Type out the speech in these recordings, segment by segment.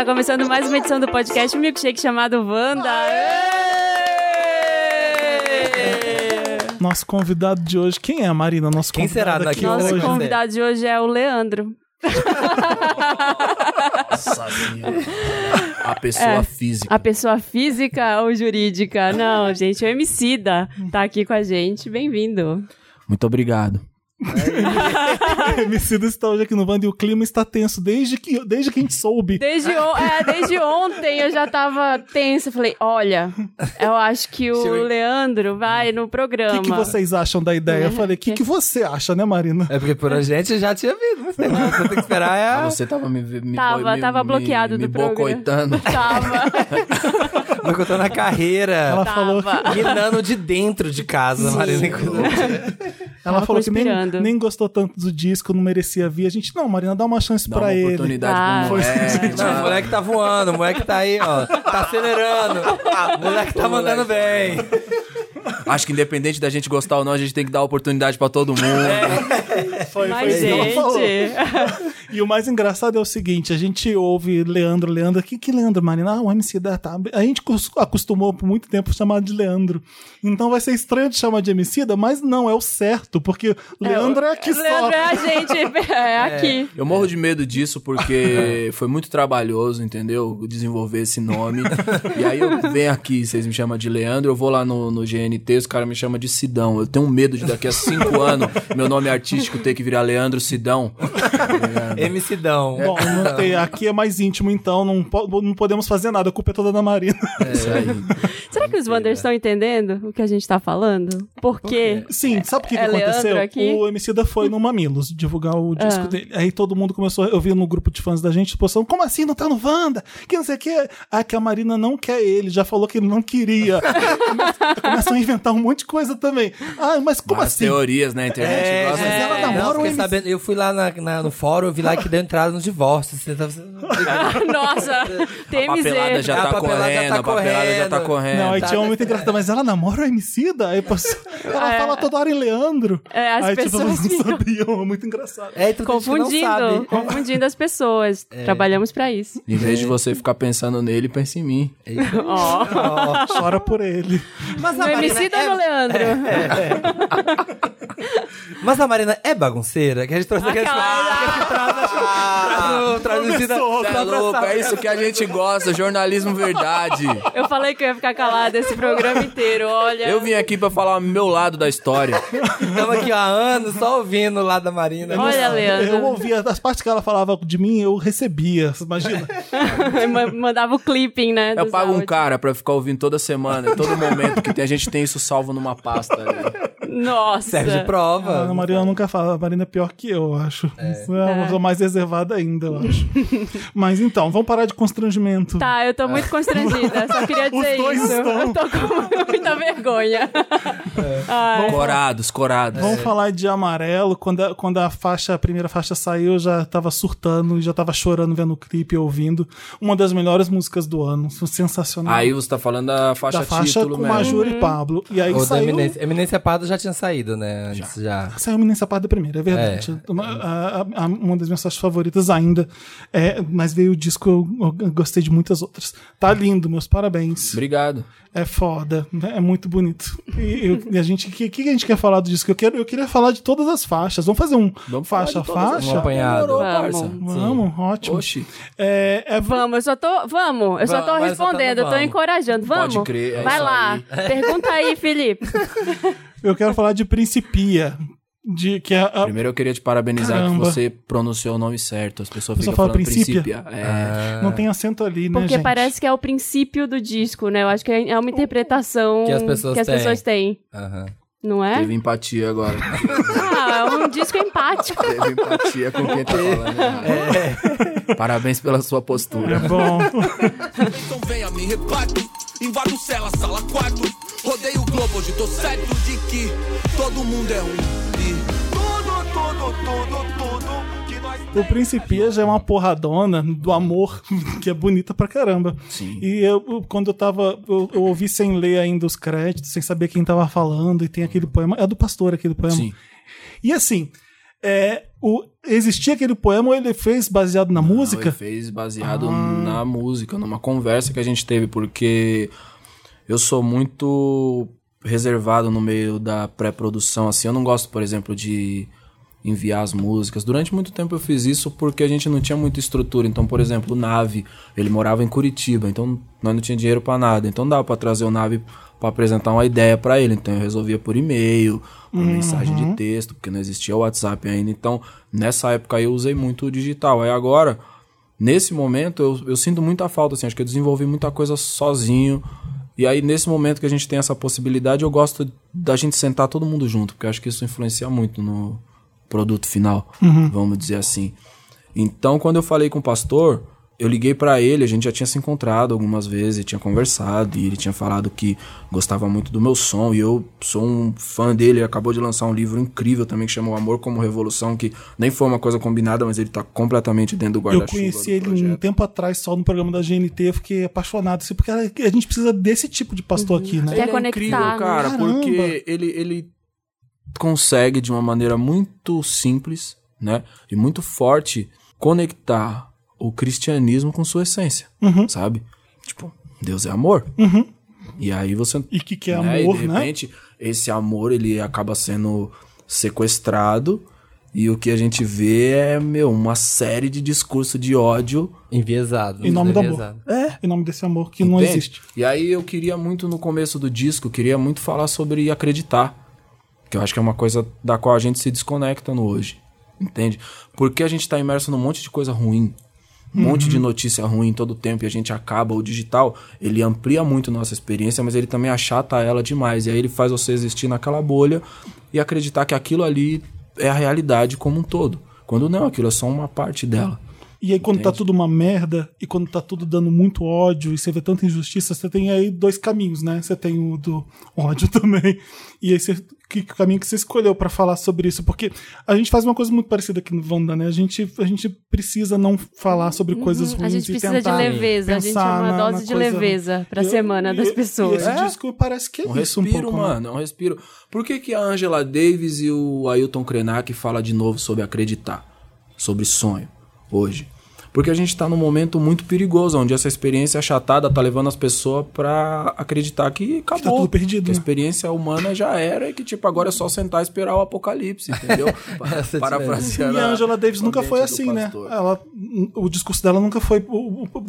Tá começando mais uma edição do podcast um Milkshake chamado Wanda. Nosso convidado de hoje, quem é a Marina? Nosso Quem será daqui aqui Nosso hoje? convidado de hoje é o Leandro. Nossa senhora. A pessoa É. física. A pessoa física ou jurídica? Não, gente, o Emicida tá aqui com a gente. Bem-vindo. Muito obrigado. Emicida está hoje aqui no Wanda e o clima está tenso desde que, desde que a gente soube. Desde, o- é, desde ontem eu já tava tensa. Falei, olha, eu acho que o Chega- Leandro vai no O programa. que, que vocês acham da ideia? Eu falei, o que, que você acha, né, Marina? É porque por a gente já tinha vindo, mas tem que tem que esperar é Ah, você tava me, me Tava, me- tava me- bloqueado me do programa. boicotando. Tava, Vai contando a carreira. Ela tava. falou que, Minando de dentro de casa, Marina. ela Tava falou que nem, nem gostou tanto do disco, não merecia vir. A gente, não, Marina, dá uma chance Dá pra uma ele. oportunidade Ah. pro moleque. Não, o moleque tá voando, o moleque tá aí, ó. Tá acelerando. O moleque tá mandando bem. Acho que independente da gente gostar ou não, a gente tem que dar oportunidade pra todo mundo. Foi, Mas, foi gente. E o mais engraçado é o seguinte: a gente ouve Leandro, Leandro. O que, que Leandro, Marina? Ah, o MC da tá. A gente cos- acostumou por muito tempo chamar de Leandro. Então vai ser estranho de chamar de MC, mas não, é o certo, porque Leandro é aqui Leandro só. é a gente, é aqui. Eu morro de medo disso porque foi muito trabalhoso, entendeu? Desenvolver esse nome. e aí eu venho aqui, vocês me chamam de Leandro, eu vou lá no, no GNT, os caras me chamam de Sidão. Eu tenho medo de daqui a cinco anos meu nome artístico ter que virar Leandro Sidão. MCdão. Bom, não tem, aqui é mais íntimo, então não, po- não podemos fazer nada. A culpa é toda da Marina. É isso aí. Será que os Wanders estão entendendo o que a gente tá falando? Por quê? Sim, sabe o que, que É Leandro aconteceu? aqui? O Emicida foi no Mamilos divulgar o disco Ah. dele. Aí todo mundo começou, eu vi no grupo de fãs da gente, postando, como assim não tá no Wanda? Que não sei o que. Ah, que a Marina não quer ele, já falou que ele não queria. Começam a inventar um monte de coisa também. Ah, mas como Várias assim? teorias na internet. É, mas de- ela namora não, o fiquei MC. sabendo, eu fui lá na- na- no fórum, eu vi lá que deu entrada no divórcio. Você tá... Nossa, A papelada já A tá papelada já correndo, tá a papelada já tá correndo. correndo. Não, aí tá, tinha um muito engraçado, mas ela namora o Emicida? Aí passou, ela É. fala toda hora em Leandro. É, as aí tipo, pessoas elas não sabiam, é muito engraçado. É, então tem Confundindo, sabe. confundindo as pessoas. Trabalhamos pra isso. Em vez de você ficar pensando nele, pense em mim. Ó. Chora por ele. Mas No Ou no Leandro? Mas a Marina é bagunceira? Que a gente trouxe Emicida Começou, pra É louco, é isso que a gente gosta, jornalismo verdade. Eu falei que eu ia ficar calada esse programa inteiro, olha. Eu vim aqui pra falar o meu lado da história. Estamos aqui há anos só ouvindo lá da Marina. Olha, Leandro. Eu ouvia, as partes que ela falava de mim, eu recebia. Imagina. Ma- Mandava o clipping, né? Eu pago um cara pra ficar ouvindo toda semana, todo momento que tem, a gente tem isso salvo numa pasta. né? Nossa. Serve de prova. A Marina nunca fala, a Marina é pior que eu, eu acho. Isso é uma pessoa mais reservada ainda, eu acho. Mas então, vamos parar de constrangimento. Tá, eu tô muito constrangida. Só queria dizer dois isso. estão. Eu tô com muita vergonha. Ai. Corados, corados. Vamos falar de amarelo. Quando a, quando a faixa, a primeira faixa saiu, eu já tava surtando, já tava chorando vendo o clipe e ouvindo. Uma das melhores músicas do ano. Sensacional. Aí você tá falando da faixa, da faixa título com mesmo. Major e Pablo. E aí O saiu. Eminência. Eminência Pardo já tinha saído, né? Antes já. Saiu Eminência Parda primeiro, é verdade. Uma, a- a- uma das minhas faixas favoritas ainda. É, mas veio o disco, eu, eu gostei de muitas outras. Tá lindo, meus parabéns. Obrigado. É foda, é muito bonito. E, eu- e a gente, o que, que a gente quer falar do disco? Eu, quero, eu queria falar de todas as faixas. Vamos fazer um Vamos faixa a faixa? Um apanhado. Vamos. ótimo. Oxi. É, é, Vamos, eu só tô. Vamos, eu só tô respondendo, eu tô encorajando. Vamos. Pode crer, é Vai isso lá. aí. Pergunta aí, Felipe. Eu quero falar de Principia. De, que é a, Primeiro eu queria te parabenizar Caramba. que você pronunciou o nome certo. As pessoas ficam fala falando princípio? princípio. É. não tem acento ali, né, Porque gente? parece que é o princípio do disco, né? Eu acho que é uma interpretação Que as pessoas que as têm. pessoas têm. Aham. Não é? Teve empatia agora. Ah, é um disco empático. Teve empatia com quem tá falando. errado. Parabéns pela sua postura. É bom. Então venha, me reparto. Invado cela, sala 4. Rodeio o globo, hoje tô certo de que todo mundo é um. E tudo, tudo, tudo, tudo que nós O Principia já é uma porradona do amor, que é bonita pra caramba. Sim. E eu, eu- quando eu tava. Eu, eu ouvi sem ler ainda os créditos, sem saber quem tava falando, e tem aquele poema. É do pastor aquele poema. Sim. E assim. É, o, existia aquele poema ou ele fez baseado na Não, música? ele fez baseado Ah. na música, numa conversa que a gente teve, porque eu sou muito reservado no meio da pré-produção, assim. Eu não gosto, por exemplo, de enviar as músicas. Durante muito tempo eu fiz isso porque a gente não tinha muita estrutura. Então, por exemplo, o Nave, ele morava em Curitiba, então nós não tinha dinheiro pra nada. Então dava pra trazer o Nave pra apresentar uma ideia pra ele. Então eu resolvia por e-mail, por mensagem de texto, porque não existia o WhatsApp ainda. Então, nessa época eu usei muito o digital. Aí agora, nesse momento, eu, eu sinto muita falta, assim, acho que eu desenvolvi muita coisa sozinho. E aí, nesse momento que a gente tem essa possibilidade, eu gosto da gente sentar todo mundo junto, porque acho que isso influencia muito no produto final, vamos dizer assim. Então, quando eu falei com o pastor, eu liguei pra ele, a gente já tinha se encontrado algumas vezes, tinha conversado, e ele tinha falado que gostava muito do meu som, e eu sou um fã dele, ele acabou de lançar um livro incrível também que chama O Amor como Revolução, que nem foi uma coisa combinada, mas ele tá completamente dentro do Eu guarda-chuva. conheci do ele um projeto. tempo atrás, só no programa da GNT, eu fiquei apaixonado, assim, porque a gente precisa desse tipo de pastor aqui, né? Ele é conectar, incrível, né? cara, Caramba. porque ele, ele consegue, de uma maneira muito simples, né? E muito forte, conectar o cristianismo com sua essência, Uhum. sabe? Tipo, Deus é amor. E aí você. E o que, que é né, amor, e de né? repente, esse amor ele acaba sendo sequestrado. E o que a gente vê é, meu, uma série de discurso de ódio Enviesado. Em nome do amor. enviesado. Em nome desse amor que não Entende? existe. E aí eu queria muito no começo do disco, eu queria muito falar sobre acreditar. Que eu acho que é uma coisa da qual a gente se desconecta no hoje. Entende? Porque a gente tá imerso num monte de coisa ruim. Um monte de notícia ruim todo tempo e a gente acaba. O digital, ele amplia muito nossa experiência, mas ele também achata ela demais. E aí ele faz você existir naquela bolha e acreditar que aquilo ali é a realidade como um todo. Quando não, aquilo é só uma parte dela. E aí, quando tá tudo uma merda, e quando tá tudo dando muito ódio, e você vê tanta injustiça, você tem aí dois caminhos, né? Você tem o do ódio também. E aí, você, que, que caminho que você escolheu pra falar sobre isso? Porque a gente faz uma coisa muito parecida aqui no Wanda, né? A gente, a gente precisa não falar sobre coisas ruins Uhum. A gente e precisa de leveza, a gente é uma na- dose na de coisa- leveza pra E- semana das pessoas. E esse disco parece que é Um isso um respiro, pouco, né? mano, é um respiro. Por que, que a Angela Davis e o Ailton Krenak fala de novo sobre acreditar, sobre sonho, hoje? Porque a gente tá num momento muito perigoso, onde essa experiência achatada tá levando as pessoas pra acreditar que acabou. tá tudo perdido, Que a né? experiência humana já era e que, tipo, agora é só sentar e esperar o apocalipse, entendeu? Essa Parafraseando E a Angela Davis nunca foi assim, né? Ela, o discurso dela nunca foi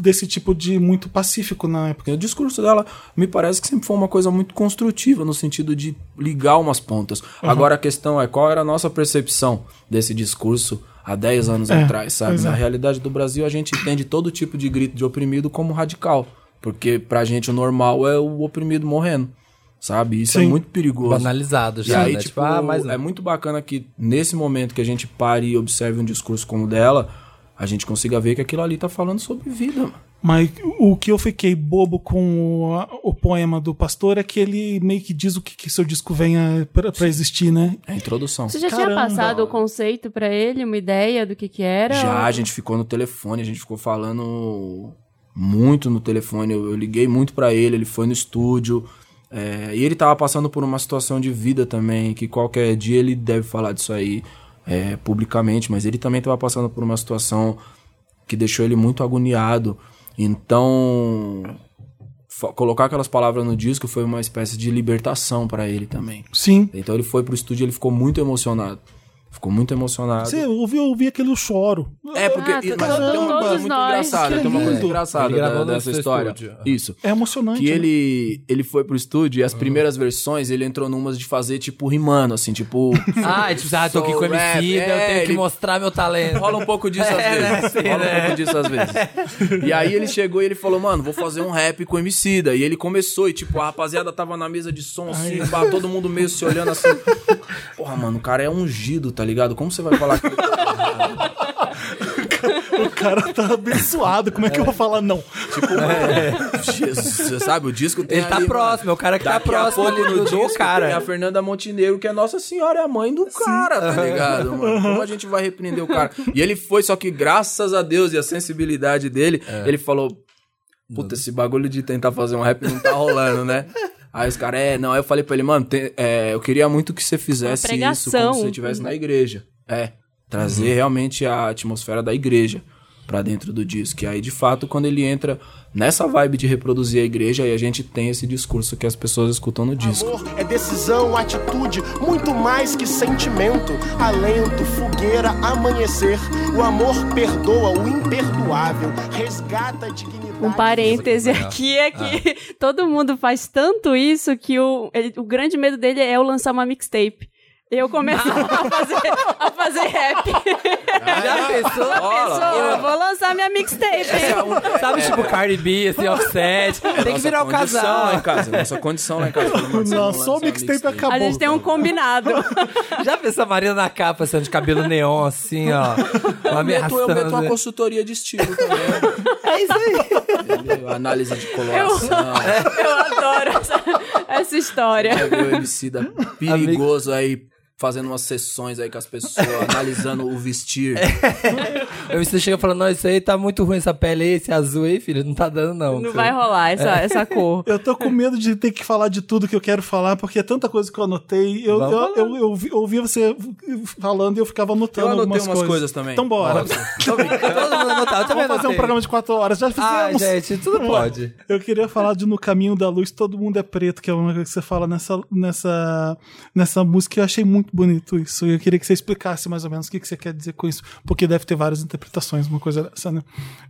desse tipo de muito pacífico na época. O discurso dela me parece que sempre foi uma coisa muito construtiva, no sentido de ligar umas pontas. Agora a questão é qual era a nossa percepção desse discurso há 10 anos É, atrás, sabe? é. Na realidade do Brasil, a gente entende todo tipo de grito de oprimido como radical. Porque pra gente o normal é o oprimido morrendo, sabe? Isso é Sim. muito perigoso. Banalizado E já, aí, né? tipo, ah, mas não. é muito bacana que nesse momento que a gente pare e observe um discurso como o dela, a gente consiga ver que aquilo ali tá falando sobre vida, mano. Mas o que eu fiquei bobo com o, o poema do pastor é que ele meio que diz o que, que seu disco venha pra, pra existir, né? É a introdução. Você já Caramba. tinha passado o conceito pra ele, uma ideia do que que era? Já, a gente ficou no telefone, a gente ficou falando muito no telefone. Eu, eu liguei muito pra ele, ele foi no estúdio. é, e ele tava passando por uma situação de vida também, que qualquer dia ele deve falar disso aí é, publicamente, mas ele também tava passando por uma situação que deixou ele muito agoniado. Então, colocar aquelas palavras no disco foi uma espécie de libertação pra ele também. Sim. Então ele foi pro estúdio, ele ficou muito emocionado. Ficou muito emocionado. Você ouviu, ouvi aquele choro. É, porque. Ah, mas todos- tem uma coisa muito nós. engraçada. Que Tem uma coisa engraçada dessa história. estúdio. Isso. É emocionante. Que né? ele, ele foi pro estúdio e as primeiras versões ele entrou numas de fazer, tipo, rimando, assim, tipo. Ah, tipo, ah, tô aqui com o MC, eu é, tenho que ele- mostrar meu talento. Rola um pouco disso às É, né? vezes. Sim, Rola né? um pouco disso às vezes. E aí ele chegou e ele falou, mano, vou fazer um rap com MC da. E ele começou e, tipo, a rapaziada tava na mesa de som, assim, pá, todo mundo meio se olhando assim. Porra, mano, o cara é ungido, tá ligado? Como você vai falar que. O cara tá abençoado. Como é que eu vou falar não? Tipo, mano, Jesus, você sabe, o disco tem Ele tá ali, próximo, é o cara que tá Daqui próximo ali no do- do disco cara. tem a Fernanda Montenegro, que é Nossa Senhora, é a mãe do cara, tá ligado, mano? Como a gente vai repreender o cara? E ele foi, só que graças a Deus e a sensibilidade dele, É. ele falou: Puta, esse bagulho de tentar fazer um rap não tá rolando, né? Aí os caras, é, não. Aí eu falei pra ele, mano, tem- é, eu queria muito que você fizesse isso quando você estivesse na igreja. É. Trazer realmente a atmosfera da igreja pra dentro do disco. E aí, de fato, quando ele entra nessa vibe de reproduzir a igreja, aí a gente tem esse discurso que as pessoas escutam no disco. Amor é decisão, atitude, muito mais que sentimento. Alento, fogueira, amanhecer. O amor perdoa o imperdoável, resgata a dignidade. Um parêntese aqui é que todo mundo faz tanto isso que o, ele- o grande medo dele é eu lançar uma mixtape. Eu começar a fazer, a fazer rap. Já pensou? Eu vou lançar minha mixtape. hein? Sabe, tipo Cardi B, assim, offset. Tem que Nossa virar o condição casal. lá em casa. Nossa condição lá em casa. Lançou o mixtape acabou. A gente tem um combinado. Já pensou a Marina na capa, assim, de cabelo neon, assim, ó. Eu meto, eu meto uma consultoria de estilo também. É isso aí. Análise de coloração. Eu adoro essa, essa história. Já viu o MC da perigoso aí fazendo umas sessões aí com as pessoas, analisando o vestir. O MC chega falando, não, isso aí tá muito ruim, essa pele aí, esse azul aí, filho, não tá dando não. Não vai rolar essa, essa cor. Eu tô com medo de ter que falar de tudo que eu quero falar, porque é tanta coisa que eu anotei. Eu, Vamos eu, eu, eu, eu ouvia você falando e eu ficava anotando Eu anotei algumas umas coisas. coisas também. Então bora. Todo mundo anotado, eu também Vamos fazer um programa de quatro horas. Já Ah, fizemos. gente, tudo pode. Eu queria falar de No Caminho da Luz, Todo Mundo é Preto, que é uma coisa que você fala nessa, nessa, nessa música. Eu achei muito bonito isso. Eu queria que você explicasse mais ou menos o que, que você quer dizer com isso, porque deve ter várias interpretações, uma coisa dessa, né?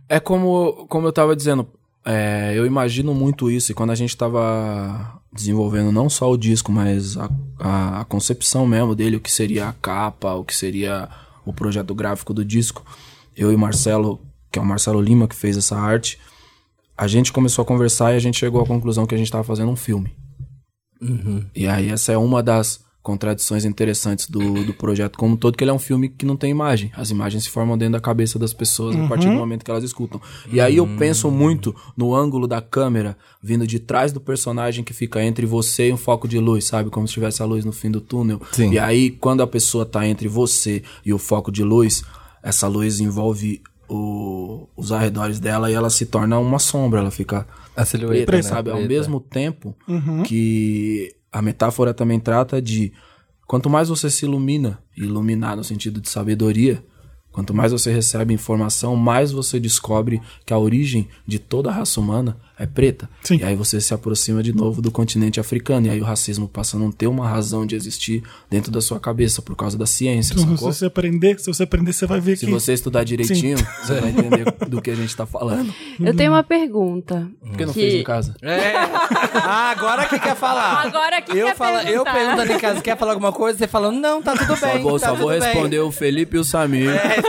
É como, como eu tava dizendo, é, eu imagino muito isso, e quando a gente tava desenvolvendo não só o disco, mas a, a, a concepção mesmo dele, o que seria a capa, o que seria o projeto gráfico do disco, eu e o Marcelo, que é o Marcelo Lima que fez essa arte, a gente começou a conversar e a gente chegou à conclusão que a gente tava fazendo um filme. E aí essa é uma das contradições interessantes do, do projeto como um todo, que ele é um filme que não tem imagem. As imagens se formam dentro da cabeça das pessoas a partir do momento que elas escutam. E aí eu penso muito no ângulo da câmera vindo de trás do personagem que fica entre você e um foco de luz, sabe? Como se tivesse a luz no fim do túnel. Sim. E aí, quando a pessoa tá entre você e o foco de luz, essa luz envolve o- os arredores dela e ela se torna uma sombra, ela fica A silhueta, preta, né? sabe? Ao Preta. mesmo tempo que a metáfora também trata de quanto mais você se ilumina, iluminar no sentido de sabedoria, quanto mais você recebe informação, mais você descobre que a origem de toda a raça humana é preta. Sim. E aí você se aproxima de novo do continente africano. E aí o racismo passa a não ter uma razão de existir dentro da sua cabeça por causa da ciência, Então, se sacou? você aprender, se você aprender, você vai ver Se que. você estudar direitinho, você vai entender do que a gente tá falando. Eu tenho uma pergunta. Por que não Que- fez em casa? É. Ah, agora que quer falar. Agora que eu quer fala, Eu perguntar. perguntando em casa, quer falar alguma coisa? Você falando, não, tá tudo Só bem. vou, tá só vou bem. responder o Felipe e o Samir. Não,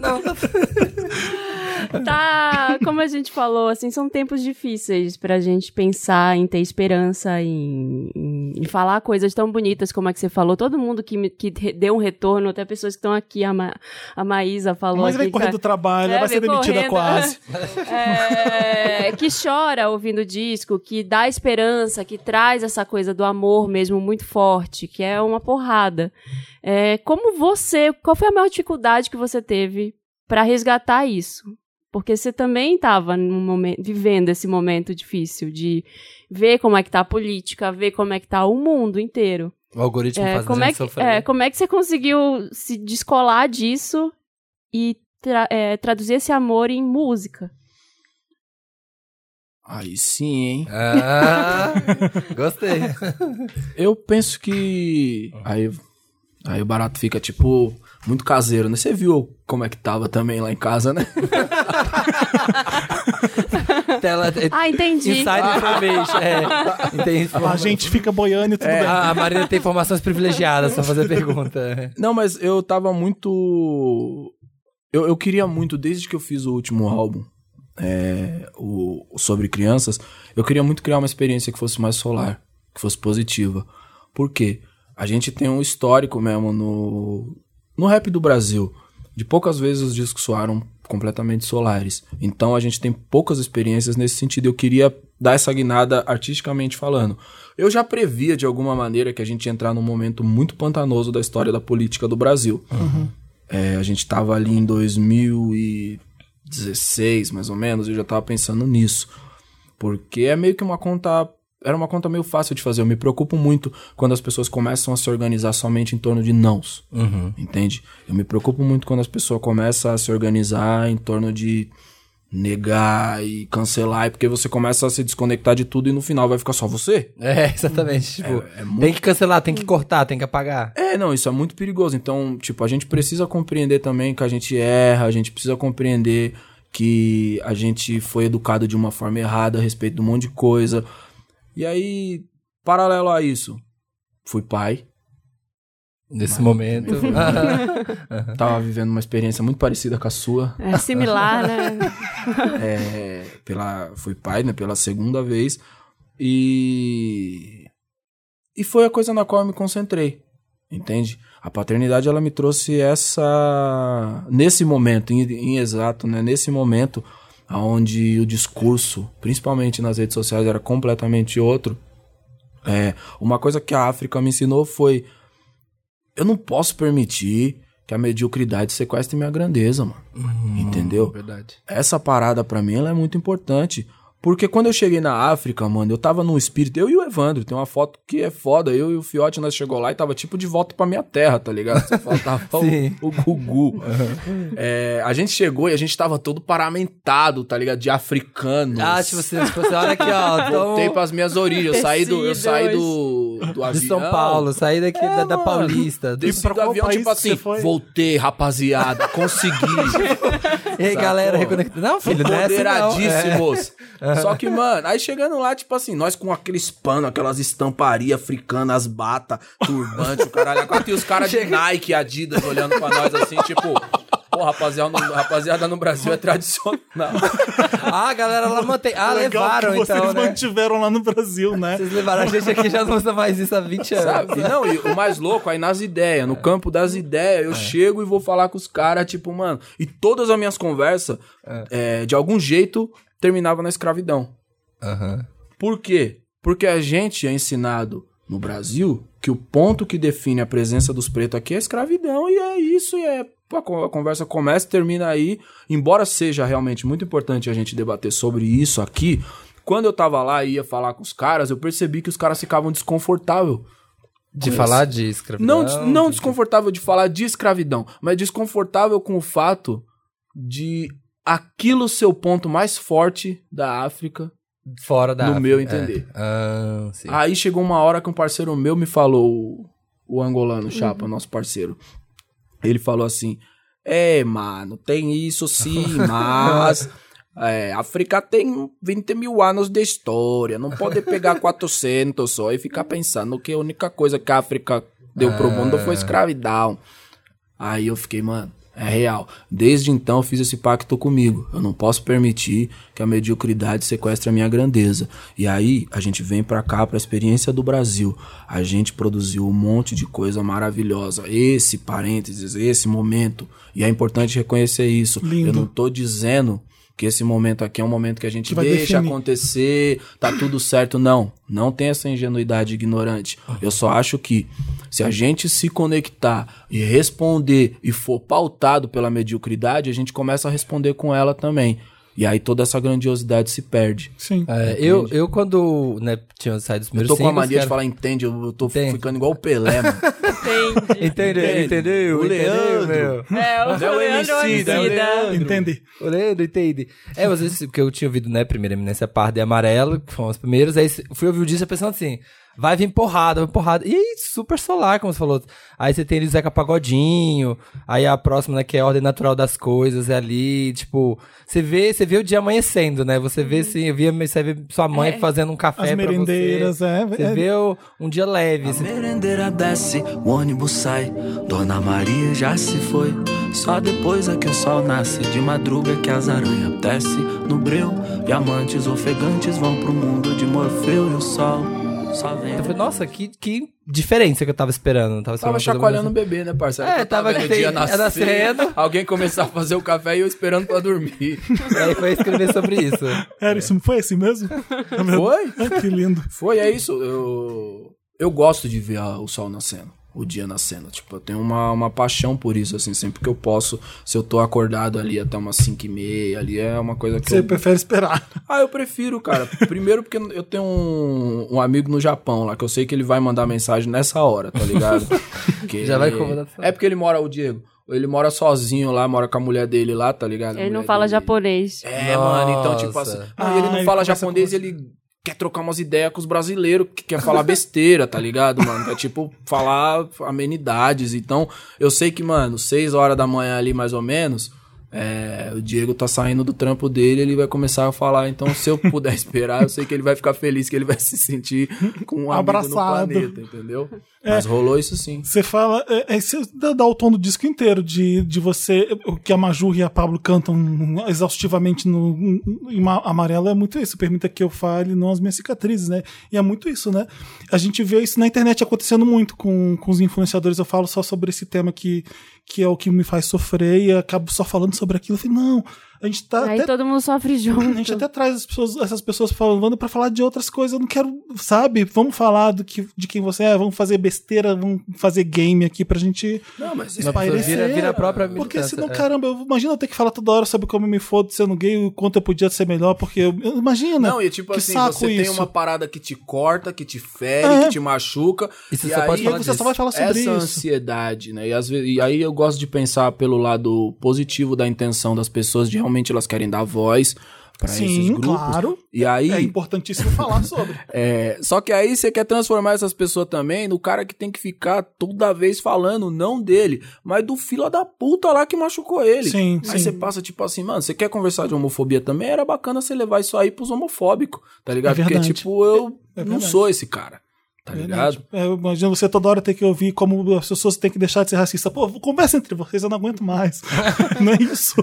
なおさら。Tá, como a gente falou, assim, são tempos difíceis pra gente pensar em ter esperança, em, em, em falar coisas tão bonitas como a que você falou. Todo mundo que, me- que deu um retorno, até pessoas que estão aqui, a, Ma, a Maísa falou Mas vem correr que- do trabalho, É, vai ser demitida correndo. quase. É, que chora ouvindo o disco, que dá esperança, que traz essa coisa do amor mesmo muito forte, que é uma porrada. É, como você, qual foi a maior dificuldade que você teve pra resgatar isso? Porque você também estava vivendo esse momento difícil de ver como é que tá a política, ver como é que tá o mundo inteiro. O algoritmo É, faz como, a é que, sofrer. é, como é que você conseguiu se descolar disso e tra- é, traduzir esse amor em música? Aí sim, hein? Ah, gostei. Eu penso que. Aí, aí o barato fica, tipo, muito caseiro, né? Você viu como é que tava também lá em casa, né? Tela, Ah, entendi. Inside information. É, entendi. A gente fica boiando e tudo bem. A Marina tem informações privilegiadas pra fazer pergunta. Não, mas eu tava muito. Eu, eu queria muito, desde que eu fiz o último álbum, é, o, o sobre crianças, eu queria muito criar uma experiência que fosse mais solar, que fosse positiva. Por quê? A gente tem um histórico mesmo no, no rap do Brasil. De poucas vezes os discos soaram completamente solares. Então a gente tem poucas experiências nesse sentido. Eu queria dar essa guinada artisticamente falando. Eu já previa de alguma maneira que a gente ia entrar num momento muito pantanoso da história da política do Brasil. É, a gente tava ali em 2016, mais ou menos, eu já tava pensando nisso. Porque é meio que uma conta era uma conta meio fácil de fazer. Eu me preocupo muito quando as pessoas começam a se organizar somente em torno de nãos. Entende? Eu me preocupo muito quando as pessoas começam a se organizar em torno de negar e cancelar, porque você começa a se desconectar de tudo e no final vai ficar só você. É, exatamente. Tipo, é muito- tem que cancelar, tem que cortar, tem que apagar. É, não, isso é muito perigoso. Então, tipo, a gente precisa compreender também que a gente erra, a gente precisa compreender que a gente foi educado de uma forma errada a respeito de um monte de coisa. E aí, paralelo a isso, fui pai, Nesse momento. tava vivendo uma experiência muito parecida com a sua. É similar, né? É, pela, fui pai, né, pela segunda vez. E. E foi a coisa na qual eu me concentrei. Entende? A paternidade, ela me trouxe essa. Nesse momento, em, em exato, né? Nesse momento, onde o discurso, principalmente nas redes sociais, era completamente outro. É, uma coisa que a África me ensinou foi: eu não posso permitir que a mediocridade sequestre minha grandeza, mano. Entendeu? Verdade. essa parada pra mim ela é muito importante. Porque quando eu cheguei na África, mano, eu tava num espírito. Eu e o Evandro, tem uma foto que é foda. Eu e o Fiote, nós chegou lá e tava tipo de volta pra minha terra, tá ligado? Só faltava o, o Gugu. É, a gente chegou e a gente tava todo paramentado, tá ligado? De africano. Ah, tipo, você, tipo, você olha aqui, ó. Voltei Então, pras minhas origens. Eu saí do, eu saí do, do avião. de São Paulo, saí daqui da, da mano. Paulista. Desci pra do avião, tipo assim, voltei, rapaziada, consegui. E aí, galera, reconectando. Não, filho, não é assim, não. É. Só que, mano, aí chegando lá, tipo assim, nós com aqueles panos, aquelas estamparias africanas, as bata, turbante, o caralho. E os caras de Nike, Adidas, olhando pra nós assim, tipo... Pô, rapaziada, no, rapaziada no Brasil é tradicional. Ah, a galera lá mantém. Ah, Legal levaram que vocês então, né? mantiveram lá no Brasil, né? Vocês levaram a gente aqui já não usa mais isso há 20 anos. Sabe? Não, e o mais louco, aí nas ideias, no campo das ideias, eu chego e vou falar com os caras, tipo, mano. E todas as minhas conversas, é, de algum jeito, terminavam na escravidão. Aham. Por quê? Porque a gente é ensinado no Brasil que o ponto que define a presença dos pretos aqui é a escravidão, e é isso, e é. A con- a conversa começa e termina aí. Embora seja realmente muito importante a gente debater sobre isso aqui, quando eu tava lá e ia falar com os caras, eu percebi que os caras ficavam desconfortáveis. De falar isso. de escravidão. Não, não de- desconfortável de falar de escravidão, mas desconfortável com o fato de aquilo ser o ponto mais forte da África Fora da no África, meu é. entender. Ah, sim. Aí chegou uma hora que um parceiro meu me falou, o, angolano Chapa, nosso parceiro. Ele falou assim: É, mano, tem isso sim, mas. É, África tem 20 mil anos de história. Não pode pegar 400 só e ficar pensando que a única coisa que a África deu pro mundo foi escravidão. Aí eu fiquei, mano, é real. Desde então eu fiz esse pacto comigo. Eu não posso permitir que a mediocridade sequestre a minha grandeza. E aí a gente vem pra cá, pra experiência do Brasil. A gente produziu um monte de coisa maravilhosa. Esse parênteses, esse momento. E é importante reconhecer isso. Lindo. Eu não tô dizendo que esse momento aqui é um momento que a gente Que deixa definir. acontecer, tá tudo certo. Não, não tem essa ingenuidade ignorante. Eu só acho que se a gente se conectar e responder e for pautado pela mediocridade, a gente começa a responder com ela também. E aí toda essa grandiosidade se perde. Sim. É, eu, eu, quando né, tinha saído dos Eu primeiros tô com a mania de cara- falar entende, eu eu tô Entende. ficando igual o Pelé, mano. Entende. Entendeu? Entende? Entendeu? O Entendeu, Leandro. meu? É, o é o Leandro MC, né? O Emicida. Entendi. O Leandro, entende? É, às vezes, porque eu tinha ouvido, né, primeira eminência parda e amarelo, que foram os primeiros, aí fui ouvir o disco pensando assim, vai vir porrada, vai porrada. E aí, super solar, como você falou. Aí você tem o Zeca Pagodinho, aí a próxima, né, que é a ordem natural das coisas, é ali, tipo, você vê, você vê o dia amanhecendo, né? Você vê assim, eu via, você vê sua mãe É. fazendo um café As pra merendeiras, você. é, Você é. vê o- um dia leve, A assim, merendeira desce, o ônibus sai. Dona Maria já se foi. Só depois é que o sol nasce. De madruga que as aranhas desce no breu. E amantes ofegantes vão pro mundo de Morfeu e o sol. Só vem. Eu falei, nossa, que, que diferença que eu tava esperando. Não tava, esperando Tava chacoalhando o bebê, né, parceiro? É, Eu tava vendo tem- dia ia nascendo. Alguém começar a fazer o café e eu esperando pra dormir. E aí foi escrever sobre isso. Era isso, foi assim mesmo? Foi? Ai, que lindo. Foi, é isso. Eu, eu gosto de ver a- o sol nascendo. O dia nascendo. Tipo, eu tenho uma, uma paixão por isso, assim, sempre que eu posso, se eu tô acordado ali até umas 5 e meia, ali é uma coisa que Você eu... prefere esperar. Ah, eu prefiro, cara. Primeiro porque eu tenho um, um amigo no Japão lá, que eu sei que ele vai mandar mensagem nessa hora, tá ligado? Que Já vai incomodar. É porque ele mora, o Diego, ele mora sozinho lá, mora com a mulher dele lá, tá ligado? Ele não fala dele- japonês. É, mano, então, tipo Nossa. assim. E ele Ah, não ele fala japonês, com ele quer trocar umas ideias com os brasileiros, que quer falar besteira, tá ligado, mano? Quer, tipo, falar amenidades. Então, eu sei que, mano, seis horas da manhã ali, mais ou menos, é, o Diego tá saindo do trampo dele, ele vai começar a falar. Então, se eu puder esperar, eu sei que ele vai ficar feliz, que ele vai se sentir com um amigo Abraçado. no planeta, entendeu? Mas rolou isso sim. Você fala, é, é, você dá, o tom do disco inteiro, de, de você, o que a Maju e a Pablo cantam exaustivamente no, em Ma- Amarelo, é muito isso, permita que eu fale, não as minhas cicatrizes, né? E é muito isso, né? A gente vê isso na internet acontecendo muito com, com os influenciadores, eu falo só sobre esse tema que, que é o que me faz sofrer e acabo só falando sobre aquilo, eu falei, não, a gente tá Aí até todo mundo sofre junto. a gente até traz as pessoas- essas pessoas falando pra falar de outras coisas. Eu não quero, sabe? Vamos falar do que, de quem você é, vamos fazer besteira, vamos fazer game aqui pra gente Não, mas pessoa vira, vira a própria Porque senão, é. caramba, eu, imagina eu ter que falar toda hora sobre como eu me fodo sendo gay, o quanto eu podia ser melhor, porque eu, imagina. Não, e tipo que assim, saco você tem isso. uma parada que te corta, que te fere, É. que te machuca. E você só aí pode falar você só vai falar sobre essa isso. ansiedade, né? E, às vezes, e aí eu gosto de pensar pelo lado positivo da intenção das pessoas, de realmente elas querem dar voz pra esses grupos. claro. E aí, É importantíssimo falar sobre. é, só que aí você quer transformar essas pessoas também no cara que tem que ficar toda vez falando, não dele, mas do fila da puta lá que machucou ele. Sim, aí sim. você passa tipo assim, mano, você quer conversar de homofobia também? Era bacana você levar isso aí pros homofóbicos, tá ligado? É Porque, tipo, eu É não sou esse cara, tá ligado? É, eu imagino você toda hora ter que ouvir como as pessoas têm que deixar de ser racista. Pô, conversa entre vocês, eu não aguento mais. não é isso.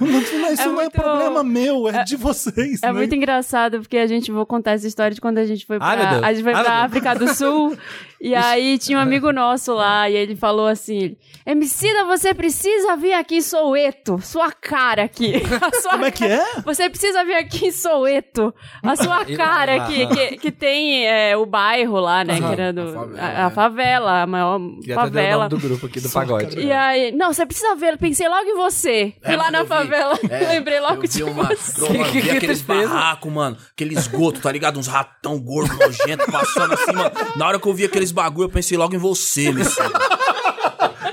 Não, não, isso É não é muito- problema meu, é, de vocês. É né? muito engraçado, porque a gente, vou contar essa história de quando a gente foi pra, Deus. a gente foi pra. África do Sul, e aí tinha um amigo nosso lá, e ele falou assim, Emicida, você precisa vir aqui em Soueto, sua cara aqui. Sua Como é que é? Você precisa vir aqui em Soweto. A sua cara lá, aqui, que, que tem é, o bairro lá, né? Que era do- a favela, a, é. favela, a maior favela. do grupo aqui do pagode. E aí, não, você precisa ver, pensei logo em você. Fui É, lá mano, na favela, É, lembrei logo de uma, você. Mano, Que- que aqueles barracos, mano. Aqueles esgotos, tá ligado? Uns ratão gordo, nojento, passando assim, mano. Na hora que eu vi aqueles bagulho, eu pensei logo em você, Messina.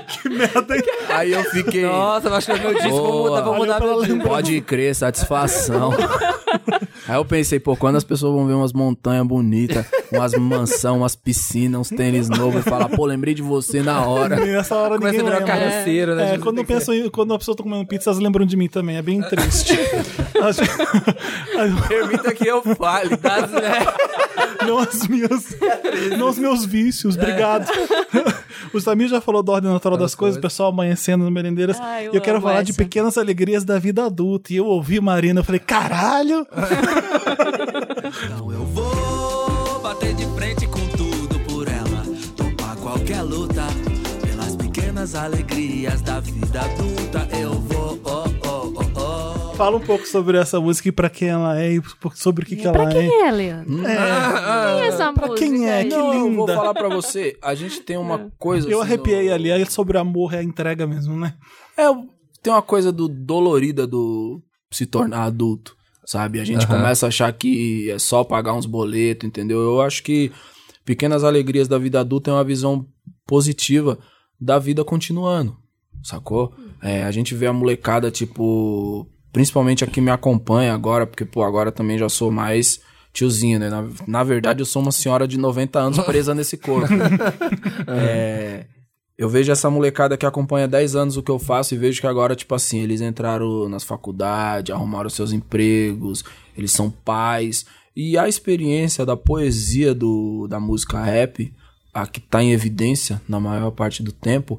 Que merda? Aí eu fiquei. Nossa, eu acho que é meu disco, vou mudar, vou mudar meu disco. Pode crer, satisfação. Aí eu pensei, pô, quando as pessoas vão ver umas montanhas bonitas, umas mansão, umas piscinas, uns tênis novos e falar, pô, lembrei de você na hora. Nessa hora Começa ninguém a virar lembra. carroceiro, né? É, quando eu penso em, quando a pessoa tá comendo pizza, elas lembram de mim também. É bem triste. Acho- Permita que eu fale. Das- é. não as minhas, não os meus vícios. Obrigado. O Samir já falou da ordem natural das coisas, o pessoal amanhecendo no merendeiras. Ai, eu E eu quero falar de essa. pequenas alegrias da vida adulta. E eu ouvi Marina, eu falei, caralho! Então eu vou bater de frente com tudo por ela. Topar qualquer luta. Pelas pequenas alegrias da vida adulta. Eu vou. Fala um pouco sobre essa música e pra quem ela é e sobre o que, que pra ela quem é. é, Leandro? É, Quem é essa pra música? quem é? Que Não, eu vou linda. falar pra você, a gente tem uma coisa. eu assim, arrepiei no- ali. Aí sobre amor é a entrega mesmo, né? É, tem uma coisa do dolorida do se tornar adulto, sabe? A gente começa a achar que é só pagar uns boletos, entendeu? Eu acho que pequenas alegrias da vida adulta é uma visão positiva da vida continuando, sacou? É, a gente vê a molecada, tipo, principalmente a que me acompanha agora, porque, pô, agora também já sou mais tiozinho, né? Na, na verdade, eu sou uma senhora de 90 anos presa nesse corpo. é, eu vejo essa molecada que acompanha 10 anos o que eu faço e vejo que agora, tipo assim, eles entraram nas faculdades, arrumaram seus empregos, eles são pais. E a experiência da poesia do, da música rap, a que tá em evidência na maior parte do tempo,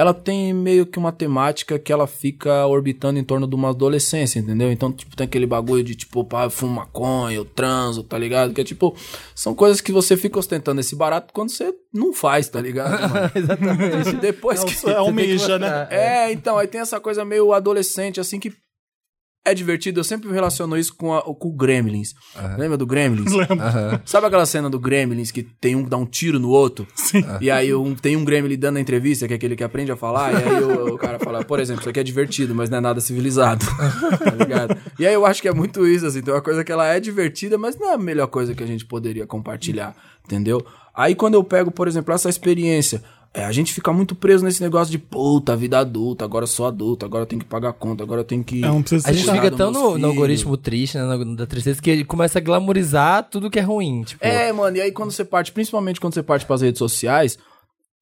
ela tem meio que uma temática que ela fica orbitando em torno de uma adolescência, entendeu? Então, tipo, tem aquele bagulho de tipo, pá, eu fumo maconha, eu transo, tá ligado? Que é tipo, são coisas que você fica ostentando esse barato quando você não faz, tá ligado? Exatamente. Depois É, que. é almeja, né? mostrar. É, então, aí tem essa coisa meio adolescente, assim, que é divertido, eu sempre relaciono isso com, a- com o Gremlins. Lembra do Gremlins? Aham. Sabe aquela cena do Gremlins que tem um que dá um tiro no outro? Sim. E aí um, tem um Gremlin dando a entrevista, que é aquele que aprende a falar, e aí o, o cara fala, por exemplo, isso aqui é divertido, mas não é nada civilizado. tá ligado? E aí eu acho que é muito isso, assim, tem uma coisa que ela é divertida, mas não é a melhor coisa que a gente poderia compartilhar, entendeu? Aí quando eu pego, por exemplo, essa experiência, é, a gente fica muito preso nesse negócio de puta, vida adulta, agora eu sou adulto, agora eu tenho que pagar conta, agora eu tenho que. É, não precisa A gente fica tão no, no algoritmo triste, né, da tristeza, que ele começa a glamorizar tudo que é ruim. Tipo, É, mano, e aí quando você parte, principalmente quando você parte pras redes sociais,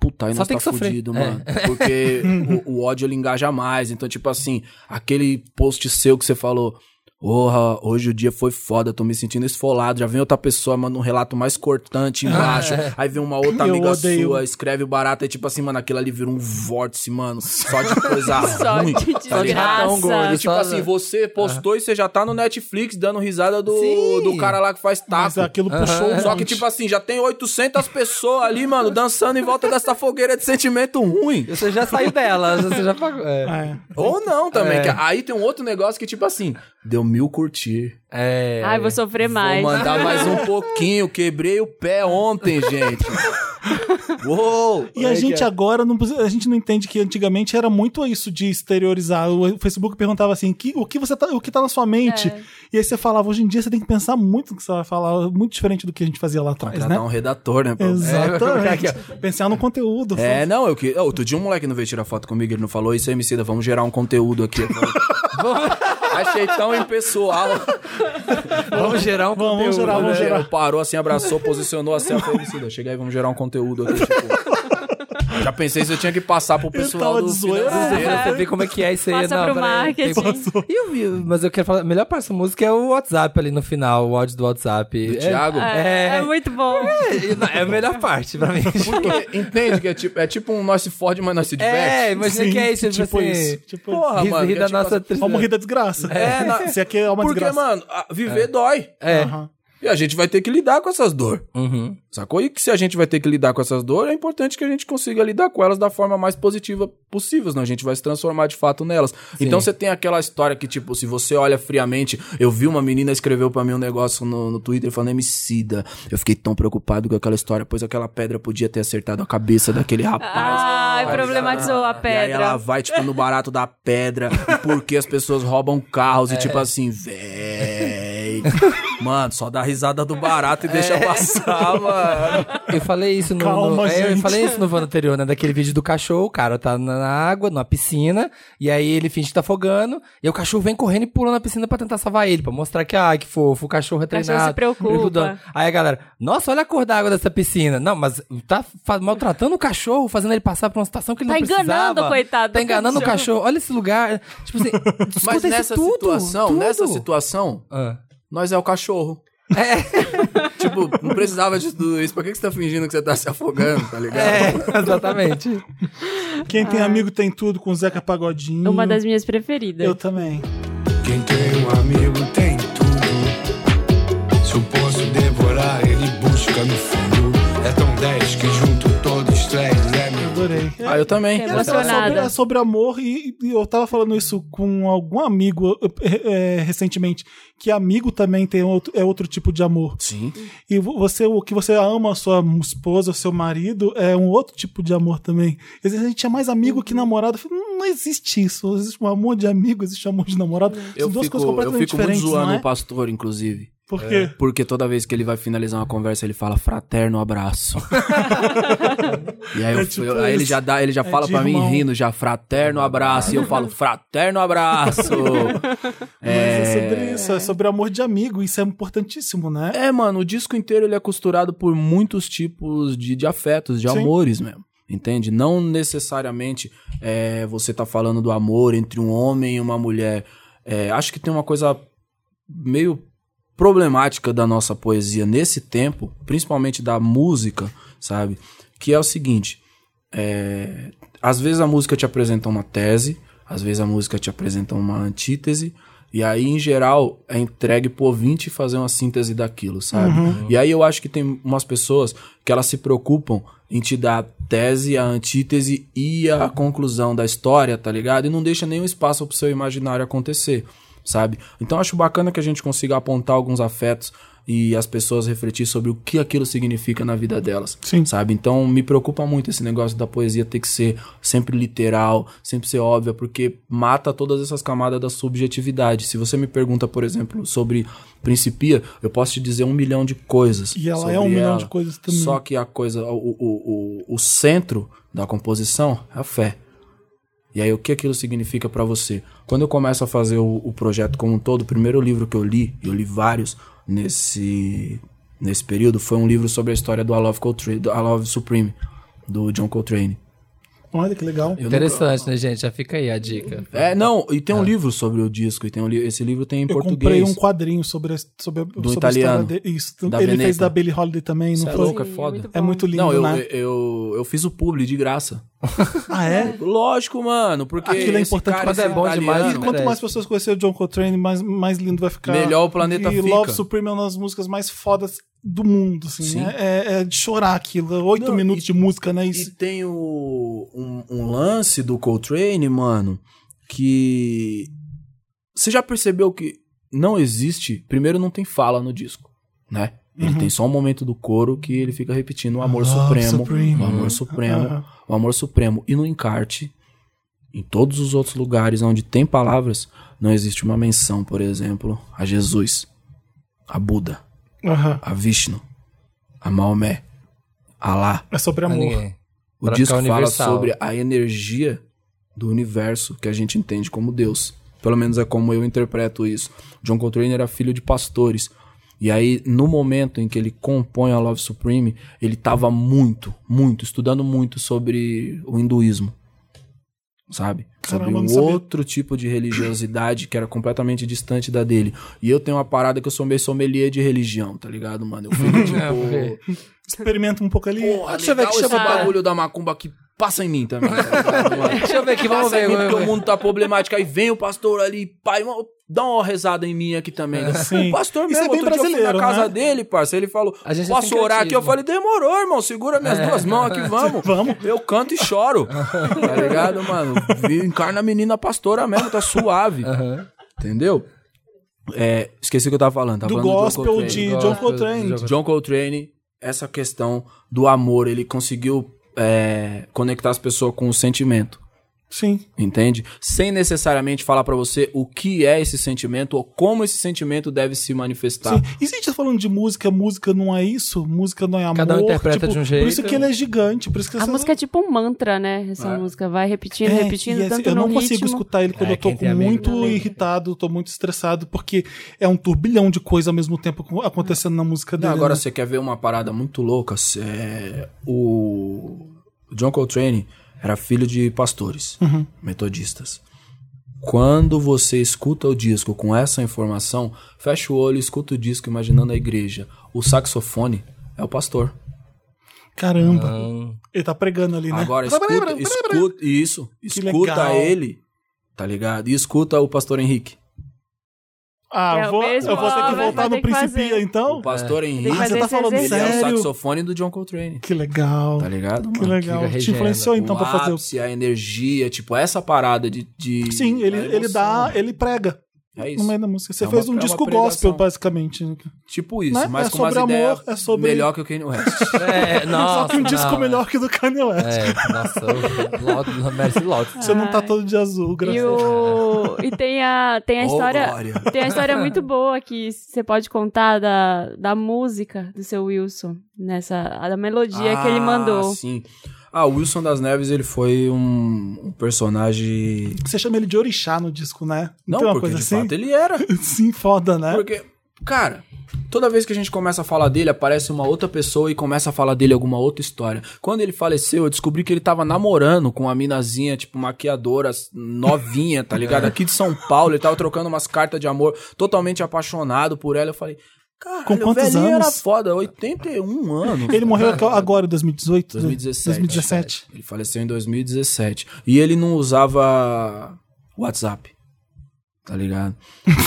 puta, aí Só nós tem tá que sofrer. fudido, É. mano. Porque o, o ódio ele engaja mais. Então, tipo assim, aquele post seu que você falou. Porra, hoje o dia foi foda, tô me sentindo esfolado. Já vem outra pessoa, manda um relato mais cortante embaixo. Aí vem uma outra Eu amiga odeio. sua, escreve o barato. Aí, tipo assim, mano, aquilo ali vira um vórtice, mano. Só de coisa Só ruim. de tá ligado? E tipo Só- assim, você postou e você já tá no Netflix dando risada do, Sim. do cara lá que faz Mas taco. aquilo puxou um Só que, tipo assim, já tem 800 pessoas ali, mano, dançando em volta dessa fogueira de sentimento ruim. Você já saiu dela, você já pagou. É. É. Ou não também. É. que aí tem um outro negócio que, tipo assim, deu mil curtir. É. Ai, vou sofrer mais. Vou mandar mais um pouquinho. Quebrei o pé ontem, gente. Uou! E a gente agora, não, a gente não entende que antigamente era muito isso de exteriorizar. O Facebook perguntava assim, que, o, que você tá, o que tá na sua mente? É. E aí você falava, hoje em dia você tem que pensar muito no que você vai falar, muito diferente do que a gente fazia lá atrás, né? um redator, né? Exatamente. É, Pensar no conteúdo. É, não, eu que. Outro dia um moleque não veio tirar foto comigo, ele não falou isso aí, Emicida, vamos gerar um conteúdo aqui. Falei, Achei tão impessoal. Vamos gerar um Vamos conteúdo. gerar, vamos né? gerar. Parou assim, abraçou, posicionou assim, falei, Emicida, chega aí, vamos gerar um conteúdo aqui, tipo. Já pensei se eu tinha que passar pro pessoal do zoeira. Você vê como é que é isso aí. Passa não, pro tem- marketing. E eu vi, mas eu quero falar, a melhor parte dessa música é o WhatsApp ali no final, o áudio do WhatsApp. Do é, Thiago? É, É. é muito bom. É, é a melhor parte pra mim. Porque, entende que é tipo, é tipo um nós se fode, mas nós se diverte? É, imagina Sim, que é isso, tipo tipo assim. isso. Tipo, Porra, rir, mano, rir é da tipo nossa assim, tristeza. vamos rir da desgraça. É, na- Se aqui é uma Porque, desgraça. mano, a- viver dói. É. Aham. E a gente vai ter que lidar com essas dores. Uhum. Sacou? E que se a gente vai ter que lidar com essas dores, é importante que a gente consiga lidar com elas da forma mais positiva possível, senão a gente vai se transformar de fato nelas. Então você tem aquela história que, tipo, se você olha friamente, eu vi uma menina escreveu pra mim um negócio no, no Twitter falando emicida. Eu fiquei tão preocupado com aquela história, pois aquela pedra podia ter acertado a cabeça daquele rapaz. Ai, Tá problematizou a ligado? E aí ela pedra. vai, tipo, no barato da pedra, e por que as pessoas roubam carros, e É. tipo assim, véi. Mano, só dá risada do barato e deixa passar, mano. Eu falei isso no. Calma, no- é, eu falei isso no ano anterior, né? Daquele vídeo do cachorro, o cara tá na água, numa piscina, e aí ele finge que tá afogando, e o cachorro vem correndo e pula na piscina pra tentar salvar ele, pra mostrar que, ah, que fofo, o cachorro é cachorro treinado. se preocupa. Aí a galera, nossa, olha a cor da água dessa piscina. Não, mas tá maltratando o cachorro, fazendo ele passar por uma situação que ele Tá não precisava. enganando, coitado Tá do enganando o cachorro. cachorro. Olha esse lugar. Tipo assim, Mas nessa tudo, situação, tudo. nessa situação, Ah. Nós é o cachorro. tipo, não precisava de tudo isso. Por que que você tá fingindo que você tá se afogando, tá ligado? É, exatamente. Quem tem amigo tem tudo com o Zeca Pagodinho. Uma das minhas preferidas. Eu também. Quem tem um amigo tem tudo. Se eu posso devorar, ele busca no fundo. Adorei. Ah, eu também. É É sobre, é sobre amor e, e eu tava falando isso com algum amigo é, recentemente, que amigo também tem outro, é outro tipo de amor. Sim. E vo- você, o que você ama a sua esposa, o seu marido, é um outro tipo de amor também. Às vezes a gente é mais amigo que namorado. Eu falo, Não, existe isso. Existe um amor de amigo, existe um amor de namorado. São Eu duas fico, coisas eu completamente fico muito diferentes, zoando não é? o pastor, inclusive. Por quê? Porque toda vez que ele vai finalizar uma conversa, ele fala fraterno abraço. e aí, eu- É tipo eu- aí ele já dá, ele já É fala pra mim rindo já fraterno abraço. E eu falo fraterno abraço. Mas é sobre isso, é sobre amor de amigo. Isso é importantíssimo, né? É, mano, o disco inteiro ele é costurado por muitos tipos de, de afetos, de Sim. amores mesmo. Entende? Não necessariamente é, você tá falando do amor entre um homem e uma mulher. É, acho que tem uma coisa meio problemática da nossa poesia nesse tempo, principalmente da música, sabe? Que é o seguinte: é, às vezes a música te apresenta uma tese, às vezes a música te apresenta uma antítese, e aí, em geral, é entregue pro ouvinte fazer uma síntese daquilo, sabe? E aí eu acho que tem umas pessoas que elas se preocupam em te dar a tese, a antítese e a conclusão da história, tá ligado? E não deixa nenhum espaço pro seu imaginário acontecer. Sabe? Então acho bacana que a gente consiga apontar alguns afetos e as pessoas refletir sobre o que aquilo significa na vida delas, Sim. sabe? Então me preocupa muito esse negócio da poesia ter que ser sempre literal, sempre ser óbvia, porque mata todas essas camadas da subjetividade. Se você me pergunta, por exemplo, sobre Principia, eu posso te dizer um milhão de coisas. E ela é um milhão ela. de coisas também. Só que a coisa, o, o, o, o centro da composição é a fé. E aí, o que aquilo significa pra você? Quando eu começo a fazer o, o projeto como um todo, o primeiro livro que eu li, eu li vários nesse, nesse período, foi um livro sobre a história do I Love, Coltrane, do I Love Supreme, do John Coltrane. Olha que legal. Eu Interessante, né, gente? Já fica aí a dica. É, não, e tem um livro sobre o disco, e tem um li- esse livro tem em Eu português. comprei um quadrinho sobre, a- sobre, a- sobre italiano, a história dele. Isso, da ele fez Veneta. da Billie Holiday também, não é foi? louco, é foda. muito É muito lindo, Não, eu, né? eu, eu fiz o publi de graça. Ah, é? Lógico, mano, porque Aquilo é importante esse é bom italiano- demais, E quanto mais pessoas conhecerem o John Coltrane, mais, mais lindo vai ficar. Melhor o planeta e fica. Love Supreme é uma das músicas mais fodas do mundo, assim. Sim. É, é de chorar aquilo. Oito Não, minutos e- de música, né? E Isso. tem o, um, um lance do Coltrane, mano, que. Você já percebeu que não existe. Primeiro, não tem fala no disco, né? Ele tem só um momento do coro que ele fica repetindo o amor Uhum. Love supremo, Supreme. o amor supremo, Aham. o amor supremo. E no encarte, em todos os outros lugares onde tem palavras, não existe uma menção, por exemplo, a Jesus, a Buda, Aham. a Vishnu, a Maomé, Alá. É sobre amor. O Pra disco fala universal. sobre a energia do universo que a gente entende como Deus. Pelo menos é como eu interpreto isso. John Coltrane era filho de pastores. E aí, no momento em que ele compõe a Love Supreme, ele estava muito, muito, estudando muito sobre o hinduísmo. Sabe? Caramba, sobre um outro tipo de religiosidade que era completamente distante da dele. E eu tenho uma parada que eu sou meio sommelier de religião, tá ligado, mano? Eu fico tipo. Experimenta um pouco ali. Porra, Deixa eu ver aqui, esse ver. bagulho da macumba que passa em mim também. Deixa eu ver aqui, vamos ver. porque o mundo tá problemático. Aí vem o pastor ali, pai, dá uma rezada em mim aqui também. né? Sim. O pastor Isso mesmo, é bem outro dia eu fui brasileiro, na casa né? dele, parça. Ele falou, A gente é posso orar aqui? Eu falei, demorou, irmão, segura minhas duas mãos aqui, vamos. Vamos. Eu canto e choro. tá ligado, mano? Encarna a menina pastora mesmo, tá suave. Aham. Entendeu? É, esqueci o que eu tava falando. Tava Do falando John gospel Coltrane. de John Coltrane. John Coltrane, essa questão do amor, ele conseguiu é, conectar as pessoas com o sentimento. Sim. Entende? Sem necessariamente falar pra você o que é esse sentimento ou como esse sentimento deve se manifestar. Sim. E se a gente tá falando de música, música não é isso? Música não é amor? Cada um interpreta tipo, de um Por jeito. isso que ele é gigante. Por isso que A música é tipo um mantra, né? Essa música vai repetindo, É, repetindo, e esse- tanto eu no não consigo ritmo. escutar ele quando É, eu tô muito letra. irritado, tô muito estressado, porque é um turbilhão de coisas ao mesmo tempo acontecendo na música Não, dele. agora né? você quer ver uma parada muito louca? É, o o John Coltrane era filho de pastores Uhum. metodistas. Quando você escuta o disco com essa informação, fecha o olho e escuta o disco imaginando a igreja. O saxofone é o pastor. Caramba. Hum. Ele tá pregando ali, né? Agora escuta, escuta isso, escuta legal. ele, tá ligado? E escuta o pastor Henrique. Ah, É o vou, eu vou ter que voltar no que Principia, então? O pastor que Henrique, Ah, você tá falando ele é o exercício. sério? saxofone do John Coltrane. Que legal. Tá ligado, Que mano? legal. fica Te influenciou então o pra fazer o. ápice, a energia, tipo, essa parada de. de Sim, ele, ele dá. Ele prega É isso. no meio da música. Você É uma- fez é um uma disco gospel, basicamente. Tipo isso, Né? mas É com umas sobre ideias amor, é sobre- melhor que o Kanye West. É, nossa, Só que um disco não, melhor que o do Kanye West. É, nossa, o Lot, merece Lot. Você não tá todo de azul, graças E, a Deus. o... e tem a, tem a Ô, história. glória. tem a história muito boa que você pode contar da, da música do seu Wilson, nessa, da melodia que ele Ah, mandou. Sim. Ah, o Wilson das Neves, ele foi um, um personagem. Você chama ele de orixá no disco, né? Não, porque coisa de assim? fato ele era. Sim, foda, né? Porque, cara, toda vez que a gente começa a falar dele, aparece uma outra pessoa e começa a falar dele alguma outra história. Quando ele faleceu, eu descobri que ele tava namorando com uma minazinha, tipo, maquiadora, novinha, tá ligado? Aqui de São Paulo, ele tava trocando umas cartas de amor, totalmente apaixonado por ela. Eu falei, cara, Com o quantos era anos? foda, 81 anos. Ele morreu agora, em 2018? 2017. 2017. Ele faleceu em 2017. E ele não usava WhatsApp. Tá ligado?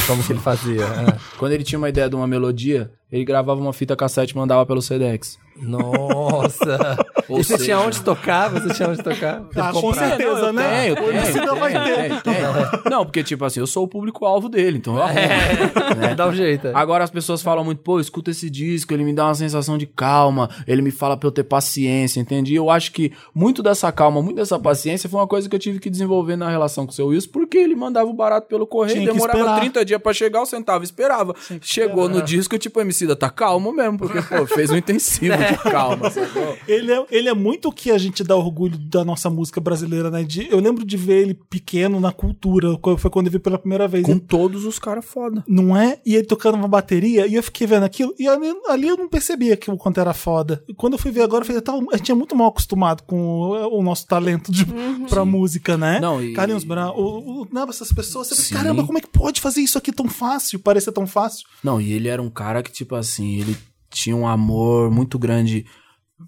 Como que ele fazia? É. Quando ele tinha uma ideia de uma melodia, ele gravava uma fita cassete e mandava pelo Sedex. Nossa. Ou e você seja- tinha onde tocar? Você tinha onde tocar? Ah, com certeza, Não, eu né? tenho, tenho, tenho, vai ter. tenho, tenho. Não, porque, tipo assim, eu sou o público-alvo dele, então eu arrumo. É, dá um jeito. é. Agora as pessoas falam muito, pô, escuta esse disco, ele me dá uma sensação de calma, ele me fala pra eu ter paciência, entende? E eu acho que muito dessa calma, muito dessa paciência foi uma coisa que eu tive que desenvolver na relação com o seu Wilson, porque ele mandava o barato pelo correio, demorava esperar. 30 dias pra chegar, eu sentava e esperava. Chegou no disco, tipo, o Tá calmo mesmo, porque, pô, fez um intensivo de calma, sacou? Ele é, ele é muito o que a gente dá orgulho da nossa música brasileira, né? De- eu lembro de ver ele pequeno na cultura, foi quando eu vi pela primeira vez. Com todos os caras foda. Não é? E ele tocando uma bateria, e eu fiquei vendo aquilo, e ali, ali eu não percebia que o quanto era foda. E quando eu fui ver agora, eu falei, tá, a gente é muito mal acostumado com o, o nosso talento de, pra música, né? Não, e- Carlinhos Brown, o, o, não, essas pessoas, você Sim. fala, caramba, como é que pode fazer isso aqui tão fácil, parecer tão fácil? Não, e ele era um cara que, tipo assim, ele tinha um amor muito grande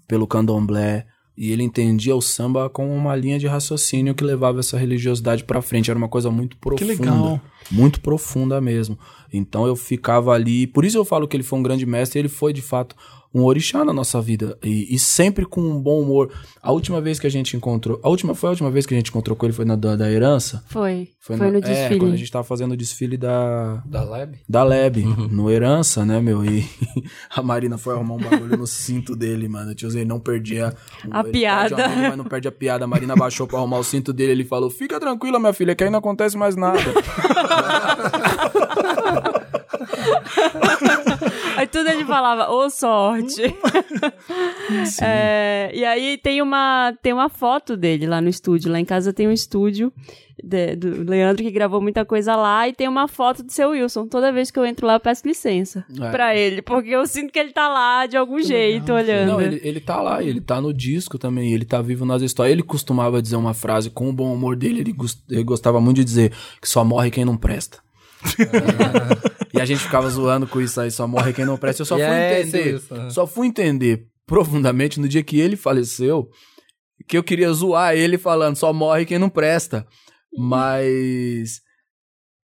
pelo candomblé. E ele entendia o samba como uma linha de raciocínio que levava essa religiosidade pra frente. Era uma coisa muito profunda. legal. Muito profunda mesmo. Então eu ficava ali. Por isso eu falo que ele foi um grande mestre. Ele foi, de fato, um orixá na nossa vida. E, e sempre com um bom humor. A última vez que a gente encontrou. A última foi a última vez que a gente encontrou com ele foi na da, da herança. Foi. Foi, na- no É, desfile. quando a gente tava fazendo o desfile da, Da Lab? da Leb, no Herança, né, meu? E a Marina foi arrumar um bagulho no cinto dele, mano. Tiozinho não perdia A ele piada. perde o amigo, mas não perde a piada. A Marina baixou pra arrumar o cinto dele. Ele falou: Fica tranquila, minha filha, que aí não acontece mais nada. Aí tudo ele falava, ô sorte. É, e aí tem uma, tem uma foto dele lá no estúdio. Lá em casa tem um estúdio de- do Leandro que gravou muita coisa lá e tem uma foto do seu Wilson. Toda vez que eu entro lá, eu peço licença É. pra ele, porque eu sinto que ele tá lá de algum jeito olhando. Não, ele, ele tá lá, ele tá no disco também, ele tá vivo nas histórias. Ele costumava dizer uma frase com o bom humor dele, ele gostava muito de dizer que só morre quem não presta. e a gente ficava zoando com isso aí, só morre quem não presta. Eu só E fui é entender, isso, né? só fui entender profundamente no dia que ele faleceu, que eu queria zoar ele falando só morre quem não presta. Mas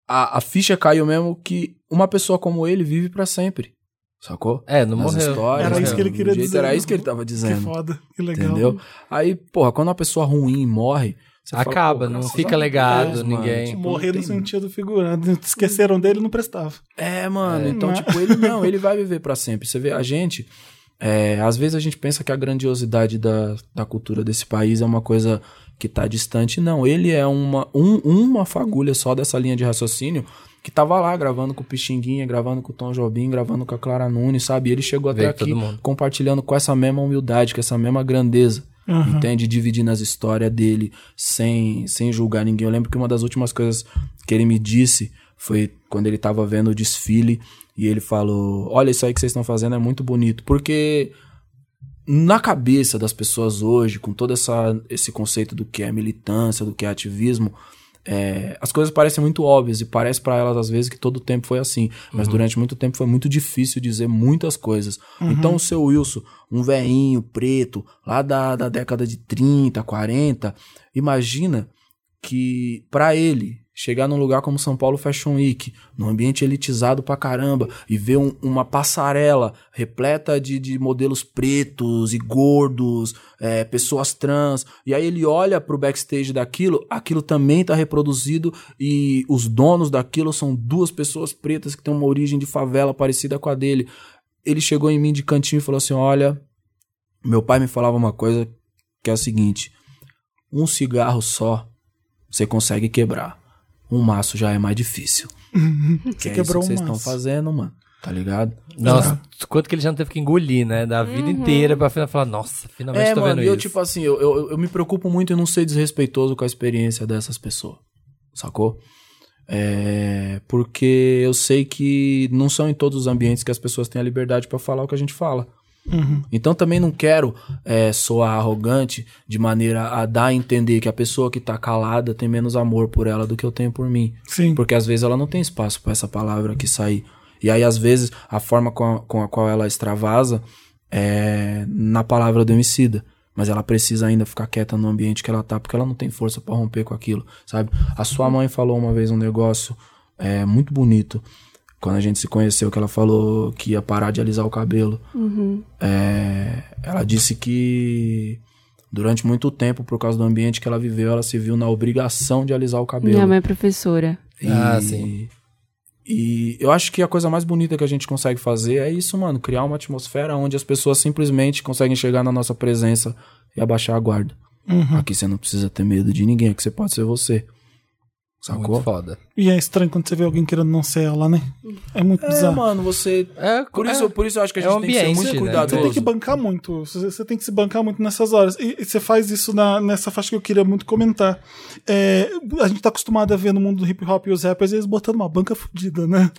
a, a ficha caiu mesmo que uma pessoa como ele vive pra sempre. Sacou? É, não Nas morreu. histórias, Era né? isso que ele queria dizer. Era isso que ele tava Que dizendo. foda, que legal. Entendeu? Aí, porra, quando uma pessoa ruim morre, você fala, Acaba, pô, não fica legado, Deus, ninguém. Tipo, Morrer não no sentido figurado. Esqueceram dele, não prestava. É, mano. É. Então, Né? tipo, ele não, ele vai viver pra sempre. Você vê, a gente. é, às vezes a gente pensa que a grandiosidade da, da cultura desse país é uma coisa que tá distante. Não, ele é uma, um- uma fagulha só dessa linha de raciocínio que tava lá gravando com o Pixinguinha, gravando com o Tom Jobim, gravando com a Clara Nunes, sabe? E ele chegou até Veio aqui compartilhando com essa mesma humildade, com essa mesma grandeza. Entende? Dividindo as histórias dele sem, sem julgar ninguém. Eu lembro que uma das últimas coisas que ele me disse foi quando ele tava vendo o desfile e ele falou: Olha, isso aí que vocês estão fazendo é muito bonito. Porque na cabeça das pessoas hoje, com todo essa, esse conceito do que é militância, do que é ativismo, é, as coisas parecem muito óbvias e parece pra elas às vezes que todo o tempo foi assim, mas durante muito tempo foi muito difícil dizer muitas coisas. Então o seu Wilson, um veinho preto, lá da, da década de 30, 40, imagina que pra ele chegar num lugar como São Paulo Fashion Week, num ambiente elitizado pra caramba, e ver um- uma passarela repleta de, de modelos pretos e gordos, é, pessoas trans, e aí ele olha pro backstage daquilo, aquilo também tá reproduzido, e os donos daquilo são duas pessoas pretas que têm uma origem de favela parecida com a dele. Ele chegou em mim de cantinho e falou assim: Olha, meu pai me falava uma coisa que é a seguinte: um cigarro só você consegue quebrar. Um maço já é mais difícil. que é isso quebrou que vocês estão fazendo, mano. Tá ligado? Nossa, quanto que ele já não teve que engolir, né? Da vida inteira pra final falar, nossa, finalmente É, tô mano, vendo eu, isso. tipo assim, eu, eu, eu me preocupo muito em não ser desrespeitoso com a experiência dessas pessoas. Sacou? É, porque eu sei que não são em todos os ambientes que as pessoas têm a liberdade pra falar o que a gente fala. Então também não quero é, soar arrogante de maneira a dar a entender que a pessoa que tá calada tem menos amor por ela do que eu tenho por mim. Sim. Porque às vezes ela não tem espaço pra essa palavra que sair. E aí, às vezes, a forma com a, com a qual ela extravasa é na palavra do homicida. Mas ela precisa ainda ficar quieta no ambiente que ela tá, porque ela não tem força pra romper com aquilo, sabe? A sua mãe falou uma vez um negócio é, muito bonito. Quando a gente se conheceu, que ela falou que ia parar de alisar o cabelo. É, ela disse que durante muito tempo, por causa do ambiente que ela viveu, ela se viu na obrigação de alisar o cabelo. Minha mãe é professora. E, Ah, sim. E eu acho que a coisa mais bonita que a gente consegue fazer é isso, mano. Criar uma atmosfera onde as pessoas simplesmente conseguem chegar na nossa presença e abaixar a guarda. Aqui você não precisa ter medo de ninguém, aqui você pode ser você. Sacou? Muito foda. E é estranho quando você vê alguém querendo não ser ela, né? É muito É, bizarro. mano, você. É, Por isso, por isso eu acho que a é gente o tem que ser ambiente, muito né? cuidadoso. Você tem que bancar muito. Você tem que se bancar muito nessas horas. E, e você faz isso na- nessa faixa que eu queria muito comentar. É, a gente tá acostumado a ver no mundo do hip hop e os rappers eles botando uma banca fodida, né?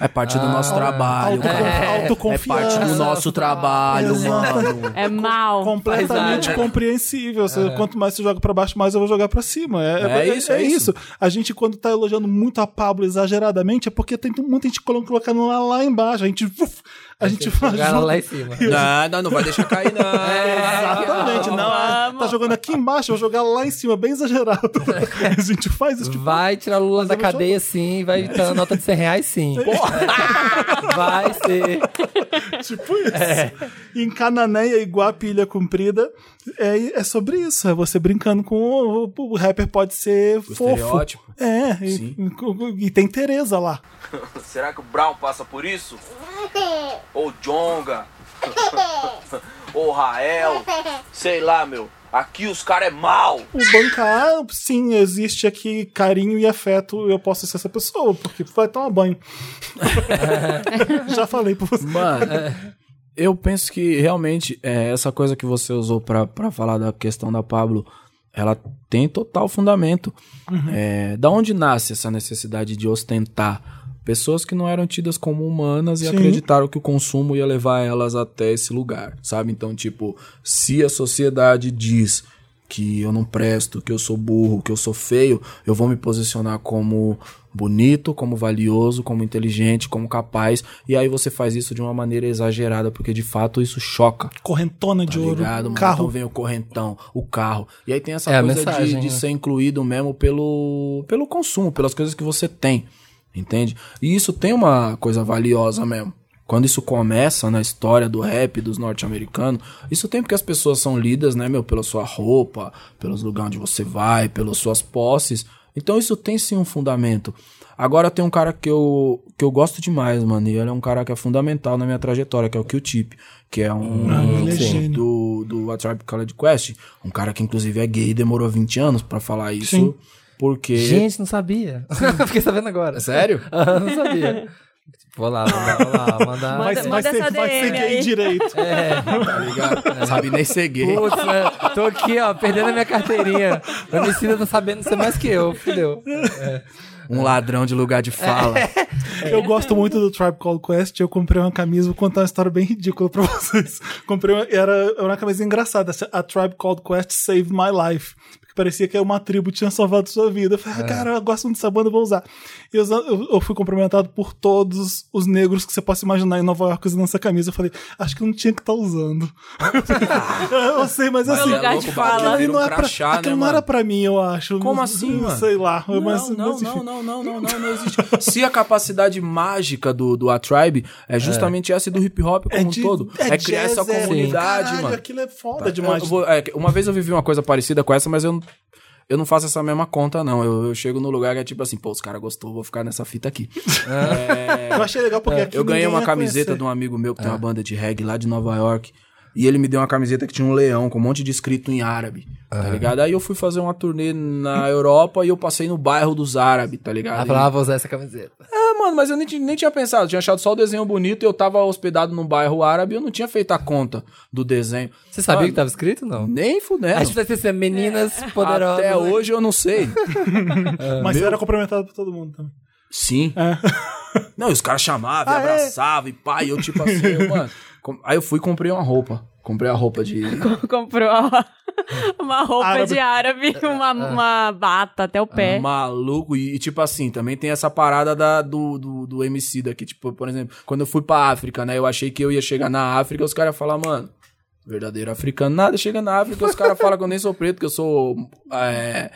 É parte do nosso trabalho, Autoconf- cara. É autoconfiança. parte do nosso trabalho, mano. É mal. completamente compreensível. Você- Quanto mais você joga pra baixo, mais eu vou jogar pra cima. É, É isso, é isso. A gente, quando tá elogiando muito a Pablo exageradamente, é porque tem muita gente colo- colocando lá, lá embaixo. A gente, uf, a gente faz lá em cima. Não, não, não vai deixar cair, não. Exatamente, não. ah, Tá jogando aqui embaixo, eu vou jogar lá em cima, bem exagerado. a gente faz isso. Tipo, Vai tirar Lula da cadeia sim, vai dar nota de 100 reais sim. É. Vai ser. Tipo isso. E em Cananéia, Iguape, Ilha Comprida, é, é sobre isso. É você brincando com o, o rapper pode ser fofo. estereótipo. É, Sim. e, e tem Tereza lá. Será que o Brown passa por isso? Ou Jonga? Ou Rael? Sei lá, meu. Aqui os caras é mal. O bancar, sim, existe aqui carinho e afeto. Eu posso ser essa pessoa, porque vai tomar banho. Já falei pra você. Mano, eu penso que realmente é, essa coisa que você usou pra, pra falar da questão da Pablo, ela tem total fundamento. É, da onde nasce essa necessidade de ostentar? Pessoas que não eram tidas como humanas e Sim. acreditaram que o consumo ia levar elas até esse lugar, sabe? Então, tipo, se a sociedade diz que eu não presto, que eu sou burro, que eu sou feio, eu vou me posicionar como bonito, como valioso, como inteligente, como capaz. E aí você faz isso de uma maneira exagerada, porque de fato isso choca. Correntona de Tá ouro, ligado, mano? carro. Então vem o correntão, o carro. E aí tem essa É coisa mensagem, de, de né? ser incluído mesmo pelo, pelo consumo, pelas coisas que você tem. Entende? E isso tem uma coisa valiosa mesmo. Quando isso começa na história do rap dos norte-americanos, isso tem porque as pessoas são lidas, né, meu, pela sua roupa, pelos lugares onde você vai, pelas suas posses. Então isso tem sim um fundamento. Agora tem um cara que eu, que eu gosto demais, mano, e ele é um cara que é fundamental na minha trajetória, que é o Q-Tip, que é um Ah, é sim, do, do Tribe Called Quest, um cara que inclusive é gay e demorou 20 anos pra falar isso, Sim. Porque... Gente, não sabia. Fiquei sabendo agora. Sério? Ah, não sabia. Vou lá, vou lá, vou lá, mandar. Vai, Manda- vai manda ser, essa vai ser DM gay aí. direito. É. Tá ligado? Sabe nem ser gay. Putz, né? tô aqui, ó, perdendo a minha carteirinha. O homicida tá sabendo ser mais que eu, fudeu. Um ladrão de lugar de fala. Eu gosto muito do Tribe Called Quest. Eu comprei uma camisa, vou contar uma história bem ridícula pra vocês. Comprei uma, era, era uma camisa engraçada. A Tribe Called Quest Saved My Life. Parecia que uma tribo tinha salvado sua vida. Eu falei, ah, cara, eu gosto muito dessa banda, eu vou usar. E eu, eu- fui cumprimentado por todos os negros que você possa imaginar em Nova York usando essa camisa. Eu falei, acho que não tinha que estar usando. eu sei, mas assim. lugar de louco, fala. Aquilo não, um é pra, crachá, aquilo né, não era pra mim, eu acho. Como Não- assim, não mano? Sei lá. Não, mas, não, mas, não, não, não, não, não, não existe. Se a capacidade mágica do, do A Tribe é justamente essa do hip hop como um de- todo, é, criar jazz, essa comunidade, caralho, mano. Aquilo é foda Tá, demais. eu vou- é, uma vez eu vivi uma coisa parecida com essa, mas eu, não- eu não faço essa mesma conta, não. Eu, eu chego no lugar que é tipo assim, pô, os caras gostou, vou ficar nessa fita aqui. É, Eu achei legal porque aqui eu ganhei uma camiseta conhecer. de um amigo meu que tem uma banda de reggae lá de Nova York. E ele me deu uma camiseta que tinha um leão com um monte de escrito em árabe, tá ligado? Aí eu fui fazer uma turnê na Europa e eu passei no bairro dos árabes, tá ligado? Ela falava, ah, vou usar essa camiseta. É, mano, mas eu nem, nem tinha pensado. Eu tinha achado só o desenho bonito e eu tava hospedado num bairro árabe e eu não tinha feito a conta do desenho. Você sabia Mano, que tava escrito, não? Nem fudendo. A gente vai ser meninas poderosas. Até né? hoje eu não sei. Mas você era cumprimentado por todo mundo também. Sim. Não, e os caras chamavam, e Ah, é? abraçavam, e pá, e eu tipo assim, eu, mano. Aí eu fui e comprei uma roupa. Comprei a roupa de. Comprou uma roupa Árabe. de árabe, uma, uma bata até o pé. Maluco, e, e, tipo assim, também tem essa parada da, do, do, do MC daqui, tipo, por exemplo, quando eu fui pra África, né, eu achei que eu ia chegar na África, os caras iam falar, mano, verdadeiro africano, nada, chega na África, os caras falam que eu nem sou preto, que eu sou é,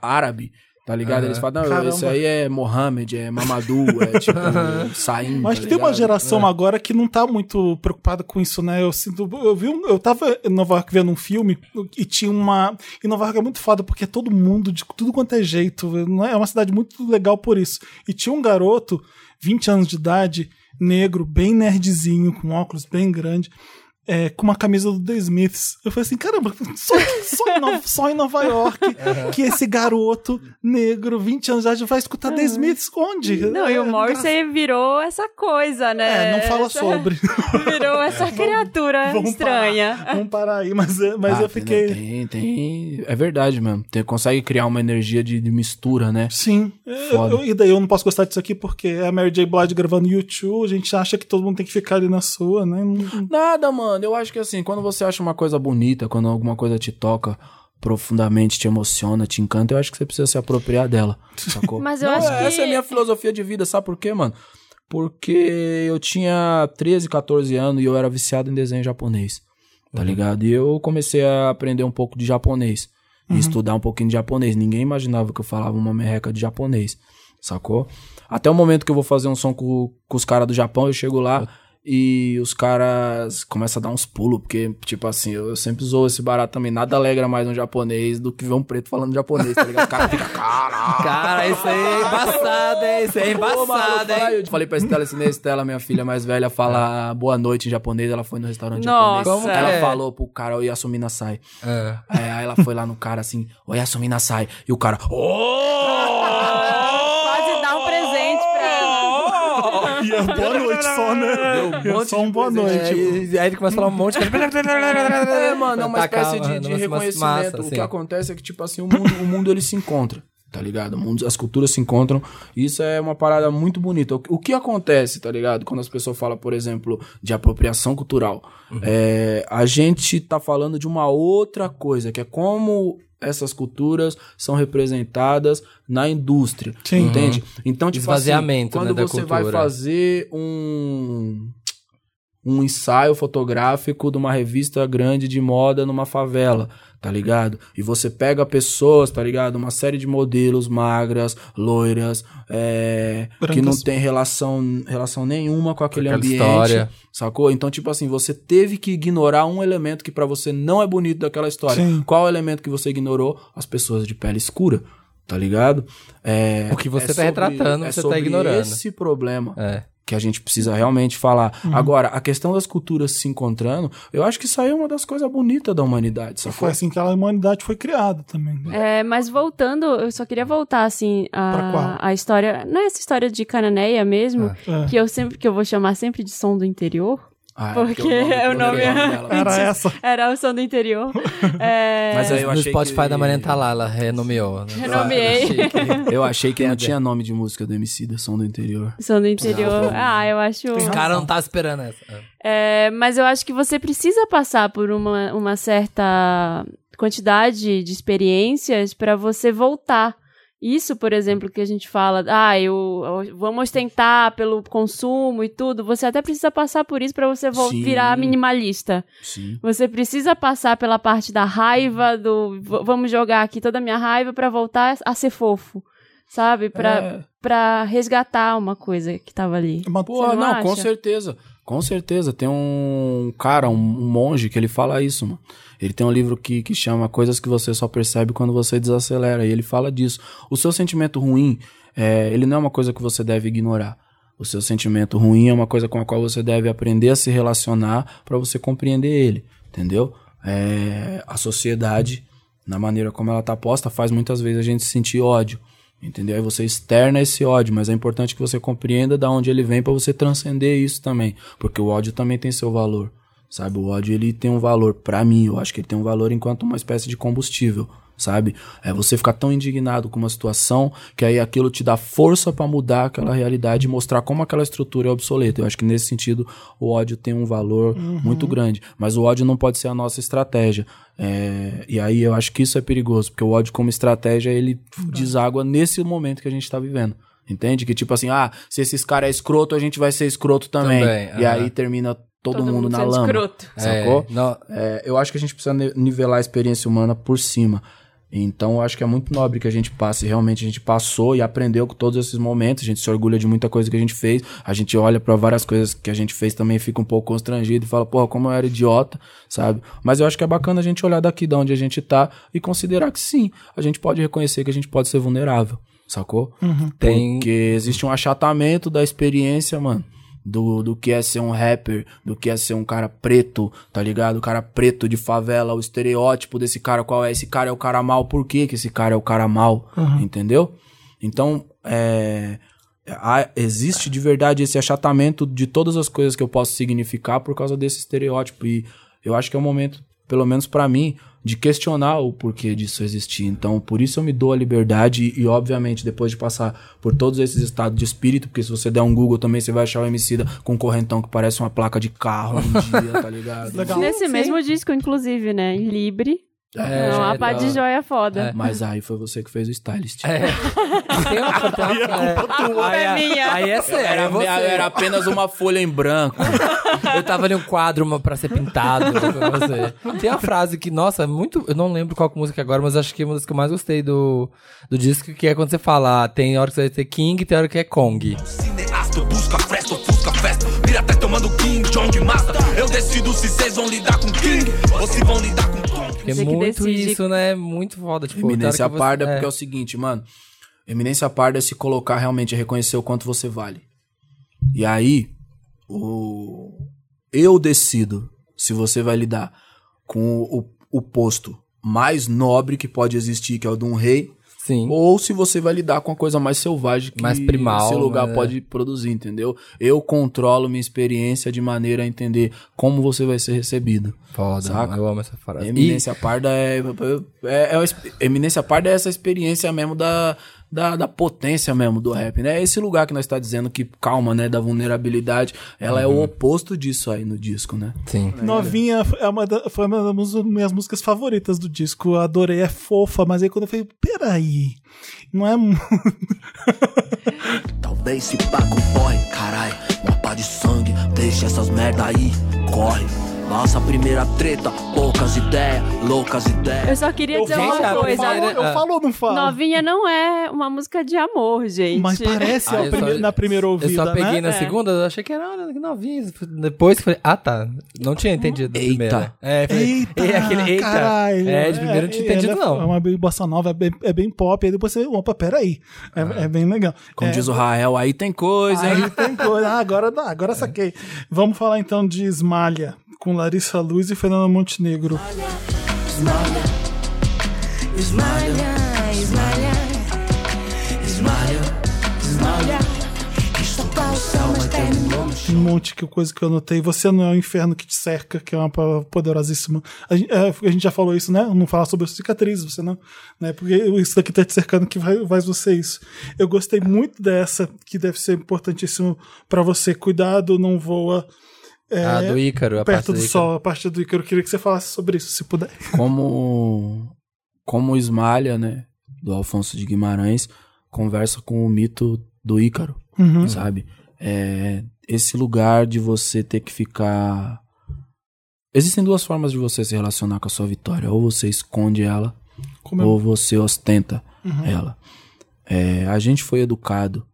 árabe, Tá ligado? Aham. Eles falam, não, Caramba. esse aí é Mohamed, é Mamadou, é tipo Saim. Mas tá tem uma geração agora que não tá muito preocupada com isso, né? Eu sinto. Eu vi um, Eu tava em Nova York vendo um filme e tinha uma. E Nova York é muito foda porque é todo mundo, de tudo quanto é jeito. não é? É uma cidade muito legal por isso. E tinha um garoto, 20 anos de idade, negro, bem nerdzinho, com óculos bem grande. É, com uma camisa do The Smiths. Eu falei assim, caramba, só, só, em, Nova, só em Nova York que esse garoto negro, 20 anos de idade, vai escutar The Smiths onde? Não, e É, o Morrissey virou essa coisa, né? É, não fala Essa- sobre. Virou essa criatura Vamos estranha. Parar, vamos parar aí, mas, é- mas Ah, eu tem- fiquei. Tem, tem. É verdade mesmo. Tem, consegue criar uma energia de, de mistura, né? Sim. Foda. Eu- e daí eu não posso gostar disso aqui porque é a Mary J. Blige gravando YouTube, a gente acha que todo mundo tem que ficar ali na sua, né? Não- Nada, mano. Eu acho que assim, quando você acha uma coisa bonita, quando alguma coisa te toca profundamente, te emociona, te encanta, eu acho que você precisa se apropriar dela. Sacou? Mas eu Não, acho que- Essa é a minha filosofia de vida, sabe por quê, mano? Porque eu tinha 13, 14 anos e eu era viciado em desenho japonês. Tá ligado? E eu comecei a aprender um pouco de japonês. E estudar um pouquinho de japonês. Ninguém imaginava que eu falava uma merreca de japonês. Sacou? Até o momento que eu vou fazer um som com, com os caras do Japão, eu chego lá e os caras começam a dar uns pulos, porque, tipo assim, eu, eu sempre zoo esse barato também. Nada alegra mais um japonês do que ver um preto falando japonês, tá ligado? O cara fica, caralho. Cara, isso aí é embaçado, hein? Isso aí é embaçado, fala hein? Eu falei pra Estela, ensinei a Estela, minha filha mais velha, a falar boa noite em japonês. Ela foi no restaurante Nossa. japonês. Como ela é? falou pro cara, o Yasumi Nasai. É. É, aí ela foi lá no cara assim, o Yasumi Nasai. E o cara, oh! Quase dá um presente pra ela. É boa noite só, né? Deu um É só um boa noite. É, e aí ele começa a falar um monte de coisa. É, mano, é uma Tacar, espécie de, mano, de reconhecimento. massa, o assim. que acontece é que, tipo assim, o mundo, o mundo ele se encontra. Tá ligado? O mundo, as culturas se encontram. Isso é uma parada muito bonita. O, o que acontece, tá ligado? Quando as pessoas falam, por exemplo, de apropriação cultural. Uhum. É, a gente tá falando de uma outra coisa, que é como essas culturas são representadas na indústria. Sim. Entende? Então, tipo assim, Esvaziamento, quando né, da você vai fazer um um ensaio fotográfico de uma revista grande de moda numa favela, tá ligado? E você pega pessoas, tá ligado? Uma série de modelos magras, loiras, é, que não tem relação, relação nenhuma com aquele aquela ambiente, história. sacou? Então, tipo assim, você teve que ignorar um elemento que pra você não é bonito daquela história. Sim. Qual é o elemento que você ignorou? As pessoas de pele escura. Tá ligado? É, O que você é tá sobre- retratando, é você tá ignorando. Esse problema É. que a gente precisa realmente falar. Agora, a questão das culturas se encontrando, eu acho que isso aí é uma das coisas bonitas da humanidade, sacou? Foi assim que a humanidade foi criada também. né? É, mas voltando, eu só queria voltar, assim, a, a história. Não é essa história de Cananeia mesmo, É. que eu sempre que eu vou chamar sempre de som do interior. Ah, Porque o é o nome- dela. Era essa. Era o som do interior. É, Mas aí eu no achei Spotify que- da Mariana tá lá, ela renomeou. né? Renomeei. Eu achei que não tinha nome de música do MC da Som do Interior. som do interior. Ah, eu acho. Os caras não tá esperando essa. É, mas eu acho que você precisa passar por uma, uma certa quantidade de experiências para você voltar. Isso, por exemplo, que a gente fala, ah, eu, eu- vamos ostentar pelo consumo e tudo. Você até precisa passar por isso para você Sim. virar minimalista. Sim. Você precisa passar pela parte da raiva, do vamos jogar aqui toda a minha raiva para voltar a ser fofo, sabe? Pra, É. pra resgatar uma coisa que tava ali. Pô, Você não, não com certeza. Com certeza. Tem um cara, um, um monge, que ele fala isso, mano. Ele tem um livro que, que chama Coisas que você só percebe quando você desacelera. E ele fala disso. O seu sentimento ruim, é, ele não é uma coisa que você deve ignorar. O seu sentimento ruim é uma coisa com a qual você deve aprender a se relacionar para você compreender ele, entendeu? É, a sociedade, na maneira como ela tá posta, faz muitas vezes a gente sentir ódio. Entendeu? Aí você externa esse ódio, mas é importante que você compreenda da onde ele vem para você transcender isso também, porque o ódio também tem seu valor, sabe? O ódio ele tem um valor para mim, eu acho que ele tem um valor enquanto uma espécie de combustível, sabe? É você ficar tão indignado com uma situação que aí aquilo te dá força para mudar aquela realidade e mostrar como aquela estrutura é obsoleta. Eu acho que nesse sentido o ódio tem um valor muito grande, mas o ódio não pode ser a nossa estratégia. É, e aí eu acho que isso é perigoso, porque o ódio como estratégia ele deságua nesse momento que a gente tá vivendo. Entende? Que tipo assim, ah, se esses caras é escroto, a gente vai ser escroto também. Também, e aham. aí termina todo, Todo mundo, mundo na lama. escroto. Sacou? É, não- É, eu acho que a gente precisa ni- nivelar a experiência humana por cima. Então, eu acho que é muito nobre que a gente passe. Realmente, a gente passou e aprendeu com todos esses momentos. A gente se orgulha de muita coisa que a gente fez. A gente olha pra várias coisas que a gente fez também, fica um pouco constrangido e fala, porra, como eu era idiota, sabe? Mas eu acho que é bacana a gente olhar daqui de onde a gente tá e considerar que sim, a gente pode reconhecer que a gente pode ser vulnerável, sacou? Tem- Porque existe um achatamento da experiência, mano. Do, do que é ser um rapper, do que é ser um cara preto, tá ligado? O cara preto de favela, o estereótipo desse cara, qual é? Esse cara é o cara mal, por que que esse cara é o cara mal? Entendeu? Então, é, há- existe de verdade esse achatamento de todas as coisas que eu posso significar por causa desse estereótipo. E eu acho que é o momento, pelo menos pra mim, de questionar o porquê disso existir. Então, por isso eu me dou a liberdade e, obviamente, depois de passar por todos esses estados de espírito, porque se você der um Google também, você vai achar o Emicida com um correntão que parece uma placa de carro um dia, tá ligado? Legal. Nesse mesmo disco, inclusive, né? Libre. É, É uma é, pá de joia foda. Mas aí foi você que fez o stylist. É. Tem uma, tem uma, é, aí, é, aí é sério, Era, é você. era apenas uma folha em branco. Eu tava ali um quadro uma, pra ser pintado pra. Tem uma frase que, nossa, é muito. Eu não lembro qual música agora, mas acho que é uma das que eu mais gostei do, do disco, que é quando você fala, ah, tem hora que você vai ter King tem hora que é Kong. Cineasta, busca festa, ofusca festa. Vira até tomando King Jong Master. Eu decido se vocês vão lidar com King ou se vão lidar com Kong. Porque é muito decide. isso, né? Muito foda. Tipo, Eminência você- parda, porque é o seguinte, mano. Eminência parda é se colocar realmente, é reconhecer o quanto você vale. E aí, o... eu decido se você vai lidar com o, o posto mais nobre que pode existir, que é o de um rei, Sim. ou se você vai lidar com a coisa mais selvagem que Mais primal, esse lugar né? pode produzir, entendeu? Eu controlo minha experiência de maneira a entender como você vai ser recebido. Foda, Saca? eu amo essa frase. Eminência parda é, é, é uma exp- Eminência parda é essa experiência mesmo da, da, da potência mesmo do rap, né? É esse lugar que nós tá dizendo que calma, né? Da vulnerabilidade. Ela é o oposto disso aí no disco, né? Sim. Novinha é uma da- foi uma das minhas músicas favoritas do disco. Eu adorei, é fofa, mas aí quando eu falei, peraí, não é. Talvez se pá corre, carai. Uma pá de sangue, deixa essas merda aí, corre. Nossa primeira treta, poucas ideias, loucas ideias. Eu só queria Eu dizer uma a eu coisa. falo, primeira- eu falo ou não falo? Novinha não é uma música de amor, gente. Mas parece Ah, a eu prime- só- na primeira ouvida, Eu só peguei né? na É. segunda, eu achei que era novinho. Depois falei, ah tá, não tinha entendido Eita. primeira. É, falei, Eita, é, aquele, eita. caralho. É, de primeiro eu não tinha entendido não. É uma bossa nova, é bem, é bem pop. Aí depois você, opa, peraí. É, é bem legal. Como é, diz o Rael, aí tem coisa, hein? Aí tem coisa. Ah, agora, dá, agora saquei. Vamos falar então de Esmalha, com Larissa Luz e Fernanda Montenegro. Tem um monte de coisa que eu anotei. Você não é o inferno que te cerca, que é uma palavra poderosíssima. A gente, é, a gente já falou isso, né? Não falar sobre cicatrizes, você não. Né? Porque isso daqui tá te cercando que vai, faz você isso. Eu gostei muito dessa, que deve ser importantíssimo pra você. Cuidado, não voa. É, Ah, do Ícaro, a parte perto do, Ícaro. sol, a parte do Ícaro. Eu queria que você falasse sobre isso, se puder. Como, como Esmalha, né? Do Alfonso de Guimarães, conversa com o mito do Ícaro, Uhum. sabe? É, esse lugar de você ter que ficar. Existem duas formas de você se relacionar com a sua vitória. Ou você esconde ela, Como é- ou você ostenta Uhum. ela. É, a gente foi educado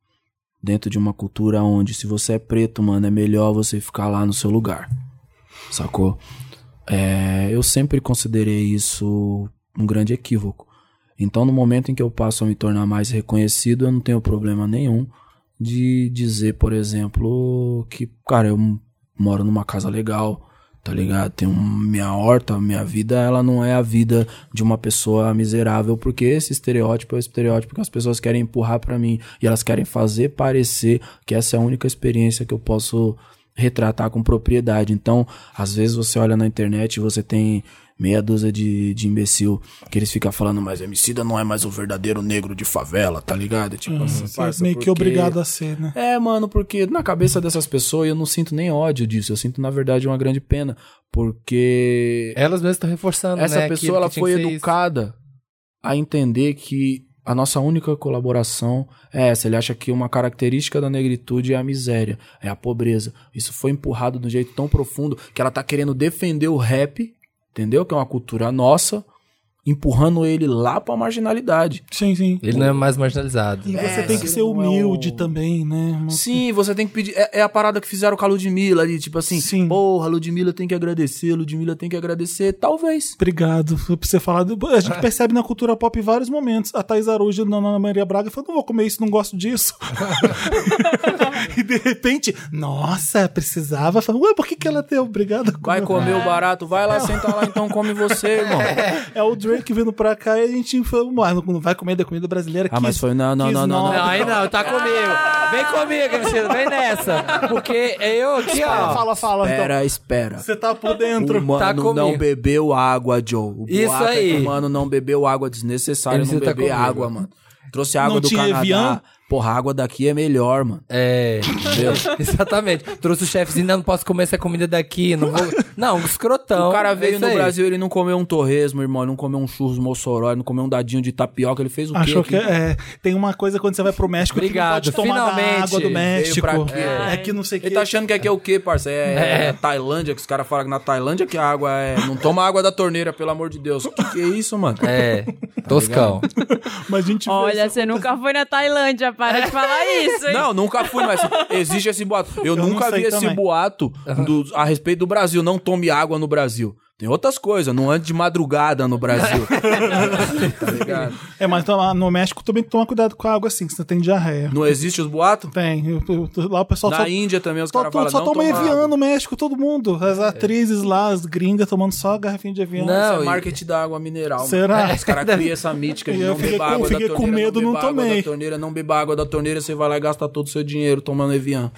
dentro de uma cultura onde se você é preto, mano, é melhor você ficar lá no seu lugar. Sacou? É, eu sempre considerei isso um grande equívoco. Então, no momento em que eu passo a me tornar mais reconhecido, eu não tenho problema nenhum de dizer, por exemplo, que, cara, eu moro numa casa legal, tá ligado? Tenho um- minha horta, minha vida, ela não é a vida de uma pessoa miserável, porque esse estereótipo é o estereótipo que as pessoas querem empurrar pra mim e elas querem fazer parecer que essa é a única experiência que eu posso retratar com propriedade. Então, às vezes você olha na internet e você tem meia dúzia de, de imbecil que eles ficam falando, mas Emicida não é mais o verdadeiro negro de favela, tá ligado? Tipo assim, Você é parça, meio que porque- obrigado a ser, né? é, mano, porque na cabeça dessas pessoas eu não sinto nem ódio disso. Eu sinto, na verdade, uma grande pena. Porque Elas mesmas estão reforçando, essa né? pessoa que- ela que foi que educada a entender que a nossa única colaboração é essa. Ele acha que uma característica da negritude é a miséria, é a pobreza. Isso foi empurrado de um jeito tão profundo que ela tá querendo defender o rap, entendeu? Que é uma cultura nossa. Empurrando ele lá pra marginalidade. Sim, sim. Ele não é mais marginalizado. E você É, tem que se ser é humilde o- também, né? Sim, você tem que pedir. É, é a parada que fizeram com a Ludmilla ali, tipo assim, Sim. porra, Ludmilla tem que agradecer, Ludmilla tem que agradecer, talvez. Obrigado por você falar. A gente percebe na cultura pop em vários momentos. A Thais Araújo na Ana Maria Braga falou: não vou comer isso, não gosto disso. e de repente, nossa, precisava. Fala, Ué, por que, que ela tem obrigada a Vai comer o barato, vai lá, senta lá, então come você, irmão. É o Drake vindo pra cá e a gente falou: "Ah, não vai comer da comida brasileira. Ah, mas foi- não, não, não, não, nova." Não, aí não, tá comigo. Vem comigo, Cristiano, vem nessa. Porque eu aqui, ó. Fala, fala. então. Espera, espera. Você tá por dentro. O mano Tá não bebeu água, Joe. O Isso é que aí. o mano não bebeu água desnecessária, não tá beber água, mano. Trouxe água Não do tinha Canadá. Porra, a água daqui é melhor, mano. É, exatamente. Trouxe o chefezinho, não posso comer essa comida daqui, não vou... Não, escrotão. o cara é veio isso no aí. Brasil, ele não comeu um torresmo, irmão. Ele não comeu um churros mossoró, ele não comeu um dadinho de tapioca. Ele fez o Achou quê? que é, tem uma coisa quando você vai pro México Obrigado, que não pode tomar finalmente água do México. pra quê? É que não sei o que. Ele tá achando que aqui é o quê, parça? É, é Tailândia, que os caras falam que na Tailândia que a água é. Não toma água da torneira, pelo amor de Deus. O que, que é isso, mano? É, toscão. Mas a gente Olha, você nunca foi na Tailândia, para de falar isso, hein? Não, nunca fui, mas existe esse boato. Eu, não nunca vi esse também. boato do- a respeito do Brasil. Não tome água no Brasil. Tem outras coisas, não ande de madrugada no Brasil. tá ligado? É, mas no México também toma cuidado com a água assim, que você tem diarreia. Não existe os boatos? Tem. eu- eu- lá o pessoal Na só, Índia também os caras falam, só toma Evian no México, todo mundo. As atrizes lá, as gringas, tomando só garrafinha de Evian. Não, Isso é e- marketing da água mineral. mano. Será? Os caras criam essa mítica de Eu não fiquei beber água da fiquei torneira. com medo, não não beba água tomei. da torneira, não beba água da torneira, você vai lá e gasta todo o seu dinheiro tomando Evian.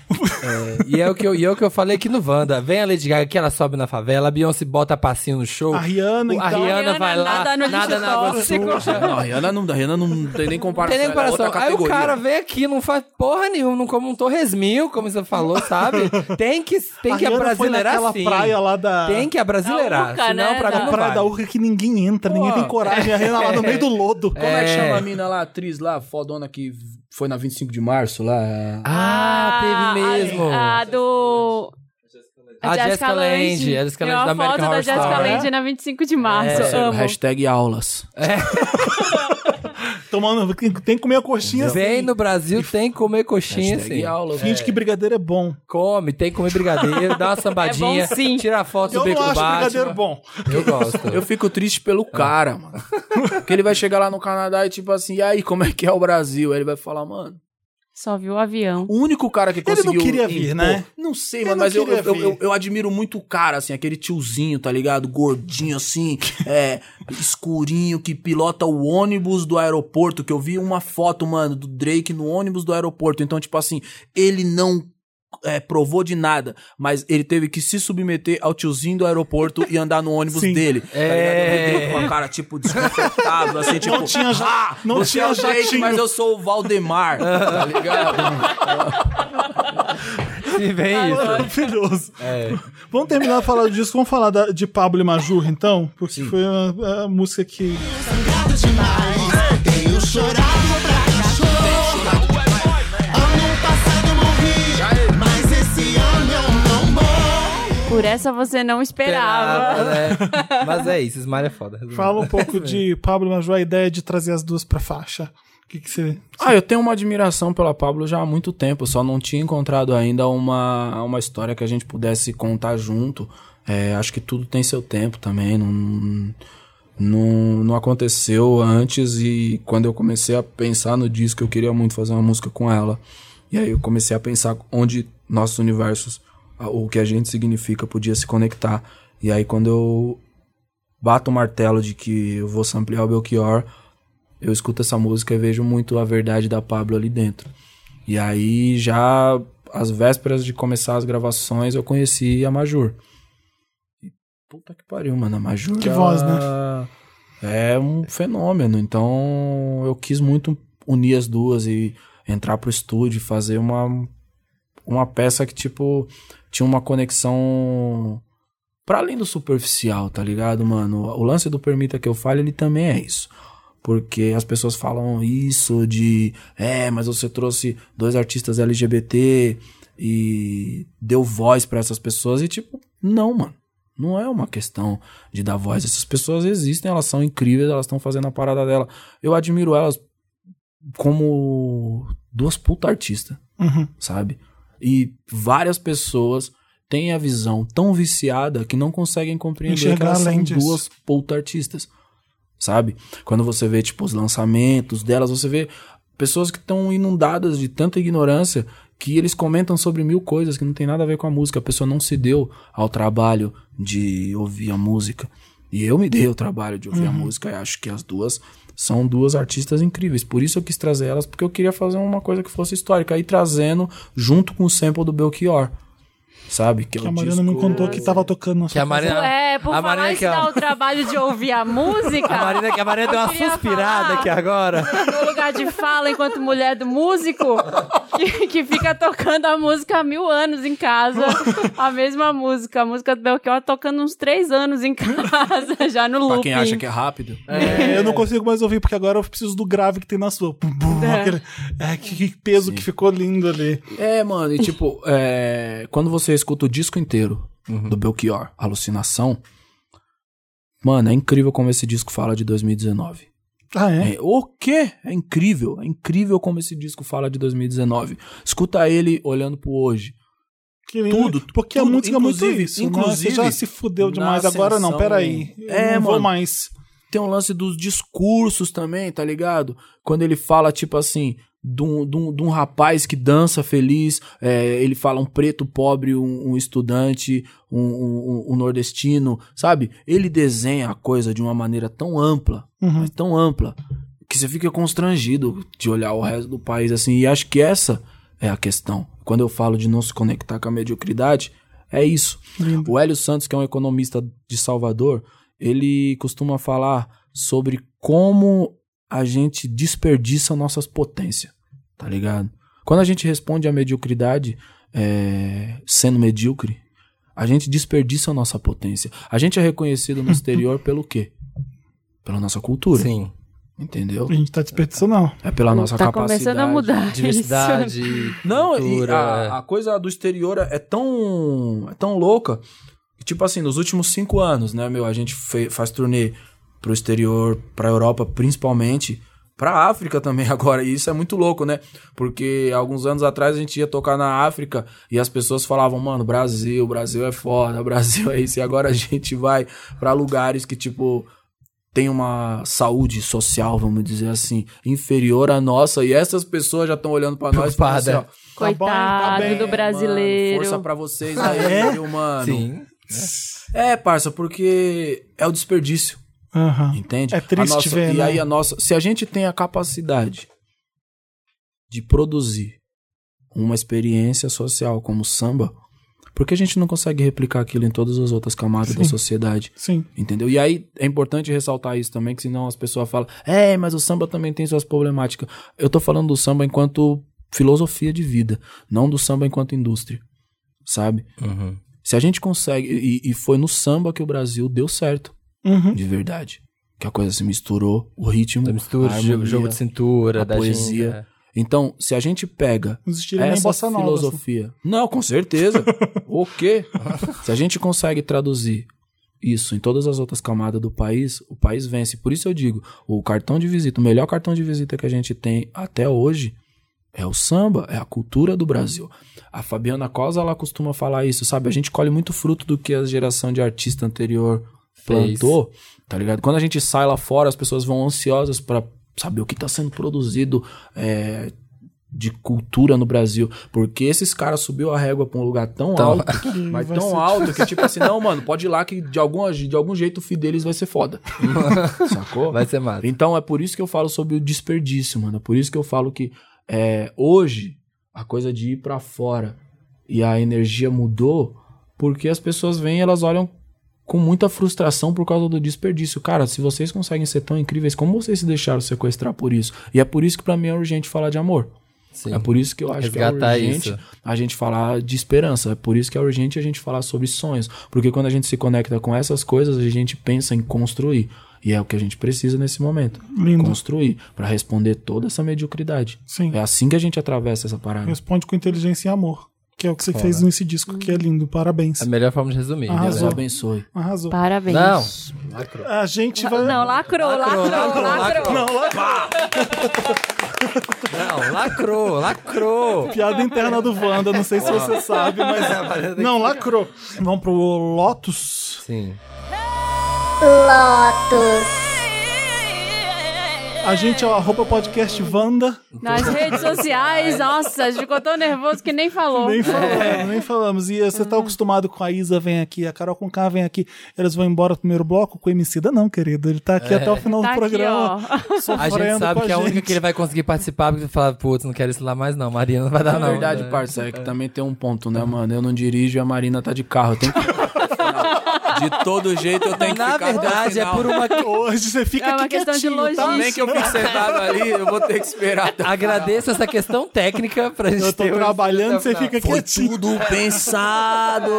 E é o que eu, e é o que eu falei aqui no Wanda. Vem a Lady Gaga que ela sobe na favela, a Beyoncé bota passinho no show. A Rihanna, a então. Rihanna Rihanna vai lá, nada no nada na água suja. Não, a Rihanna não, a Rihanna não tem nem comparação. tem nem é comparação. outra Aí o cara vem aqui, não faz porra nenhuma, não come um torresminho, como você falou, sabe? Tem que, tem A que abrasileirar naquela sim. praia lá da... Tem que abrasileirar, Da Urca, senão né? pra mim A não praia vai. da Urca que ninguém entra, ninguém tem coragem. A Rihanna lá no meio do lodo. Como é que É. chama a mina lá, a atriz lá, fodona que foi na 25 de março lá? Ah, teve mesmo. A, a do... A Jessica Lange, a Jessica Tem Lange uma da foto American da Horror Jessica Story. Lange na 25 de março. Sério, amo. hashtag aulas. Tomando, tem que comer a coxinha Vem assim. no Brasil, tem que comer coxinha Hashtag assim. aulas. Finge que brigadeiro é bom. Come, tem que comer brigadeiro, dá uma sambadinha, É bom sim. tira a foto Eu do não acho Batman. brigadeiro bom. Eu gosto. Eu fico triste pelo cara, mano. Porque ele vai chegar lá no Canadá e tipo assim, e aí, como é que é o Brasil? Aí ele vai falar, mano, Só viu o avião. o único cara que Ele não conseguiu... queria vir, né? Não sei, mano, não mas eu, eu, vir. eu, eu admiro muito o cara, assim, aquele tiozinho, tá ligado? Gordinho, assim, é, escurinho, que pilota o ônibus do aeroporto, que eu vi uma foto, mano, do Drake no ônibus do aeroporto. Então, tipo assim, ele não é, provou de nada, mas ele teve que se submeter ao tiozinho do aeroporto e andar no ônibus Sim. dele. Tá ligado? É. Drake com a cara, tipo, desconfortável, assim, tipo... Não tinha ja- ah, não você tinha é o Drake, jatinho." mas eu sou o Valdemar, tá ligado? Se vem isso. Maravilhoso. É. Vamos terminar de falar disso. Vamos falar da- de Pablo e Majur, então? Porque foi a, a música que. Tenho chorado Por essa você não esperava. Esperava, né? Mas é isso, Smile é foda. resumindo. Fala um pouco de Pablo e Majur, a ideia de trazer as duas pra faixa. O que, que você. Ah, eu tenho uma admiração pela Pablo já há muito tempo, só não tinha encontrado ainda uma, uma história que a gente pudesse contar junto. É, acho que tudo tem seu tempo também, não, não, não aconteceu antes e quando eu comecei a pensar no disco, eu queria muito fazer uma música com ela. E aí eu comecei a pensar onde nossos universos, o que a gente significa, podia se conectar. E aí quando eu bato o martelo de que eu vou samplear o Belchior, eu escuto essa música e vejo muito a verdade da Pablo ali dentro. E aí, já às vésperas de começar as gravações, eu conheci a Majur. E puta que pariu, mano. A Majur. Que voz, né? É um fenômeno. Então, eu quis muito unir as duas e entrar pro estúdio e fazer uma, uma peça que, tipo, tinha uma conexão para além do superficial, tá ligado, mano? O lance do Permita que eu fale, ele também é isso. Porque as pessoas falam isso de, é, mas você trouxe dois artistas LGBT e deu voz pra essas pessoas e tipo, não, mano. Não é uma questão de dar voz. Essas pessoas existem, elas são incríveis, elas estão fazendo a parada dela. Eu admiro elas como duas puta artistas, Uhum. sabe? E várias pessoas têm a visão tão viciada que não conseguem compreender que Enxergar elas além são disso. duas puta artistas, sabe? Quando você vê, tipo, os lançamentos delas, você vê pessoas que estão inundadas de tanta ignorância que eles comentam sobre mil coisas que não tem nada a ver com a música. A pessoa não se deu ao trabalho de ouvir a música. E eu me dei o trabalho de ouvir a música e acho que as duas são duas artistas incríveis. Por isso eu quis trazer elas, porque eu queria fazer uma coisa que fosse histórica. Aí trazendo junto com o sample do Belchior. Sabe? Que, é Que o a Mariana me disco- contou que tava tocando na Que sua a Marina. É, por a em que dar ó, o trabalho de ouvir a música. a Marina, que a Marina deu uma suspirada falar. aqui agora. no lugar de fala enquanto mulher do músico, que, que fica tocando a música há mil anos em casa. A mesma música. A música do Belchior tocando uns três anos em casa, já no Pra looping. quem acha que é rápido. É, eu não consigo mais ouvir, porque agora eu preciso do grave que tem na sua. Bum, bum, É. aquele- é, que, peso que ficou lindo ali. É, mano, e tipo, é, quando você escuta o disco inteiro do Belchior, Alucinação, mano, é incrível como esse disco fala de 2019. Ah, é? É, o quê? É incrível, é incrível como esse disco fala de 2019. Escuta ele olhando pro hoje. Que lindo. tudo, Porque a tudo, música é muito inclusive- isso. né? inclusive, Você já se fudeu demais. Agora não, peraí. Eu É, não vou mano. mais. Tem um lance dos discursos também, tá ligado? Quando ele fala, tipo assim, de um, de um- de um rapaz que dança feliz, é, ele fala um preto pobre, um, um estudante, um, nordestino, sabe? Ele desenha a coisa de uma maneira tão ampla, Uhum. mas tão ampla, que você fica constrangido de olhar o resto do país assim. E acho que essa é a questão. Quando eu falo de não se conectar com a mediocridade, é isso. O Hélio Santos, que é um economista de Salvador, ele costuma falar sobre como a gente desperdiça nossas potências, tá ligado? Quando a gente responde à mediocridade é, sendo medíocre, a gente desperdiça a nossa potência. A gente é reconhecido no exterior pelo quê? Pela nossa cultura, Sim. entendeu? A gente tá desperdiçando, não. É pela nossa tá capacidade. começando a mudar. isso. Diversidade. Não, e cultura, a, a coisa do exterior é tão, é tão louca. Tipo assim, nos últimos cinco anos, né, meu, a gente fe- faz turnê pro exterior, pra Europa principalmente, pra África também agora. E isso é muito louco, né? Porque alguns anos atrás a gente ia tocar na África e as pessoas falavam, mano, Brasil, Brasil é foda, Brasil é isso. E agora a gente vai pra lugares que, tipo, tem uma saúde social, vamos dizer assim, inferior à nossa. E essas pessoas já estão olhando pra nós e falando assim, ó, Tá bom, tá Coitado bem, do brasileiro. Mano, força pra vocês aí, é? viu, mano? Sim. É, parça, porque é o desperdício, Aham. entende? É triste A nossa- ver, E né? aí a nossa, se a gente tem a capacidade de produzir uma experiência social como o samba, por que a gente não consegue replicar aquilo em todas as outras camadas da Sim. sociedade? Sim. Entendeu? E aí é importante ressaltar isso também, que senão as pessoas falam, é, mas o samba também tem suas problemáticas. Eu tô falando do samba enquanto filosofia de vida, não do samba enquanto indústria, sabe? Uhum. Se a gente consegue, e, e foi no samba que o Brasil deu certo, Uhum. de verdade. Que a coisa se misturou, o ritmo, Da mistura, a jogo, harmonia. jogo de cintura, a da poesia. Então, se a gente pega essa bossa nova. assim. filosofia. Não, com certeza. o quê? Se a gente consegue traduzir isso em todas as outras camadas do país, o país vence. Por isso eu digo, o cartão de visita, o melhor cartão de visita que a gente tem até hoje é o samba, é a cultura do Brasil. A Fabiana Cosa, ela costuma falar isso, sabe? A gente colhe muito fruto do que a geração de artista anterior Fez. plantou, tá ligado? Quando a gente sai lá fora, as pessoas vão ansiosas pra saber o que tá sendo produzido é, de cultura no Brasil. Porque esses caras subiu a régua pra um lugar tão alto, mas vai tão ser alto que tipo assim, não, mano, pode ir lá que de algum, de algum jeito o Fidelis vai ser foda. Sacou? Vai ser massa. Então é por isso que eu falo sobre o desperdício, mano. É por isso que eu falo que é, hoje a coisa de ir pra fora e a energia mudou porque as pessoas vêm e elas olham com muita frustração por causa do desperdício. Cara, se vocês conseguem ser tão incríveis, como vocês se deixaram sequestrar por isso? E é por isso que pra mim é urgente falar de amor. Sim. É por isso que eu acho Resgatar que é urgente isso. a gente falar de esperança. É por isso que é urgente a gente falar sobre sonhos. Porque quando a gente se conecta com essas coisas, a gente pensa em construir. E é o que a gente precisa nesse momento. Lindo. Construir para responder toda essa mediocridade. Sim. É assim que a gente atravessa essa parada. Responde com inteligência e amor. Que é o que você fez nesse disco, que é lindo. Parabéns. A melhor forma de resumir. Arrasou. Deus abençoe. Arrasou. Parabéns. Não. Lacrou. A gente vai. Não, lacrou, lacrou, lacrou, lacrou. Não, lá- Não, lacrou, lacrou. piada interna do Wanda, não sei se você sabe, mas. Não, lacrou. Vamos pro Lotus. Sim. A gente é o arroba podcast Wanda. Nas redes sociais, nossa, a gente ficou tão nervoso que nem falou. Nem falamos, nem falamos. E você tá acostumado com a Isa vem aqui, a Carol com K vem aqui, eles vão embora do primeiro bloco com o Emicida, não, querido. Ele tá aqui até o final Tá do aqui, programa. Sofrendo A gente sabe com que é a única gente. que ele vai conseguir participar, porque ele fala, putz, não quero isso lá mais não, Marina não vai dar Na não. verdade, É. parça, é que também tem um ponto, né, mano? Eu não dirijo e a Marina tá de carro. Eu tenho que... De todo jeito eu tenho que Na ficar verdade, é por uma... Hoje você fica É uma aqui questão de quietinho, tá? logística. Nem que eu fique sentado ali, eu vou ter que esperar até Agradeço essa questão técnica pra gente Eu tô ter o- trabalhando, você fica Foi quietinho. tudo pensado.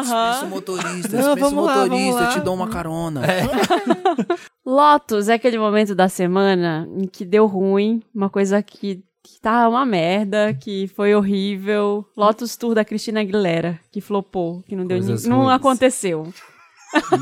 Dispensa o motorista, Não, dispensa o vamos lá, vamos motorista, lá. eu te dou uma carona. Lotus é aquele momento da semana em que deu ruim, uma coisa que, que tá uma merda, que foi horrível. Lotus Tour da Cristina Aguilera, que flopou, que não deu Coisas ni- não ruins. aconteceu.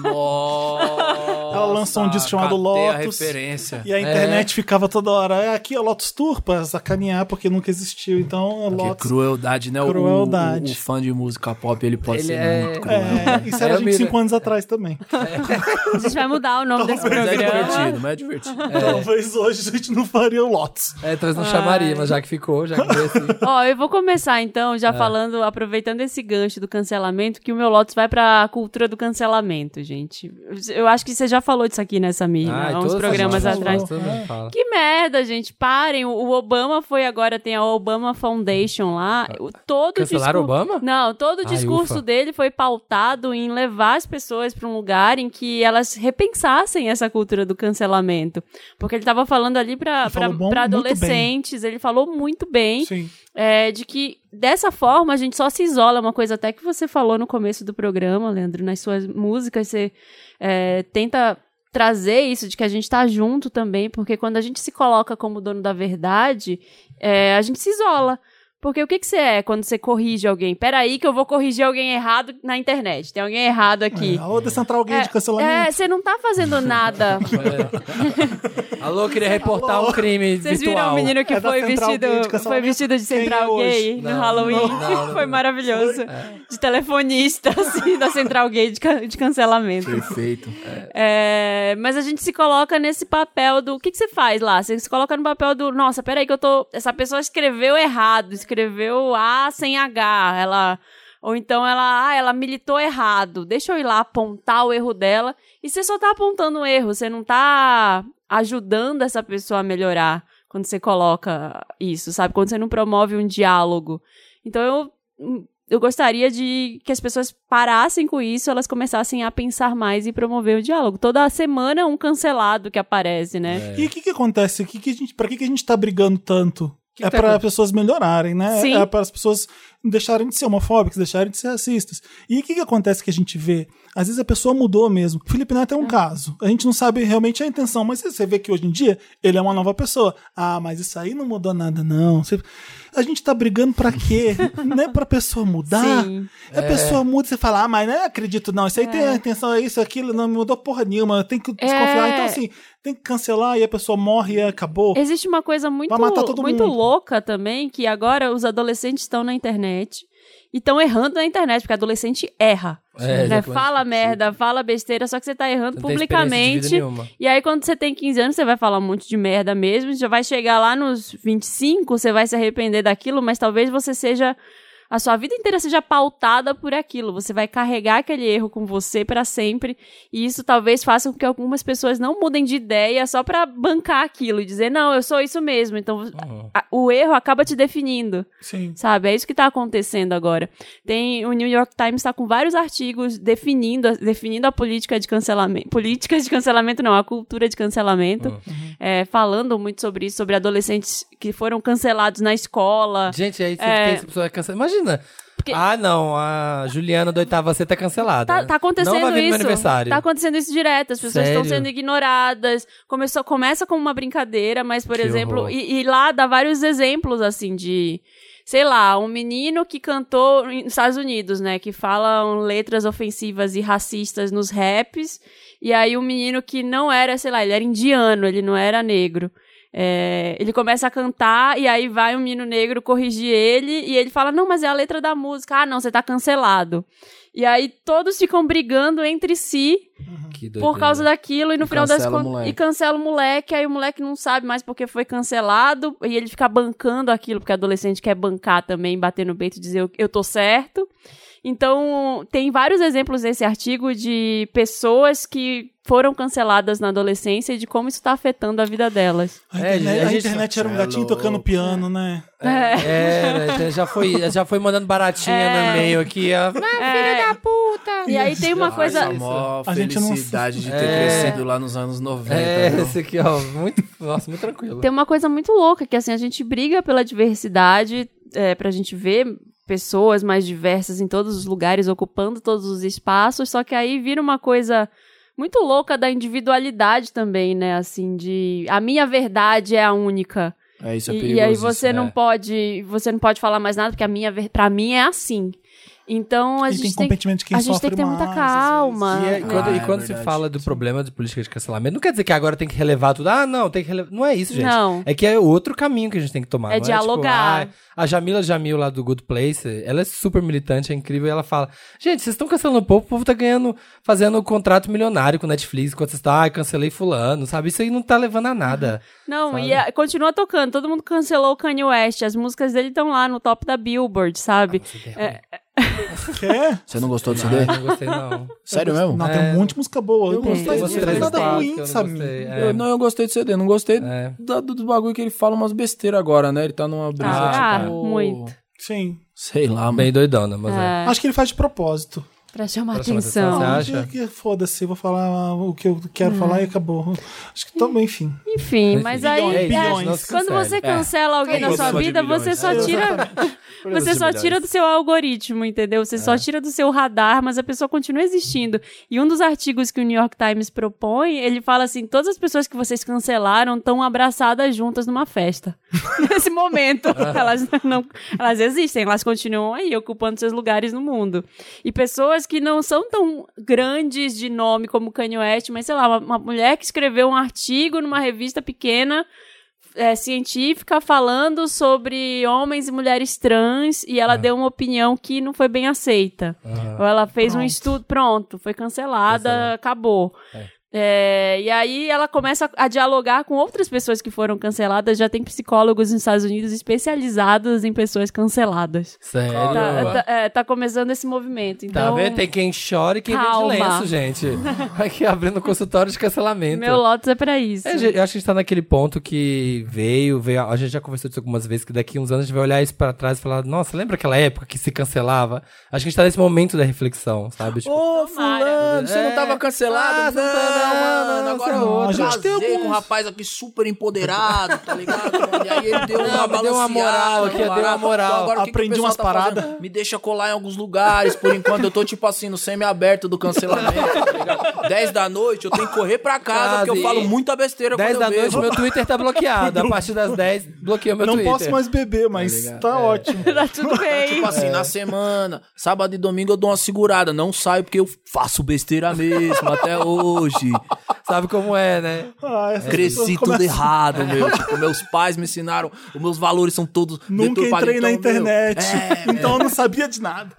Nossa, Ela lançou um disco chamado a Lotus. referência. E a internet ficava toda hora, é aqui é Lotus Tour, pra sacanear, porque nunca existiu. Então, é Que Lotus. crueldade, né? O- Crueldade. O, o fã de música pop, ele pode Ele ser é- muito cruel. É, isso era É, de Mira. 5 anos atrás também. A gente vai mudar o nome desse Mas é programa. divertido, mas é divertido. Talvez hoje a gente não faria o Lotus. É, talvez não chamaria, mas já que ficou, já que veio assim. Ó, eu vou começar então, É. já falando, aproveitando esse gancho do cancelamento, que o meu Lotus vai pra cultura do cancelamento, gente. Eu acho que você já falou disso aqui nessa mídia, Ai, há uns programas as atrás. Fala. Que merda, gente. Parem. O Obama foi agora, tem a Obama Foundation lá. Todo Cancelaram o discur- Obama? Não, todo o Ai, discurso ufa. dele foi pautado em levar as pessoas para um lugar em que elas repensassem essa cultura do cancelamento. Porque ele tava falando ali para adolescentes, ele falou muito bem é, de que dessa forma a gente só se isola. Uma coisa até que você falou no começo do programa, Leandro, nas suas músicas, você é, tenta trazer isso de que a gente tá junto também, porque quando a gente se coloca como dono da verdade, é, a gente se isola. Porque o que, que você é quando você corrige alguém? Peraí que eu vou corrigir alguém errado na internet. Tem alguém errado aqui. É, a outra central gay É, de cancelamento. é, você não tá fazendo nada. Alô, queria reportar um crime Vocês viram o menino que É foi vestido, foi vestido de é central hoje? gay no Não, Halloween? não, não, não, foi maravilhoso. De telefonista, assim, da central gay de, de cancelamento. Perfeito. É, mas a gente se coloca nesse papel do. O que, que você faz lá? Você se coloca no papel do. Nossa, peraí, que eu tô. Essa pessoa escreveu errado, escreveu A sem H. Ela. Ou então ela, ah, ela militou errado. Deixa eu ir lá apontar o erro dela. E você só tá apontando o erro, você não tá ajudando essa pessoa a melhorar quando você coloca isso, sabe? Quando você não promove um diálogo. Então eu eu gostaria de que as pessoas parassem com isso, elas começassem a pensar mais e promover o diálogo. Toda semana é um cancelado que aparece, né? E o que, que acontece? Que que a gente, pra que, que a gente tá brigando tanto? Que é que tá para acontecendo? pessoas melhorarem, né? Sim. É para as pessoas deixarem de ser homofóbicas, deixarem de ser racistas. E o que, que acontece que a gente vê? Às vezes a pessoa mudou mesmo. Felipe Neto é um caso. A gente não sabe realmente a intenção, mas você vê que hoje em dia ele é uma nova pessoa. Ah, mas isso aí não mudou nada, não. Você- A gente tá brigando pra quê? não é pra pessoa mudar. Sim. A pessoa muda e você fala, ah, mas não acredito, não. Isso aí tem a intenção, é isso, aquilo, não mudou porra nenhuma. Tem que desconfiar. É. Então, assim, tem que cancelar e a pessoa morre e acabou. Existe uma coisa muito, Vai matar todo muito mundo. louca também, que agora os adolescentes estão na internet e estão errando na internet, porque adolescente erra. É, né? Fala merda, fala besteira, só que você tá errando publicamente. E aí, quando você tem 15 anos, você vai falar um monte de merda mesmo. Já vai chegar lá nos 25, você vai se arrepender daquilo, mas talvez você seja. A sua vida inteira seja pautada por aquilo. Você vai carregar aquele erro com você pra sempre. E isso talvez faça com que algumas pessoas não mudem de ideia só pra bancar aquilo e dizer, não, eu sou isso mesmo. Então, a- o erro acaba te definindo. Sim. Sabe? É isso que tá acontecendo agora. Tem o New York Times está com vários artigos definindo, definindo a política de cancelamento. Políticas de cancelamento, não, a cultura de cancelamento. É, falando muito sobre isso, sobre adolescentes que foram cancelados na escola. Gente, aí você É. tem essa pessoa cancelada. Imagina. Ah, não, a Juliana do oitava C tá cancelada. Tá, tá acontecendo Não vai vir no isso. meu aniversário. Tá acontecendo isso direto. As pessoas estão Sério? sendo ignoradas. Começou, começa com uma brincadeira, mas, por Que exemplo, e, e lá dá vários exemplos assim de. sei lá, um menino que cantou nos Estados Unidos, né? Que falam letras ofensivas e racistas nos raps. E aí um menino que não era, sei lá, ele era indiano, ele não era negro. É, ele começa a cantar e aí vai um menino negro corrigir ele e ele fala: Não, mas é a letra da música. Ah, não, você tá cancelado. E aí todos ficam brigando entre si Que doideira. por causa daquilo e no E final das contas. moleque. E cancela o moleque, aí o moleque não sabe mais porque foi cancelado e ele fica bancando aquilo, porque adolescente quer bancar também, bater no peito e dizer eu, eu tô certo. Então, tem vários exemplos nesse artigo de pessoas que foram canceladas na adolescência e de como isso tá afetando a vida delas. A É, internet, a a internet era um É gatinho tocando piano, né? É, então já foi, já foi mandando baratinha É. no e-mail aqui, ó. filho da puta! E aí tem uma coisa. Ai, a maior A gente não- felicidade de ter É. crescido lá nos anos 90. É, viu? esse aqui, ó, muito, nossa, muito tranquilo. Tem uma coisa muito louca, que assim, a gente briga pela diversidade, é, pra gente ver pessoas mais diversas em todos os lugares, ocupando todos os espaços, só que aí vira uma coisa muito louca da individualidade também, né? Assim, de a minha verdade é a única. É, isso é E, e perigoso. aí você não é. pode, você não pode falar mais nada, porque a minha, pra mim é assim. Então a E tem gente tem, de quem a gente sofre tem que ter muita mais, às calma. E, é- né? quando, Ah, e é quando se fala do problema de política de cancelamento, não quer dizer que agora tem que relevar tudo. Ah, não, tem que relevar. Não é isso, gente. Não. É que é outro caminho que a gente tem que tomar. É não dialogar. tipo, ah, a Jamila Jamil lá do Good Place, ela é super militante, é incrível. E ela fala: Gente, vocês estão cancelando o povo, o povo tá ganhando, fazendo contrato milionário com Netflix, enquanto vocês estão, ah, cancelei fulano, sabe? Isso aí não tá levando a nada. Não, Sabe? e é- continua tocando. Todo mundo cancelou o Kanye West. As músicas dele estão lá no top da Billboard, sabe? É, Quer? Você não gostou do CD? não gostei, não. Sério mesmo? Não, tem um monte de música boa. Eu gostei. Não tem três, nada ruim, eu não sabe? gostei, é. Não, eu gostei do CD, não gostei É. do, do bagulho que ele fala umas besteiras agora, né? Ele tá numa brisa, Ah, tipo... muito. Sim. Sei lá, mano. Bem doidona, mas é. é, Acho que ele faz de propósito. Pra chamar Pra chamar atenção. atenção, acha? Que- que Foda-se, vou falar o que eu quero Hum. falar e acabou. Acho que também, enfim. Enfim, mas aí. Bilhões, é, Quando você cancela alguém É na sua vida, você só É, tira. Você só tira do seu algoritmo, entendeu? Você só tira do seu radar, mas a pessoa continua existindo. E um dos artigos que o New York Times propõe, ele fala assim: todas as pessoas que vocês cancelaram estão abraçadas juntas numa festa. Nesse momento. elas não. Elas existem, elas continuam aí, ocupando seus lugares no mundo. E pessoas que não são tão grandes de nome como Kanye West, mas sei lá, uma, uma mulher que escreveu um artigo numa revista pequena é, científica falando sobre homens e mulheres trans e ela deu uma opinião que não foi bem aceita. Ou ela fez um Pronto. estudo, pronto, foi cancelada, Cancelado. acabou. É, e aí ela começa a dialogar com outras pessoas que foram canceladas. Já tem psicólogos nos Estados Unidos especializados em pessoas canceladas. Sério. Tá, tá- é, tá começando esse movimento. Tá Então, vendo? Tem quem chora e quem Calma. vende lenço, gente. Aqui abrindo consultório de cancelamento. meu Lotus é pra isso. É, eu acho que a gente tá naquele ponto que veio, veio. A gente já conversou disso algumas vezes, que daqui uns anos a gente vai olhar isso pra trás e falar, nossa, lembra aquela época que se cancelava? Acho que a gente tá nesse momento da reflexão, sabe? Tipo, Ô, Tomara. fulano, você É. não tava cancelado? Ah, não, não tá, mano, não, agora é outro. A gente tem com um alguns. rapaz aqui super empoderado, tá ligado? E aí ele deu uma me deu uma moral aqui, deu uma moral. Então agora que que Aprendi pessoal umas tá fazendo? paradas. Me deixa colar em alguns lugares, por enquanto eu tô tipo assim, no semi-aberto do cancelamento, tá ligado? 10 da noite, eu tenho que correr pra casa, porque eu falo muita besteira 10 quando da noite, meu Twitter tá bloqueado. A partir das 10, bloqueei o meu Não Twitter. posso mais beber, mas tá ótimo. Tá tudo bem. Tipo assim, na semana, sábado e domingo eu dou uma segurada. Não saio porque eu faço besteira mesmo até hoje. Sabe como é, né? Ah, Cresci tudo começam- errado, meu. Tipo, meus pais me ensinaram, os meus valores são todos Nunca entrei na Então, meu, internet, é, então eu não sabia de nada.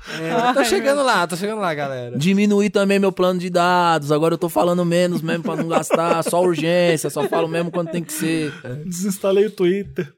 Eu tô chegando lá, tô chegando lá, galera. Diminuir também meu plano de dados. Agora eu tô falando menos mesmo pra não gastar. Só urgência, só falo mesmo quando tem que ser. Desinstalei o Twitter.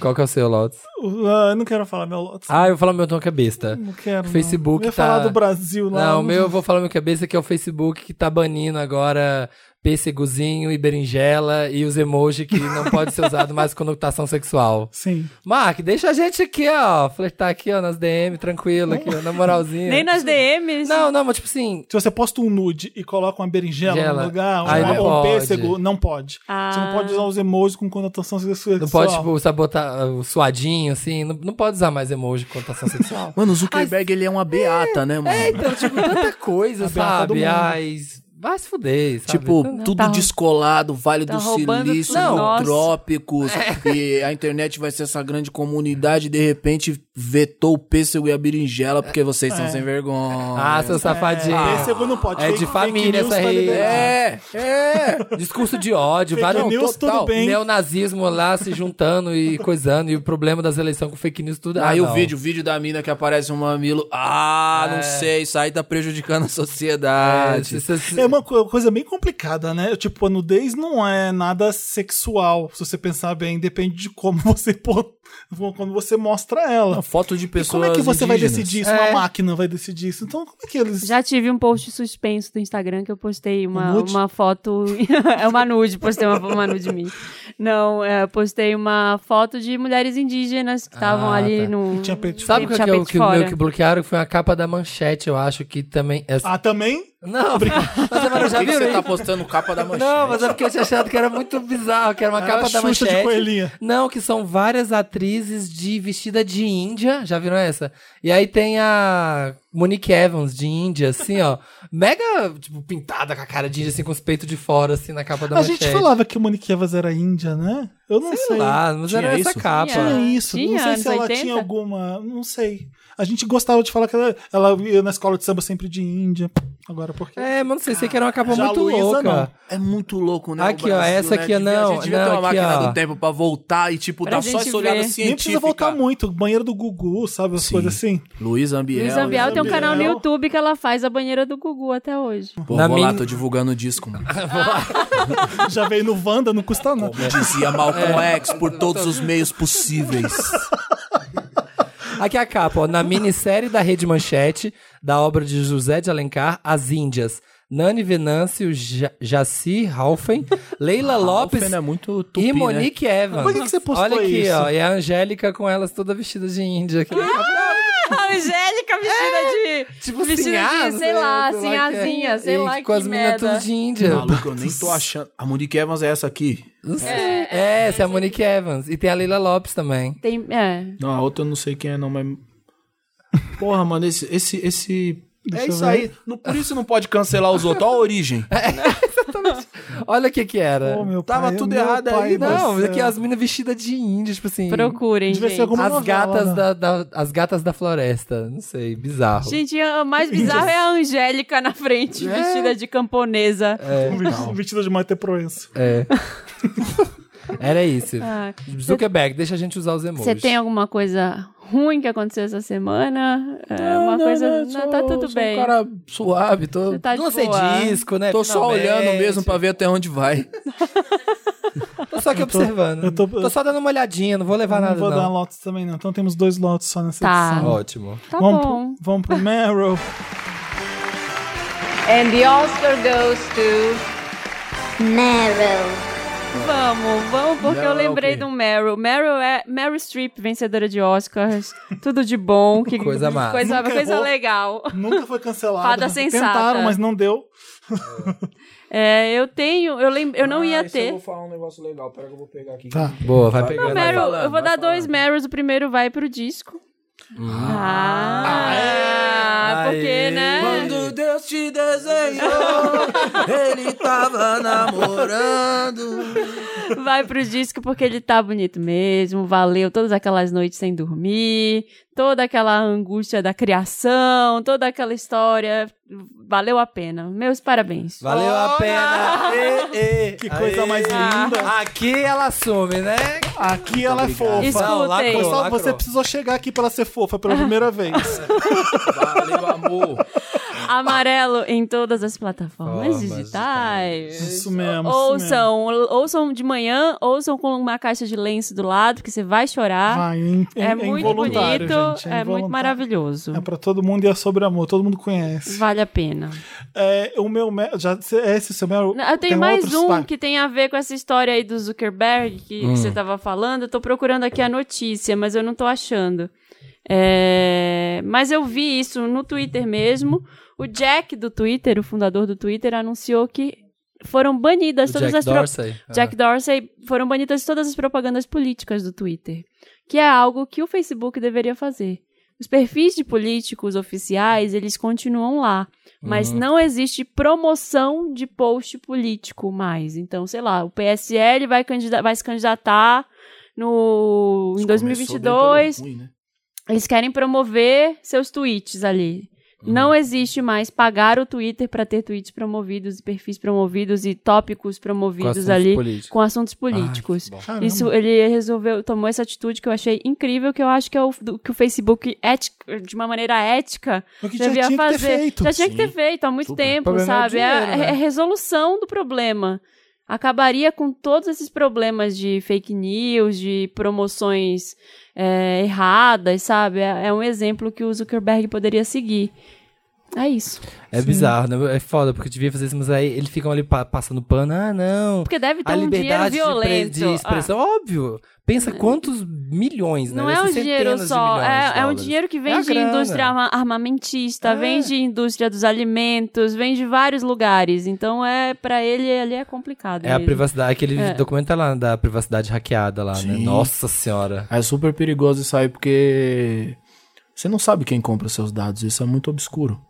Qual que é o seu, Lotus? Ah, eu não quero falar meu Lotus. Ah, eu vou falar meu tom que é besta. não quero. não. Facebook Eu ia tá- falar do Brasil lá. Não, o meu eu vou falar meu cabeça que é o Facebook que tá banindo agora pêssegozinho e berinjela e os emojis que não pode ser usado mais com conotação sexual. Sim. Mark, deixa a gente aqui, ó, flertar aqui, ó, nas DM, tranquilo, aqui, ó, na moralzinha. Nem nas DMs. Não, não, mas tipo assim, Se você posta um nude e coloca uma berinjela Berinjela. no lugar, Aí ou, não ou um pode. pêssego, não pode. Ah. Você não pode usar os emojis com conotação sexual. não pode, tipo, sabotar o suadinho, assim, não, não pode usar mais emoji com conotação sexual. Mano, o Zuckerberg, ele é uma beata, né, mano? É, então, tipo, tanta coisa, A beata do sabe? mundo. Ai, vai se fuder, sabe? Tipo, Então, tudo tá- descolado, Vale tá do Silício, nosso. trópicos, e a internet vai ser essa grande comunidade, de repente vetou o pêssego e a berinjela porque vocês são É. sem vergonha. Ah, seu safadinho. Pêssego não pode. É Fake- de família essa aí. liberado. É, é. Discurso de ódio, Fake vários news, tudo bem. neonazismo lá se juntando e coisando, e o problema das eleições com fake news, tudo. Aí ah, o não. vídeo, o vídeo da mina que aparece um mamilo. Ah, não sei, isso aí tá prejudicando a É, sociedade. É uma co- coisa bem complicada, né? Tipo, a nudez não é nada sexual, se você pensar bem. Depende de como você pô, quando você mostra ela. Uma foto de E pessoas como é que você vai indígenas. decidir isso? É. Uma máquina vai decidir isso? Então, como é que eles. Já tive um post suspenso do Instagram que eu postei uma, Um uma foto. é uma nude, postei uma, uma nude minha. Não, é, postei uma foto de mulheres indígenas que estavam Ah, ali tá. no. Tinha peito de Sabe o que, tinha que, que, que bloquearam? Foi a capa da manchete, eu acho que também. É... Ah, também? Não, mas mano, Por já viu? você tá postando capa da manchete? Não, mas é porque eu tinha achado que era muito bizarro, que era uma Era capa da Xuxa de manchete. coelhinha. Não, que são várias atrizes de vestida de Índia. Já viram essa? E aí tem a Monique Evans de Índia, assim, ó. Mega, tipo, pintada com a cara de Índia, assim, com os peitos de fora, assim, na capa da A manchete. gente falava que Monique Evans era índia, né? Eu não sei. Sei lá, mas Tinha era essa isso? capa. Tinha. Tinha isso. Tinha, não sei se ela 80? tinha alguma. Não sei. A gente gostava de falar que ela, ela ia na escola de samba sempre de índia. Agora por quê? É, mas não sei, sei que era uma capa Já a muito Luísa, louca. não. É muito louco, né? Aqui, ó, Brasil, essa né? aqui, Devia- não, A gente devia ter não, uma aqui, máquina ó. do tempo pra voltar e, tipo, Pra dar só gente essa olhada ver. Nem científica. precisa voltar muito. Banheiro do Gugu, sabe? As Sim. coisas assim. Luiz Ambiel. Luiz Ambiel tem um canal no YouTube que ela faz a banheira do Gugu até hoje. Pô, Na vou lá, tô divulgando o disco, mano. Já veio no Wanda, não custa nada. Como dizia Malcolm X, por todos os meios possíveis. Aqui a capa, ó, na minissérie da Rede Manchete, da obra de José de Alencar, As Índias. Nani Venâncio, Ja- Jaci Ralfen, Leila Lopes Alfen é muito tupi, e né? Monique Evans. Por que que você postou Olha aqui, isso? ó, e a Angélica com elas toda vestida de índia. aqui na capa. A Angélica vestida de. Tipo vestida sinhá, de, sei lá, sinhazinha, sei E lá com que as meninas tudo de índia. Maluco, eu nem tô achando. A Monique Evans é essa aqui. Não sei. É, essa é a Monique Evans. E tem a Leila Lopes também. Tem, é. Não, a outra eu não sei quem é, não, mas. Porra, mano, esse. esse, esse... É Deixa eu isso aí. Não, por isso não pode cancelar os outros. Olha a origem. Olha o que que era. Tava pai, tudo meu errado pai aí, Não, céu. aqui as meninas vestidas de índia, tipo assim. Procurem, Devia gente. ser alguma As novela, gatas né? da, da- as gatas da floresta. Não sei, bizarro. Gente, o mais bizarro é a Angélica na frente, vestida de camponesa. Um vestido- vestido de Maite Proença. É. Era isso. Ah, Zuckerberg, deixa a gente usar os emojis. Você tem alguma coisa ruim que aconteceu essa semana? É, uma coisa. Não, tá tudo sou bem. um cara suave, tô, Você tá Lancei disco, né? tô só olhando mesmo pra ver até onde vai. Tô só aqui observando. eu tô- tô, só dando uma olhadinha, não vou levar não nada, vou não. dar lotes também, não. Então temos dois lotes só nessa Tá. edição. Ótimo. Tá vamos, bom. Pro, vamos pro Meryl. And the Oscar goes to Meryl. Vamos, vamos, porque Meryl eu lembrei quê? do Meryl. Meryl é Meryl Streep, vencedora de Oscars. Tudo de bom. Que, Coisa massa. Coisa, Nunca coisa errou. legal. Nunca foi cancelado. Fada sensata. Tentaram, mas não deu. É, eu tenho, eu, lem, eu não ia ter. falar um negócio legal, pera que eu vou pegar aqui. Tá. Boa, vai falando, eu vou vai dar dois falando. Meryls. O primeiro vai pro disco. Ah, porque, Aê. né? Quando Deus te desenhou, ele tava namorando. Vai pro disco porque ele tá bonito mesmo. Valeu todas aquelas noites sem dormir, toda aquela angústia da criação, toda aquela história. Valeu a pena. Meus parabéns. Valeu a pena. Ê, ê. Que coisa Aê. mais linda. Aqui ela assume, né? Aqui ela é fofa. Escutem. Não, lacrou, só- lacrou. você precisou chegar aqui pra ela ser fofa pela primeira vez. Valeu, amor. Amarelo em todas as plataformas Formas digitais. Isso mesmo. Ouçam, ouçam de manhã, ouçam com uma caixa de lenço do lado, que você vai chorar. Vai, em, é em muito bonito, gente, é muito involuntário. maravilhoso. É pra todo mundo e é sobre amor, todo mundo conhece. Vale a pena. É, o meu já é esse o seu? Não, Eu tenho Tem mais um que tem a ver com essa história aí do Zuckerberg que, que Hum. você tava falando. Eu tô procurando aqui a notícia, mas eu não tô achando. É, Mas eu vi isso no Twitter mesmo. O Jack do Twitter, o fundador do Twitter, anunciou que foram banidas O todas Jack as pro- Dorsey. Jack Dorsey foram banidas todas as propagandas políticas do Twitter, que é algo que o Facebook deveria fazer. Os perfis de políticos oficiais, eles continuam lá, mas Uhum. não existe promoção de post político mais. Então, sei lá, o PSL vai, vai se candidatar no em Começou bem 2022 pelo ruim, né? Eles querem promover seus tweets ali. Uhum. Não existe mais pagar o Twitter para ter tweets promovidos, e perfis promovidos e tópicos promovidos assuntos ali políticos. com assuntos políticos. Ai. Isso ele resolveu, tomou essa atitude que eu achei incrível, que eu acho que é o do- que o Facebook ética- de uma maneira ética O que já devia tinha que ter fazer. feito. Já tinha que ter feito há muito Super. Tempo, é sabe? É, dinheiro, né? é resolução do problema. Acabaria com todos esses problemas de fake news, de promoções é, erradas, sabe? É, é um exemplo que o Zuckerberg poderia seguir. É isso. É bizarro, né? É foda, porque devia fazer isso, mas aí eles ficam ali pa- passando pano. Ah, não. Porque deve ter a um dinheiro liberdade de pre- violento. de, expressão, óbvio. Pensa quantos milhões, Ah, né? não é Deve um ser dinheiro de só, de é, é um dinheiro que vem É a de grana. indústria arma- armamentista, É. vem de indústria dos alimentos, vem de vários lugares. Então é para ele ali é complicado. É a mesmo. privacidade, aquele É. documentário lá da privacidade hackeada lá, né? Sim. Nossa senhora. É super perigoso isso aí porque você não sabe quem compra seus dados. Isso é muito obscuro.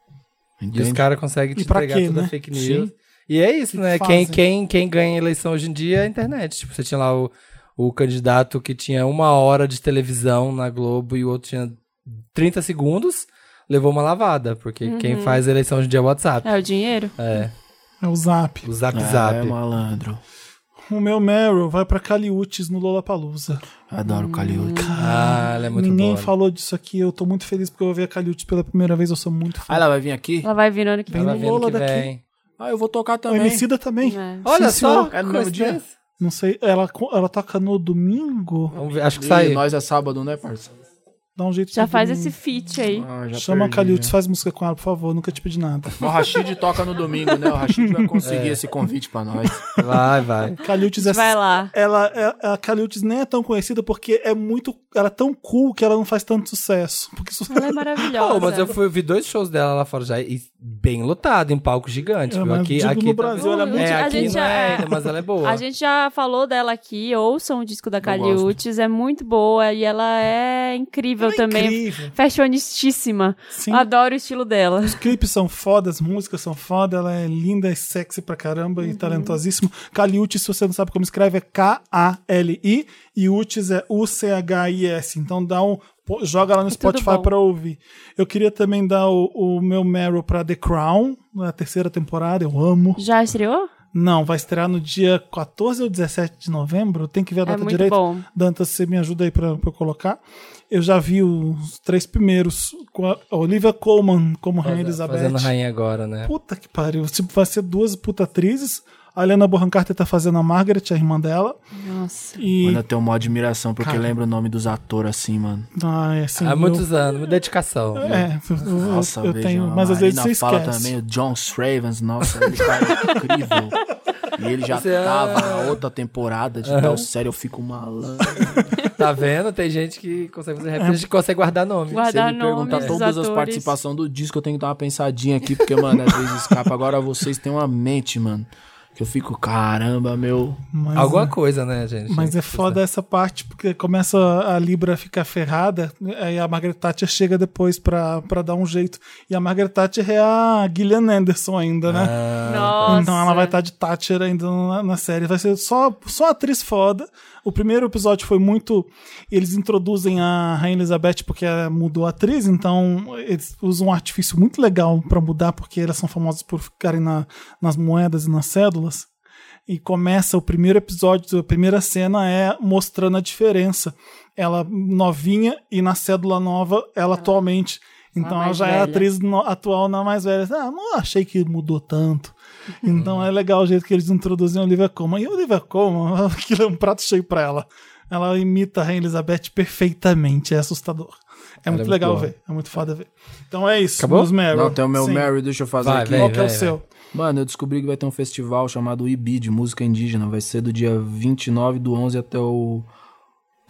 E os Entende? caras conseguem te entregar quê, toda né? a fake news. Sim. E é isso, Que né? fazem. Quem, quem, quem ganha a eleição hoje em dia é a internet. Tipo, você tinha lá o, o candidato que tinha uma hora de televisão na Globo e o outro tinha 30 segundos, levou uma lavada. Porque quem faz a eleição hoje em dia é o WhatsApp. É o dinheiro? É, É o Zap. o Zap É, Zap. malandro. O meu Meryl vai pra Caliutes no Lollapalooza. Adoro o Caliute. Ah, ela é muito Ninguém boa. falou disso aqui. Eu tô muito feliz porque eu vou ver a Caliutes pela primeira vez. Eu sou muito fã. Ah, ela vai vir aqui? Ela vai vir no ano que Vem Ela vem. no Lola daqui. vem. Ah, eu vou tocar O também. Emicida também. É. Olha Sim, só, senhor. É no mesmo dia? Não sei, ela, ela toca no domingo. Vamos ver, acho que E sai. nós é sábado, né, parça? Dá um jeito Já de faz domingo. esse feat aí. Ah, Chama a perdi, Caliutes, já. faz música com ela, por favor. Nunca te pedi nada. O Rashid toca no domingo, né? O Rashid vai conseguir É. esse convite pra nós. Vai, vai. Caliutes é Vai lá. ela é- a Caliutes nem é tão conhecida porque é muito ela é tão cool que ela não faz tanto sucesso porque Ela é maravilhosa. Oh, mas eu fui, eu vi dois shows dela lá fora já, e bem lotado, em palco gigante. É, Aqui, digo aqui no tá- Brasil, ela é muito É, A aqui gente não já- é é. mas ela é boa. A gente já falou dela aqui, ouçam o disco da Caliutes, é muito boa e ela é incrível Ela é também. incrível. Fashionistíssima. Sim. Adoro o estilo dela. Os clipes são foda, as músicas são foda, ela é linda e sexy pra caramba e talentosíssima. Caliutes, se você não sabe como escreve, é K-A-L-I e Utis é U-C-H-I-S. Então dá um. Joga lá no tudo Spotify pra ouvir. Eu queria também dar o, o meu Meryl pra The Crown, na terceira temporada, eu amo. Já estreou? Não, vai estrear no dia 14 ou 17 de novembro. Tem que ver a É data muito direito. bom. Dantas, você me ajuda aí pra, pra eu colocar. Eu já vi os três primeiros com a Olivia Colman como Rainha Elizabeth. Fazendo rainha agora, né? Puta que pariu. Tipo, vai ser duas puta atrizes. A Helena Bonham Carter tá fazendo a Margaret, a irmã dela. Nossa. E. Mano, eu tenho uma admiração porque Cara. lembra o nome dos atores assim, mano. Ah, é assim. Há eu- muitos anos, dedicação. É, eu, Nossa, eu veja, tenho. Mas às vezes você fala esquece. também, o John Stravens, nossa, ele tá incrível. E ele já Você é- tava na outra temporada de tal série, eu fico malandro. Tá vendo? Tem gente que consegue fazer referência, que consegue guardar nome. Guarda- Se ele perguntar nomes dos todas as participações do disco, eu tenho que dar uma pensadinha aqui, porque, mano, às vezes escapa. Agora vocês têm uma mente, mano, que eu fico, caramba, meu. Mas, Alguma coisa, né, gente? Mas é foda essa parte, porque começa a Libra a ficar ferrada, aí a Margaret Thatcher chega depois pra, pra dar um jeito. E a Margaret Thatcher é a Gillian Anderson ainda, né? Nossa. Então ela vai estar de Thatcher ainda na, na série. Vai ser só, só atriz foda. O primeiro episódio foi muito. Eles introduzem a Rainha Elizabeth porque ela mudou a atriz, então eles usam um artifício muito legal pra mudar, porque elas são famosas por ficarem na- nas moedas e nas cédulas. E começa o primeiro episódio, a primeira cena é mostrando a diferença. Ela novinha e na cédula nova, ela atualmente. Então ela já é a velha. atriz no- atual, não mais velha. Ah, não achei que mudou tanto. Então é legal o jeito que eles introduzem a Olivia Colman. E a Olivia Colman, aquilo é um prato cheio pra ela. Ela imita a Rainha Elizabeth perfeitamente, é assustador. É muito muito legal boa. ver, é muito foda ver. Então é isso, Acabou? meus Meryl. Não, tem o meu Sim. Mary, deixa eu fazer Vai, aqui. vem. Qual que é o seu? Mano, eu descobri que vai ter um festival chamado IBI, de música indígena. Vai ser do dia 29 do 11 até o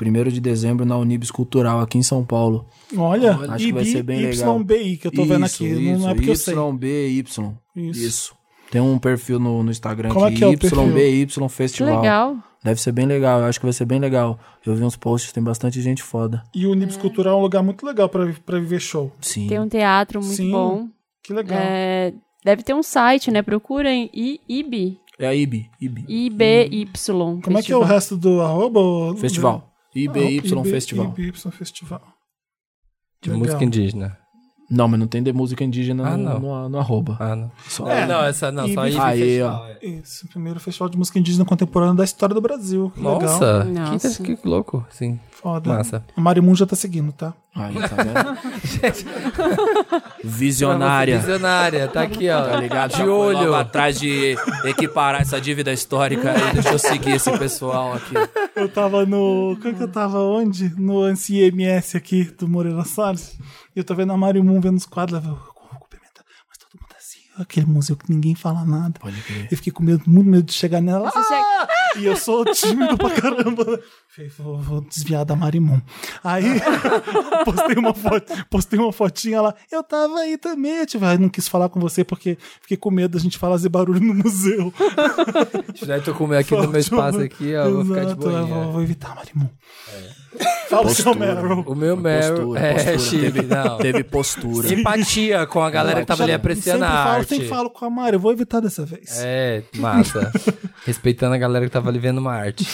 1 de dezembro na Unibis Cultural, aqui em São Paulo. Olha, Acho que vai ser bem legal. YBI, que eu tô vendo aqui. não é porque eu sei. YBY. Isso. Isso. Tem um perfil no, no Instagram Como é que é o perfil? YBY Que Festival. legal. Deve ser bem legal, eu acho que vai ser bem legal. Eu vi uns posts, tem bastante gente foda. E o Unibis Cultural é um lugar muito legal pra, pra viver show. Sim. Tem um teatro muito Sim. bom. Que legal. É, deve ter um site, né? Procurem I- IB. É a. IBI. IBY. Como é que é o resto do arroba? Festival. IBY IB, Festival. IBY Festival. De Legal. música indígena. Não, mas não tem de música indígena Ah, no, não. no, no arroba. Ah, não. Só- Não, não, essa não, E só aí. Aí, festival, ó. é. Isso, o primeiro festival de música indígena contemporânea da história do Brasil. Que Legal. Nossa, Nossa. Que, que louco, sim. Foda. Massa. A Marimun já tá seguindo, tá? Aí, tá vendo? Visionária. Visionária, tá aqui, ó. Tá ligado? De olho. atrás de equiparar essa dívida histórica aí. Deixa eu seguir esse pessoal aqui. Eu tava no. Como que eu tava onde? No IMS aqui do Moreira Salles. E eu tô vendo a Marimun vendo os quadros. Ela falou, cumprimenta, mas todo mundo assim, aquele museu que ninguém fala nada. Pode crer. Eu fiquei com medo, muito medo de chegar nela. Ah! E eu sou tímido pra caramba. Falei, vou, vou desviar da Marimun. Aí postei uma foto, postei uma fotinha lá. Eu tava aí também. Tipo, "Ai, não quis falar com você porque fiquei com medo da gente fazer barulho no museu. Já tô comendo aqui no meu espaço aqui, ó. Vou ficar de Exato, boa. vou, vou evitar, Marimun. Fala o seu Meryl. O meu Meryl é postura. Teve, não. teve postura. Empatia com a galera que tava ali apreciando a arte. Sempre falo com a Mari, eu vou evitar dessa vez. É, massa. Respeitando a galera que tava ali vendo uma arte.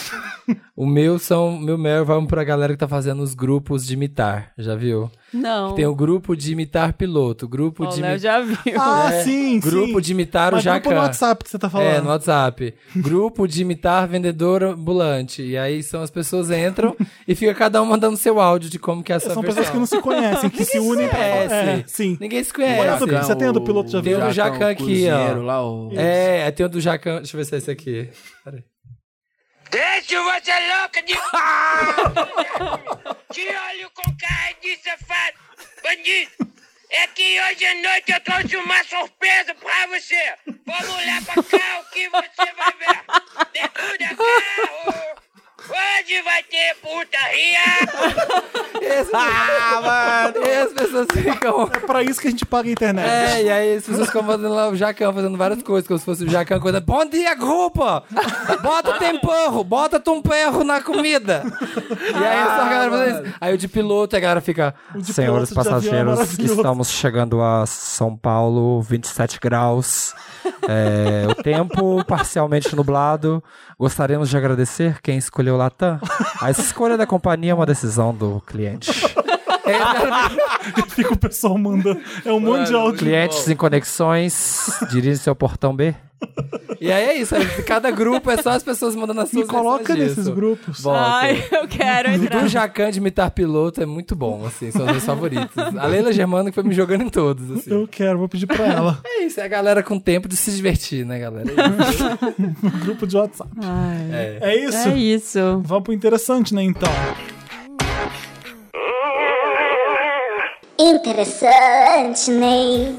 O meu são. Meu Meryl vai pra galera que tá fazendo os grupos de imitar. Já viu? Não. Tem o grupo de imitar piloto, grupo O de Léo já viu. Ah, É, sim, Grupo sim. de imitar Mas o grupo Jacan. no WhatsApp que você tá falando. É, no WhatsApp. Grupo de imitar vendedor ambulante. E aí são as pessoas entram e fica cada um mandando seu áudio de como que é essa São versão. pessoas que não se conhecem, que se unem pra. É, sim. Ninguém se conhece. Jacan, Você tem a do piloto já Tem viu? o do Jacan aqui, ó. Lá, o... É, tem o do Jacan. Deixa eu ver se é esse aqui. Peraí. Deixa você louca de. Te olho com cara de safado, bandido. É que hoje à noite eu trouxe uma surpresa pra você. Vamos lá pra cá, o que você vai ver. Dentro da carro. Hoje vai ter putaria. Ah, mano! E as pessoas ficam. É pra isso que a gente paga a internet. É, e aí as pessoas ficam fazendo lá o Jacan, fazendo várias coisas, como se fosse o Jacan coisa. Bom dia, grupo! Bota tempero, bota tempero na comida. E aí essa galera fazendo isso. Aí o de piloto, a galera fica. Senhores é passageiros, estamos chegando a São Paulo, 27 graus. É, o tempo parcialmente nublado. Gostaríamos de agradecer quem escolheu o Latam. A escolha da companhia é uma decisão do cliente. Fica o pessoal mandando. É um monte de áudio. Clientes em conexões, dirige-se ao portão B. E aí é isso, aí cada grupo é só as pessoas mandando as Me suas coloca versões nesses disso. grupos. Bota. Ai, eu quero O entrar. do Jacan de imitar piloto é muito bom, assim, são os meus favoritos. A Leila Germano que foi me jogando em todos, assim. Eu quero, vou pedir pra ela. É isso, é a galera com tempo de se divertir, né, galera? É. Grupo de WhatsApp. Ai, É. É isso? é isso. Vamos pro interessante, né, então. Interessante, Ney.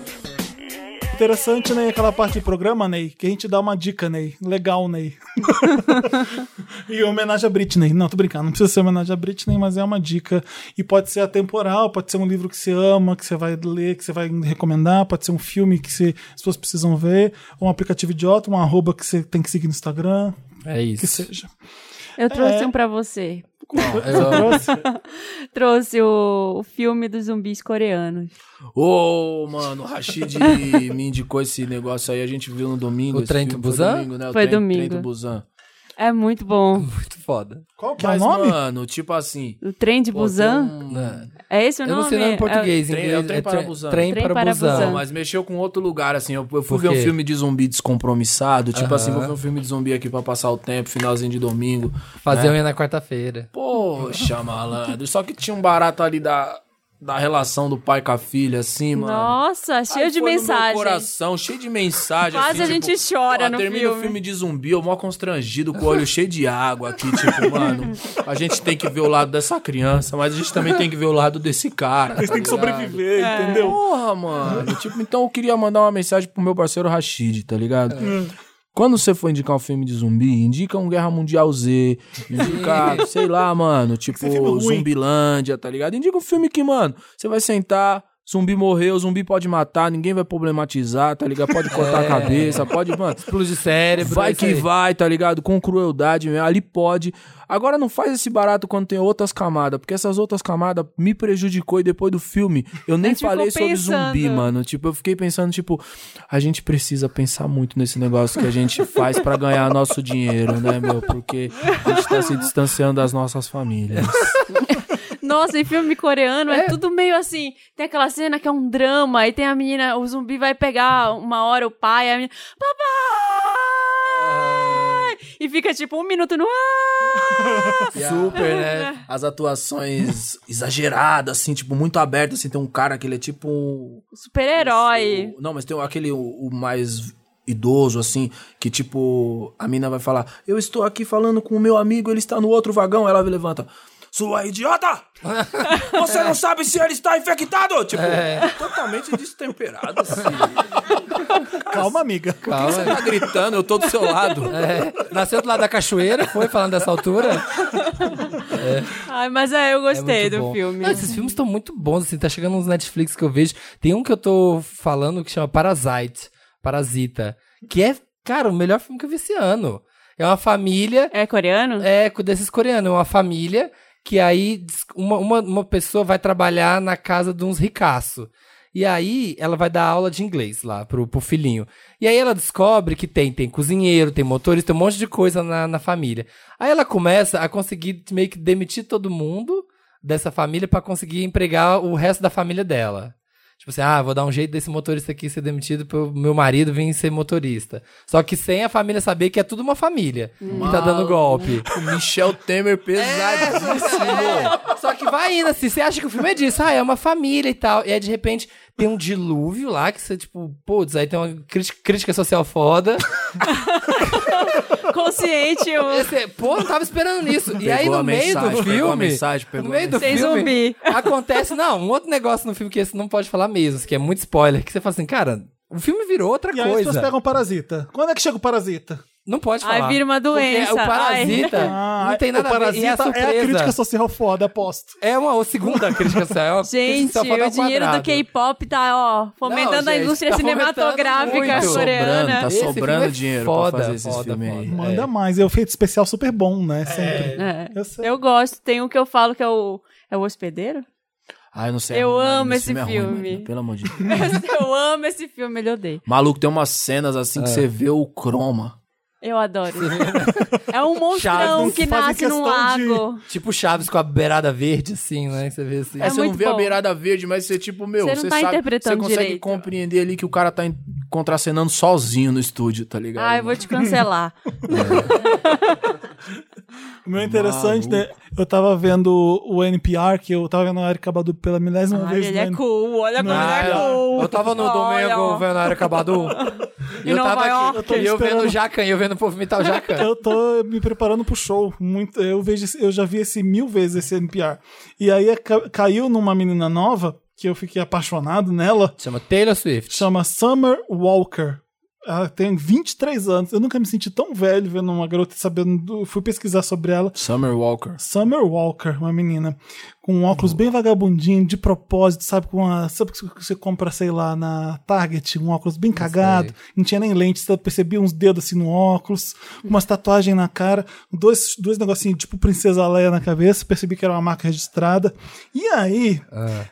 Interessante, Ney, aquela parte do programa, Ney, que a gente dá uma dica, Ney. Legal, Ney. e homenagem a Britney. Não, tô brincando, não precisa ser homenagem a Britney, mas é uma dica. E pode ser atemporal, pode ser um livro que você ama, que você vai ler, que você vai recomendar, pode ser um filme que você, as pessoas precisam ver, ou um aplicativo idiota, um arroba que você tem que seguir no Instagram, É que isso. seja. Eu trouxe É. um pra você. Eu- Trouxe? O, o filme dos zumbis coreanos. Ô, mano, o Rashid me indicou esse negócio aí, a gente viu no domingo. O Trem do Busan? Foi domingo, né? O Foi Trem- domingo. Trem do Busan. É muito bom. Muito foda. Qual que é o nome? mano, tipo assim... O trem de pô, Busan? um- Né? É esse o Eu nome? não sei o nome em português, em Trem- inglês. é o Trem para tre- Busan. Trem Trem para para Busan. Busan. Não, mas mexeu com outro lugar, assim. Eu, eu fui ver um filme de zumbi descompromissado. Tipo Aham. assim, vou ver um filme de zumbi aqui pra passar o tempo, finalzinho de domingo. Fazer né? unha na quarta-feira. Poxa, malandro. Só que tinha um barato ali da, da relação do pai com a filha, assim, mano. Nossa, cheio Aí de foi no meu mensagem. coração, cheio de mensagem. Quase assim, a gente tipo, chora pô, no termina filme. o filme de zumbi, eu mó constrangido, com o olho cheio de água aqui, tipo, mano, a gente tem que ver o lado dessa criança, mas a gente também tem que ver o lado desse cara. Eles tá têm que ligado? sobreviver, É. entendeu? Porra, mano. Tipo, então eu queria mandar uma mensagem pro meu parceiro Rashid, tá ligado? Quando você for indicar um filme de zumbi, indica um Guerra Mundial Z, indica, sei lá, mano, tipo ruim. Zumbilândia, tá ligado? Indica um filme que, mano, você vai sentar, zumbi morreu, zumbi pode matar, ninguém vai problematizar, tá ligado? Pode cortar a É. cabeça, pode, mano, Explode cérebro. vai é que aí. vai, tá ligado? Com crueldade mesmo, ali pode. Agora não faz esse barato quando tem outras camadas, porque essas outras camadas me prejudicou e depois do filme eu nem A falei sobre pensando. zumbi, mano. Tipo, eu fiquei pensando, tipo, a gente precisa pensar muito nesse negócio que a gente faz pra ganhar nosso dinheiro, né, meu? Porque a gente tá se distanciando das nossas famílias. Nossa, em filme coreano é. É. tudo meio assim. Tem aquela cena que é um drama, aí tem a menina, o zumbi vai pegar uma hora o pai, a menina. Papai! E fica tipo um minuto no. E Super, né? As atuações exageradas, assim, tipo, muito abertas, assim, tem um cara que ele é tipo um... Super-herói. o- Não, mas tem aquele, o, o mais idoso, assim, que tipo, a mina vai falar, eu estou aqui falando com o meu amigo, ele está no outro vagão, ela levanta, sua idiota! Você não sabe se ele está infectado! Tipo, totalmente destemperado, assim. Calma, amiga. Por que você tá gritando? Eu tô do seu lado. É, nasceu do lado da cachoeira, foi falando dessa altura. Ai, mas é, eu É gostei muito do bom. filme. Não, esses filmes estão muito bons, assim, tá chegando uns Netflix que eu vejo. Tem um que eu tô falando que chama Parasite, Parasita, que é, cara, o melhor filme que eu vi esse ano. É uma família... É coreano? É, desses coreanos. É uma família que aí uma, uma, uma pessoa vai trabalhar na casa de uns ricaços. E aí ela vai dar aula de inglês lá pro, pro filhinho. E aí ela descobre que tem, tem cozinheiro, tem motorista, tem um monte de coisa na, na família. Aí ela começa a conseguir meio que demitir todo mundo dessa família pra conseguir empregar o resto da família dela. Tipo assim, ah, vou dar um jeito desse motorista aqui ser demitido pro meu marido vir ser motorista. Só que sem a família saber que é tudo uma família que tá dando golpe. O Michel Temer pesadíssimo. Só que vai indo assim, você acha que o filme é disso, ah, é uma família e tal. E aí, de repente, tem um dilúvio lá que você, tipo, putz, aí tem uma crítica, crítica social foda. Consciente, eu... Esse, pô, não tava esperando nisso. e aí, no meio mensagem, do filme. mensagem, no meio do Sem filme. zumbi. Acontece, não, um outro negócio no filme que esse não pode falar mesmo, que é muito spoiler, que você fala assim, cara, o filme virou outra E aí as pessoas coisa. pegam parasita. Quando é que chega o parasita? Não pode Ai, falar. vira uma Porque doença. o parasita Ah, não tem nada o a ver. E é a parasita é a crítica social foda, aposto. É uma, a segunda crítica social. é Gente, crítica social o dinheiro do. K-pop tá, ó, fomentando Não, a gente, indústria tá cinematográfica muito. coreana. Tá Esse filme sobrando é dinheiro foda, pra fazer esses foda, filmes foda. aí. Manda mais. É o efeito especial super bom, né? Sempre. É. Eu sei. Eu gosto. Tem um que eu falo que é o. É o hospedeiro? Ah, eu não sei. Eu é ruim, amo esse é ruim, filme. Marina, pelo amor de Deus. eu amo esse filme, ele odeia. Maluco, tem umas cenas assim que você vê o croma. Eu adoro. é um monstrão que nasce num questão de- lago. Tipo Chaves com a beirada verde, assim, né? Você vê assim. É É, você não vê a bom. beirada verde, mas você, tipo, meu, Você não você tá sabe, você consegue direito. compreender ali que o cara tá contracenando sozinho no estúdio, tá ligado? Ai, vou te cancelar. O meu interessante, né? Eu tava vendo o NPR, que eu tava vendo a Erika Badu pela milésima Ai, vez. ele no é cool, olha como ele é cool. Eu tava no Olha, domingo vendo a Erika Badu. Em eu Nova tava York. aqui, e eu vendo o Jacan, e eu vendo o povo imitar o Jacan. Eu tô me preparando pro show. Muito, eu, vejo, eu já vi esse mil vezes esse NPR. E aí ca- caiu numa menina nova, que eu fiquei apaixonado nela, Chama Taylor Swift. chama Summer Walker. Ela tem 23 anos. Eu nunca me senti tão velho vendo uma garota sabendo. do- Fui pesquisar sobre ela. Summer Walker. Summer Walker, uma menina com um óculos bem vagabundinho, de propósito, sabe? Com uma, sabe que você compra, sei lá, na Target, um óculos bem cagado, não tinha nem lente, você percebia uns dedos assim no óculos, umas tatuagens na cara, dois, dois negocinhos tipo Princesa Leia na cabeça, percebi que era uma marca registrada. E aí,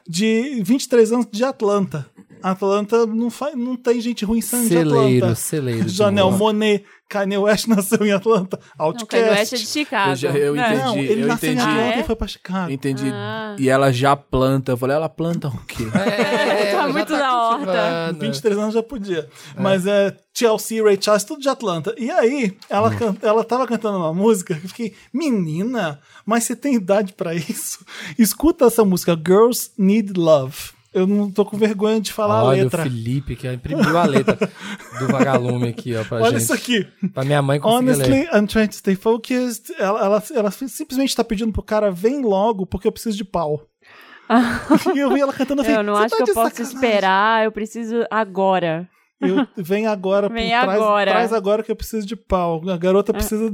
de 23 anos de Atlanta. Atlanta não, faz, não tem gente ruim saindo de Celeiro, Atlanta. celeiro rock. Monet, Kanye West nasceu em Atlanta. Não, Outcast. Kanye West é de Chicago. Eu já- eu né? entendi. Não, ele eu nasceu em entendi. Atlanta Ah, é? e foi pra Chicago. Entendi. Ah. E ela já planta. Eu falei, ela planta o quê? É, Tá já muito da horta. cultivando. 23 anos já podia. Mas é TLC, Ray Charles, tudo de Atlanta. E aí, ela, Hum. can- ela tava cantando uma música que eu fiquei, menina, mas você tem idade pra isso? Escuta essa música, Girls Need Love. Eu não tô com vergonha de falar a Olha letra. o Felipe que imprimiu a letra do vagalume aqui, ó, pra Olha gente. isso aqui. Pra minha mãe conseguir ler. Honestly, I'm trying to stay focused. Ela, ela, ela simplesmente tá pedindo pro cara, vem logo, porque eu preciso de pau. e eu vi ela cantando assim. Eu não "Você acho tá que eu posso sacanagem." esperar, eu preciso agora. Eu, vem agora, Vem por trás, agora. traz agora que eu preciso de pau. A garota precisa.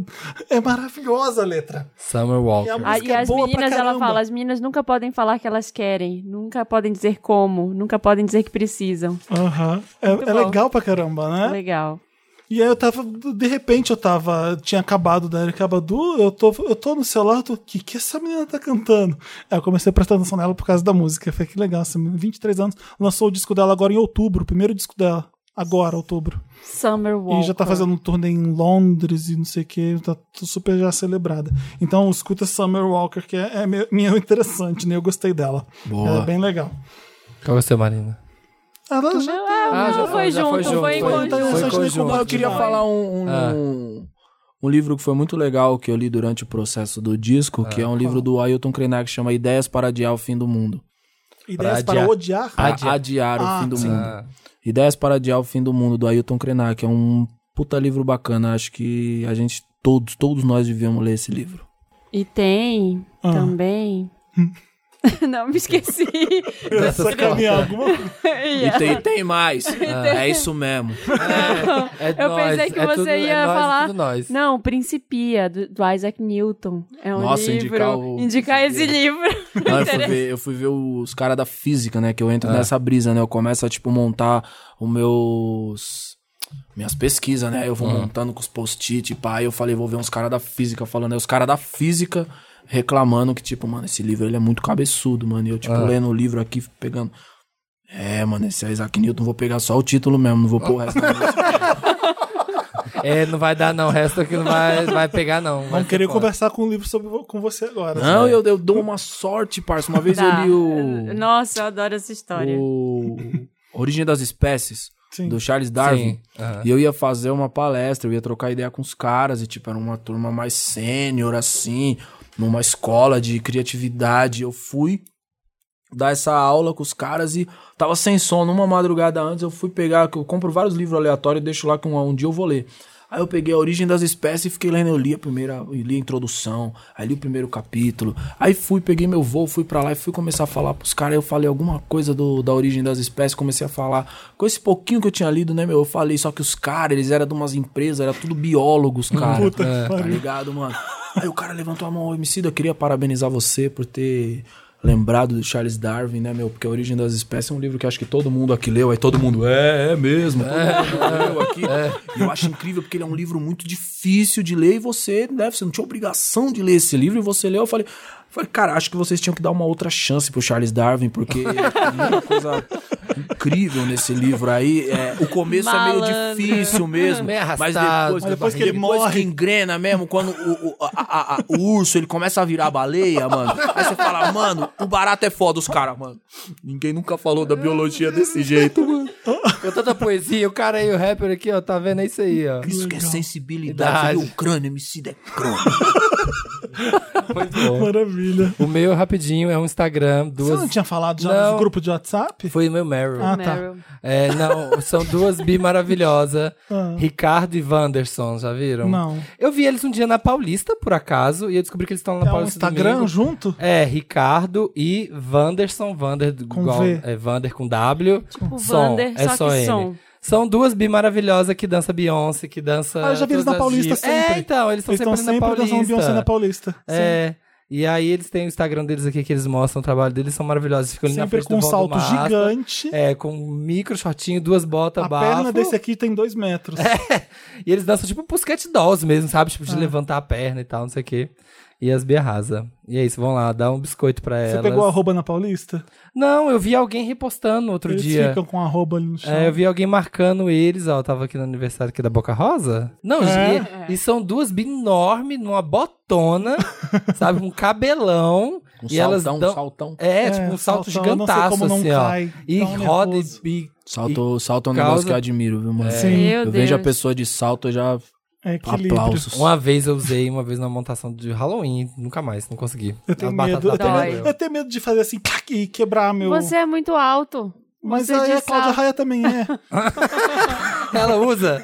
É maravilhosa a letra. Summer Walker. E a Ah, e é as boa pra meninas, ela caramba. fala, as meninas nunca podem falar que elas querem, nunca podem dizer como, nunca podem dizer que precisam. Aham. É, é legal pra caramba, né? Legal. E aí eu tava, de repente eu tava, tinha acabado da Erika Badu, eu tô, eu tô no celular, eu tô, o que que essa menina tá cantando? Aí eu comecei a prestar atenção nela por causa da música, eu falei, que legal, essa menina, 23 anos, lançou o disco dela agora em outubro, o primeiro disco dela. Agora, outubro. Summer Walker. E já tá fazendo um turnê em Londres e não sei o que, tá super já celebrada. Então escuta Summer Walker, que é, é meio, interessante, né? Eu gostei dela. Boa. Ela é bem legal. Qual é o seu, Marina? Ela já é, Ah, não já foi, foi, já junto, foi foi, junto, foi. Foi Foi conjunto. conjunto. Eu queria falar um, um, Ah. um, um livro que foi muito legal que eu li durante o processo do disco, que é um livro do Ailton Krenak que chama Ideias para Adiar o Fim do Mundo. Ideias Pra para adiar. odiar? Adiar. Adiar, Ah, o Fim do sim. Mundo. Ah, Ideias para Adiar o Fim do Mundo, do Ailton Krenak. É um puta livro bacana. Acho que a gente, todos, todos nós devíamos ler esse livro. E tem Ah. também. não, me esqueci. Sacanear alguma coisa. E tem, tem mais. É isso mesmo. é Eu nós, pensei que é você tudo- é ia nós, falar. nós. Não, Principia, do, do Isaac Newton. É um Nossa, livro. indicar o- indicar esse livro. Não, eu, fui ver, eu fui ver os caras da física, né? Que eu entro Ah. nessa brisa, né? Eu começo a, tipo, montar os meus... Minhas pesquisas, né? Eu vou Ah. montando com os post-it, pá. Aí eu falei, vou ver uns caras da física falando. Aí os caras da física reclamando que, tipo, mano, esse livro ele é muito cabeçudo, mano. E eu, tipo, Ah. lendo o livro aqui, pegando... É, mano, esse Isaac Newton, vou pegar só o título mesmo, não vou pôr o resto. É, não vai dar não, o resto aqui não vai, vai pegar não. Vamos querer conversar com um livro sobre, com você agora. não, eu, eu dou uma sorte, parça. Uma vez Tá. eu li o... Nossa, eu adoro essa história. o Origem das Espécies, Sim. do Charles Darwin. Sim, aham. E eu ia fazer uma palestra, eu ia trocar ideia com os caras, e tipo, era uma turma mais sênior, assim, numa escola de criatividade. Eu fui dar essa aula com os caras e tava sem sono. Uma madrugada antes eu fui pegar, eu compro vários livros aleatórios e deixo lá que um, um dia eu vou ler. Aí eu peguei a origem das espécies e fiquei lendo, eu li a primeira, li a introdução, aí li o primeiro capítulo, aí fui, peguei meu voo, fui pra lá e fui começar a falar pros caras, eu falei alguma coisa do, da origem das espécies, comecei a falar, com esse pouquinho que eu tinha lido, né, meu, eu falei, só que os caras, eles eram de umas empresas, era tudo biólogos, cara, Puta que tá ligado, mano? Aí o cara levantou a mão, ô, Emicida, eu queria parabenizar você por ter lembrado do Charles Darwin, né, meu? Porque a Origem das Espécies é um livro que acho que todo mundo aqui leu, aí todo mundo, é, é mesmo, todo mundo leu aqui. E eu acho incrível porque ele é um livro muito difícil de ler e você, né, você não tinha obrigação de ler esse livro e você leu, eu falei... Falei, cara, acho que vocês tinham que dar uma outra chance pro Charles Darwin, porque tem muita coisa incrível nesse livro aí. É, o começo é Malandro. meio difícil mesmo, Meio mas depois, Mas depois que ele depois morre. que engrena mesmo, quando o, o, a- a- a- o urso ele começa a virar baleia, mano. Aí você fala, mano, o barato é foda, os caras, mano. Ninguém nunca falou da biologia desse jeito, mano. Com tanta poesia, o cara aí, o rapper aqui, ó, tá vendo? É isso aí, ó. Isso que é sensibilidade. Idade. Você viu o crânio, MC é crânio. Muito bom. Maravilha. O meu, rapidinho, é um Instagram, Você duas... não tinha falado já Não. no grupo de WhatsApp? Foi o meu Meryl. Ah, tá. Meryl. É, não, são duas bi maravilhosas. Ah. Ricardo e Wanderson, já viram? Não. Eu vi eles um dia na Paulista, por acaso, e eu descobri que eles estão na É um Paulista Instagram domingo. junto? É, Ricardo e Wanderson, Wander Com igual, V. é Wander com W. Tipo som, Wander, é só só que N. som. São duas bi maravilhosas que dança Beyoncé, que dança. Ah, eu já vi eles na Paulista sempre. É, então, eles estão Eles sempre, estão na sempre Paulista. dançando Beyoncé na Paulista. É. E aí eles têm o Instagram deles aqui que eles mostram o trabalho deles, são maravilhosos. Ficam ali na Sempre frente com um salto gigante. É, com um micro shortinho, duas botas A bafo. perna desse aqui tem dois metros. E eles dançam tipo Pussycat Dolls mesmo, sabe? Tipo, de Ah. levantar a perna e tal, não sei o quê. E as Bia arrasa. E é isso, vão lá, dá um biscoito pra Você elas. pegou arroba na Paulista? Não, eu vi alguém repostando outro Eles dia. ficam com arroba ali no chão. É, eu vi alguém marcando eles, ó, eu tava aqui no aniversário aqui da Boca Rosa. Não, É? e, e são duas enormes, numa botona, sabe, com um cabelão. Um e elas saltão, dão... saltão. É, É, tipo um salto saltão, eu não sei gigantaço, como não assim, ó. cai, E tão roda nervoso. e... e Salto, salto é um causa- negócio que eu admiro, viu, mano? Sim. Meu Eu vejo a Deus. pessoa de salto, eu já É equilíbrio. aplausos. Uma vez eu usei, uma vez na montação de Halloween, nunca mais, não consegui. Eu tenho As medo. Eu tenho, medo eu tenho medo de fazer assim tac, e quebrar meu. Você é muito alto. Mas Você aí a Cláudia. Raia também é. Ela usa?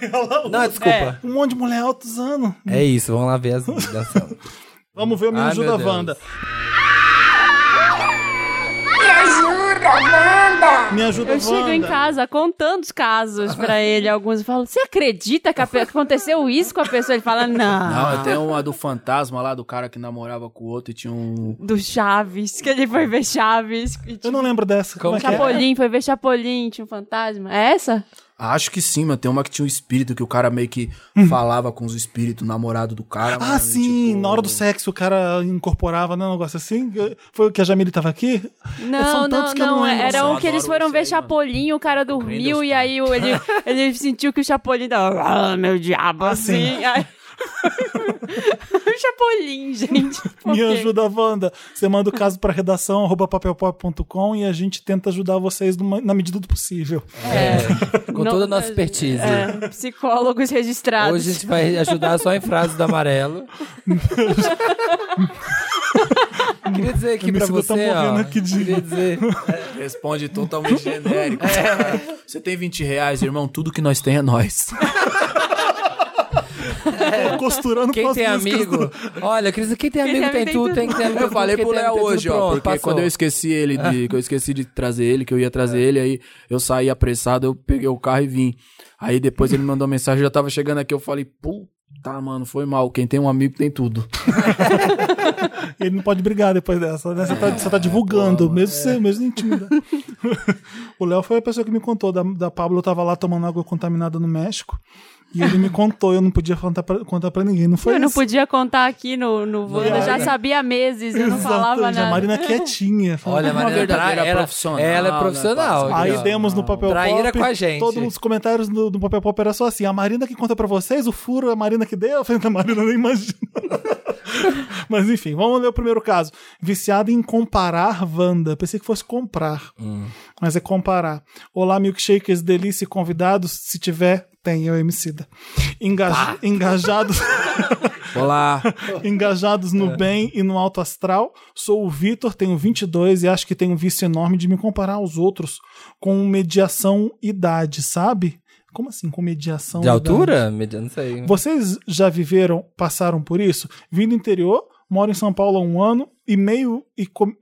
Não, desculpa. Um monte de mulher alta usando. É, isso, vamos lá ver as dançando. Vamos ver o Me Ai, Ajuda Deus. Wanda. Me ajuda, Wanda! Me ajuda Eu chego em Wanda. casa contando os casos pra ele. Alguns eu falo, você acredita que a pe- que aconteceu isso com a pessoa? Ele fala, não. Não, eu tenho uma do fantasma lá, do cara que namorava com o outro e tinha um. Do Chaves, que ele foi ver Chaves. e Eu tinha- não lembro dessa. Como, é que é? Chapolin, foi ver Chapolin, tinha um fantasma. É essa? Acho que sim, mano. Tem uma que tinha um espírito que o cara meio que falava com os espíritos, o namorado do cara. Ah, mano, sim, tipo, na hora do sexo o cara incorporava, né, um negócio assim. Foi o que a Jamile tava aqui? Não, São não, tantos que eu não. lembro. Era um que eles foram ver aí, mano. Chapolin, o cara dormiu e aí ele, ele sentiu que o Chapolin tava. Ah, meu diabo, assim. sim. Aí- o Chapolin, gente. Me ajuda, Wanda. Você manda o caso pra redação arroba papelpop.com e a gente tenta ajudar vocês numa- na medida do possível. Com Não- toda a nossa expertise. É, psicólogos registrados. Hoje a gente vai ajudar só em frases do amarelo. Queria dizer aqui pra tá você, ó. morrendo aqui de- Queria dizer... Responde totalmente genérico. Você tem 20 reais, irmão? Tudo que nós tem é nós. Costurando Quem tem amigo... do- Olha, Cris, quem tem amigo tem, tudo, tem que ter amigo. Eu falei pro Léo hoje, ó, porque passou. quando eu esqueci ele de, que eu esqueci de trazer ele, que eu ia trazer ele, aí eu saí apressado, eu peguei o carro e vim. Aí depois ele me mandou mensagem, eu já tava chegando aqui, eu falei, puta, mano, foi mal. Quem tem um amigo tem tudo. Ele não pode brigar depois dessa, né? Você tá, você tá divulgando, mesmo você, mesmo intimidade. o Léo foi a pessoa que me contou. Da, da Pablo, eu tava lá tomando água contaminada no México. E ele me contou, eu não podia contar pra, contar pra ninguém. Não foi Eu não isso? podia contar aqui no, no Wanda, já Exato. sabia há meses, eu não falava Exatamente, A nada. Marina quietinha. falando, Olha, Uma Marina, verdadeira ela, profissional, ela é né, profissional. Aí demos no papel Traíra pop. com a gente. Todos os comentários do, do papel pop era só assim: a Marina que conta pra vocês, o furo é a Marina que deu. Eu falei, a Marina nem imagina. Mas enfim, vamos ler o primeiro caso. Viciado em comparar Wanda. Pensei que fosse comprar. Mas é comparar. Olá, milkshakers, delícia e convidados. Se tiver, tem, eu Emicida. Engaj... Engajados. Olá. Engajados no bem e no alto astral. Sou o Vitor, tenho 22 e acho que tenho um vício enorme de me comparar aos outros com mediação idade, sabe? Como assim, com mediação De idade? altura? Media- Não sei. Vocês já viveram, passaram por isso? Vim do interior, moro em São Paulo há um ano e meio e com-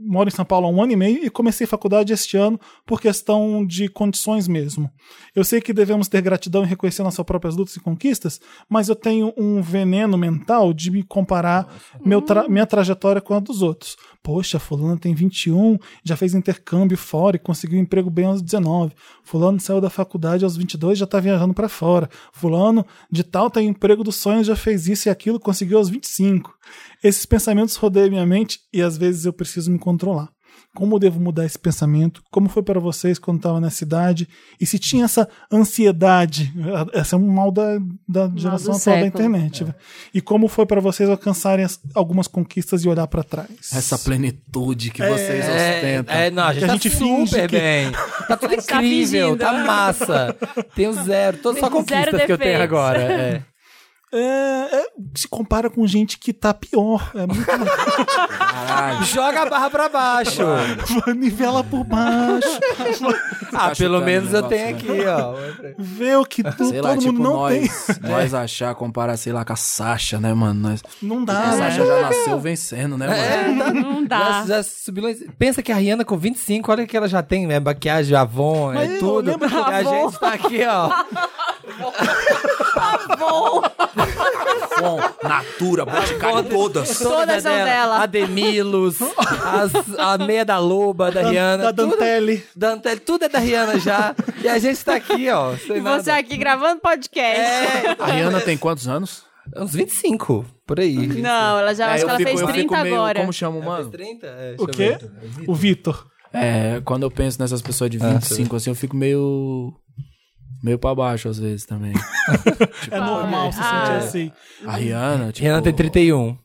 moro em São Paulo há um ano e meio e comecei faculdade este ano por questão de condições mesmo. Eu sei que devemos ter gratidão e reconhecer nossas próprias lutas e conquistas, mas eu tenho um veneno mental de me comparar tra- minha trajetória com a dos outros. Poxa, fulano tem 21, já fez intercâmbio fora e conseguiu um emprego bem aos 19. Fulano saiu da faculdade aos 22 e já tá viajando para fora. Fulano de tal tem emprego dos sonhos, já fez isso e aquilo, conseguiu aos 25. Esses pensamentos rodeiam minha mente e às vezes eu preciso me controlar. Como devo mudar esse pensamento? Como foi para vocês quando estava nessa idade? E se tinha essa ansiedade? Essa é um mal da, da geração do atual da século. internet. velho. E como foi para vocês alcançarem as- algumas conquistas e olhar para trás? Essa plenitude que vocês ostentam. É, não, a gente, Que a tá gente finge super que- bem. Tá tudo A gente tá incrível, tá massa. Tenho zero, todas só conquistas que eu tenho agora. É. É, é, se compara com gente que tá pior. É muito Joga a barra pra baixo. nivela por baixo. Ah, pelo chutando menos o eu tenho aqui, ó. Vê o que tu, Sei todo lá, mundo tipo, não nós, tem. nós achar, comparar, sei lá, com a Sasha, né, mano? Nós, Não a dá, né? Sasha já nasceu vencendo, né, mano? É, tá- Não dá. Já, já subiu Pensa que a Rihanna com 25, olha que ela já tem, né? Maquiagem, Avon, Mas é tudo. E a gente tá aqui, ó. Bom, Natura, Boticário, todas. Todas são dela. A Demilos, as- a meia da Loba, da Rihanna. Da tudo- Dantele. Dantele, tudo é da Rihanna já. e a gente tá aqui, ó. E você nada. aqui gravando podcast. É, A Rihanna tem quantos anos? uns 25, por aí. Não, ela já É, acho que ela fico- fez eu 30 fico meio- agora. Como chama o mano? 30? É, O quê? ver. O Vitor. É, quando eu penso nessas pessoas de 25, assim, eu fico meio. Meio pra baixo às vezes também. É normal se Ah. sentir assim. A Rihanna, tipo. Rihanna tem 31.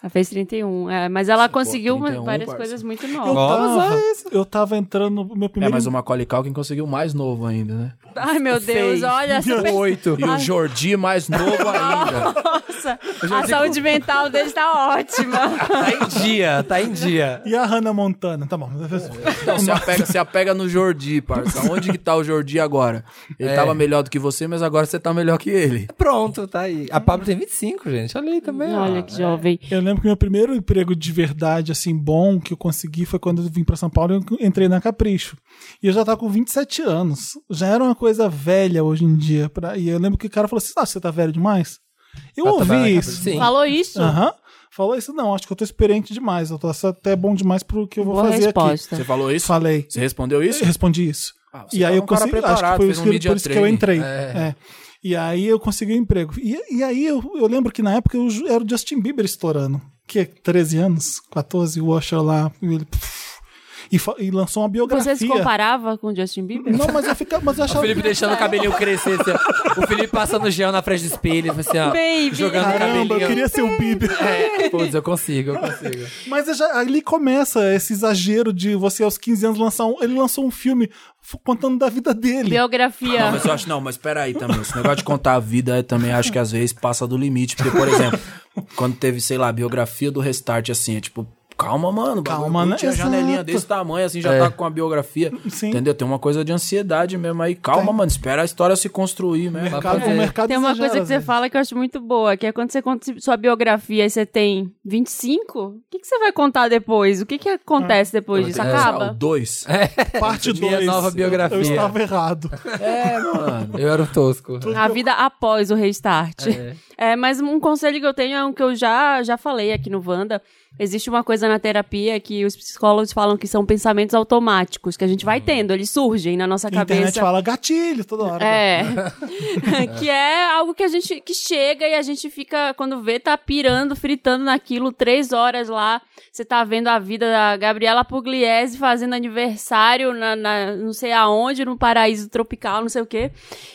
Ela fez 31. É, mas ela conseguiu uma- 31, várias parça. coisas muito Eu novas. tava, eu tava entrando no meu É, primeiro. mas o Macaulay Culkin conseguiu mais novo ainda, né? Ai, meu Deus, Seis. olha essa pe- Oito. E o Jordi mais novo ainda. Nossa, a saúde mental dele tá ótima. Tá em dia, tá em dia. E a Hannah Montana? Tá bom. Então, se apega, se apega no Jordi, parça. Onde que tá o Jordi agora? Ele É. tava melhor do que você, mas agora você tá melhor que ele. Pronto, tá aí. A Pablo tem 25, gente. Olha aí também. ó. Olha que jovem. Eu lembro que meu primeiro emprego de verdade, assim, bom, que eu consegui foi quando eu vim pra São Paulo e eu entrei na Capricho. E eu já tava com 27 anos. Já era uma coisa velha hoje em dia. Pra... E eu lembro que o cara falou assim: ah, você tá velho demais? Eu Pra trabalhar na ouvi isso. Sim. Falou isso? Aham. Falou isso, não, acho que eu tô experiente demais. Eu tô até bom demais pro que eu vou Boa fazer resposta. Você falou aqui. isso? Falei. Você respondeu isso? Eu respondi isso. Ah, E aí tava eu consegui, acho que foi isso um que, por isso que eu entrei. É. É. E aí eu consegui um emprego. E, e aí eu, eu lembro que na época eu, era o Justin Bieber estourando. Que é 13 anos, 14, o Usher lá. Ele, e, e lançou uma biografia. Você se comparava com o Justin Bieber? Não, mas eu, ficava, mas eu O achava. Felipe deixando o cabelinho crescer. assim, o Felipe passando gel na frente do espelho, assim, ó. Baby. Jogando o Caramba, cabelinho. eu queria ser o Bieber. É, putz, eu consigo, eu consigo. Mas eu já- ali começa esse exagero de você aos 15 anos lançar um. Ele lançou um filme contando da vida dele. Biografia. Não, mas eu acho, não, mas peraí também. Esse negócio de contar a vida eu também acho que às vezes passa do limite. Porque, por exemplo, quando teve, sei lá, a biografia do Restart, assim, é tipo, calma, mano. Calma, né? Tinha janelinha desse tamanho, assim, já É. tá com a biografia. Sim. Entendeu? Tem uma coisa de ansiedade mesmo aí. Calma, mano, espera a história se construir mesmo. mercado, o mercado Tem uma exagera, coisa que você fala que eu acho muito boa, que é quando você conta sua biografia e você tem 25, o que, que você vai contar depois? O que, que acontece depois disso? O Acaba? dois. Parte Minha 2. nova biografia. Eu estava errado. É, mano. Eu era um tosco. A vida após o restart. É. É, mas um conselho que eu tenho é um que eu já, já falei aqui no Wanda. Existe uma coisa na terapia que os psicólogos falam que são pensamentos automáticos, que a gente vai tendo, eles surgem na nossa A internet cabeça. fala gatilho toda hora. É. que é algo que a gente que chega e a gente fica, quando vê, tá pirando, fritando naquilo três horas lá. Você tá vendo a vida da Gabriela Pugliese fazendo aniversário na, na- não sei aonde, no paraíso tropical, não sei o quê.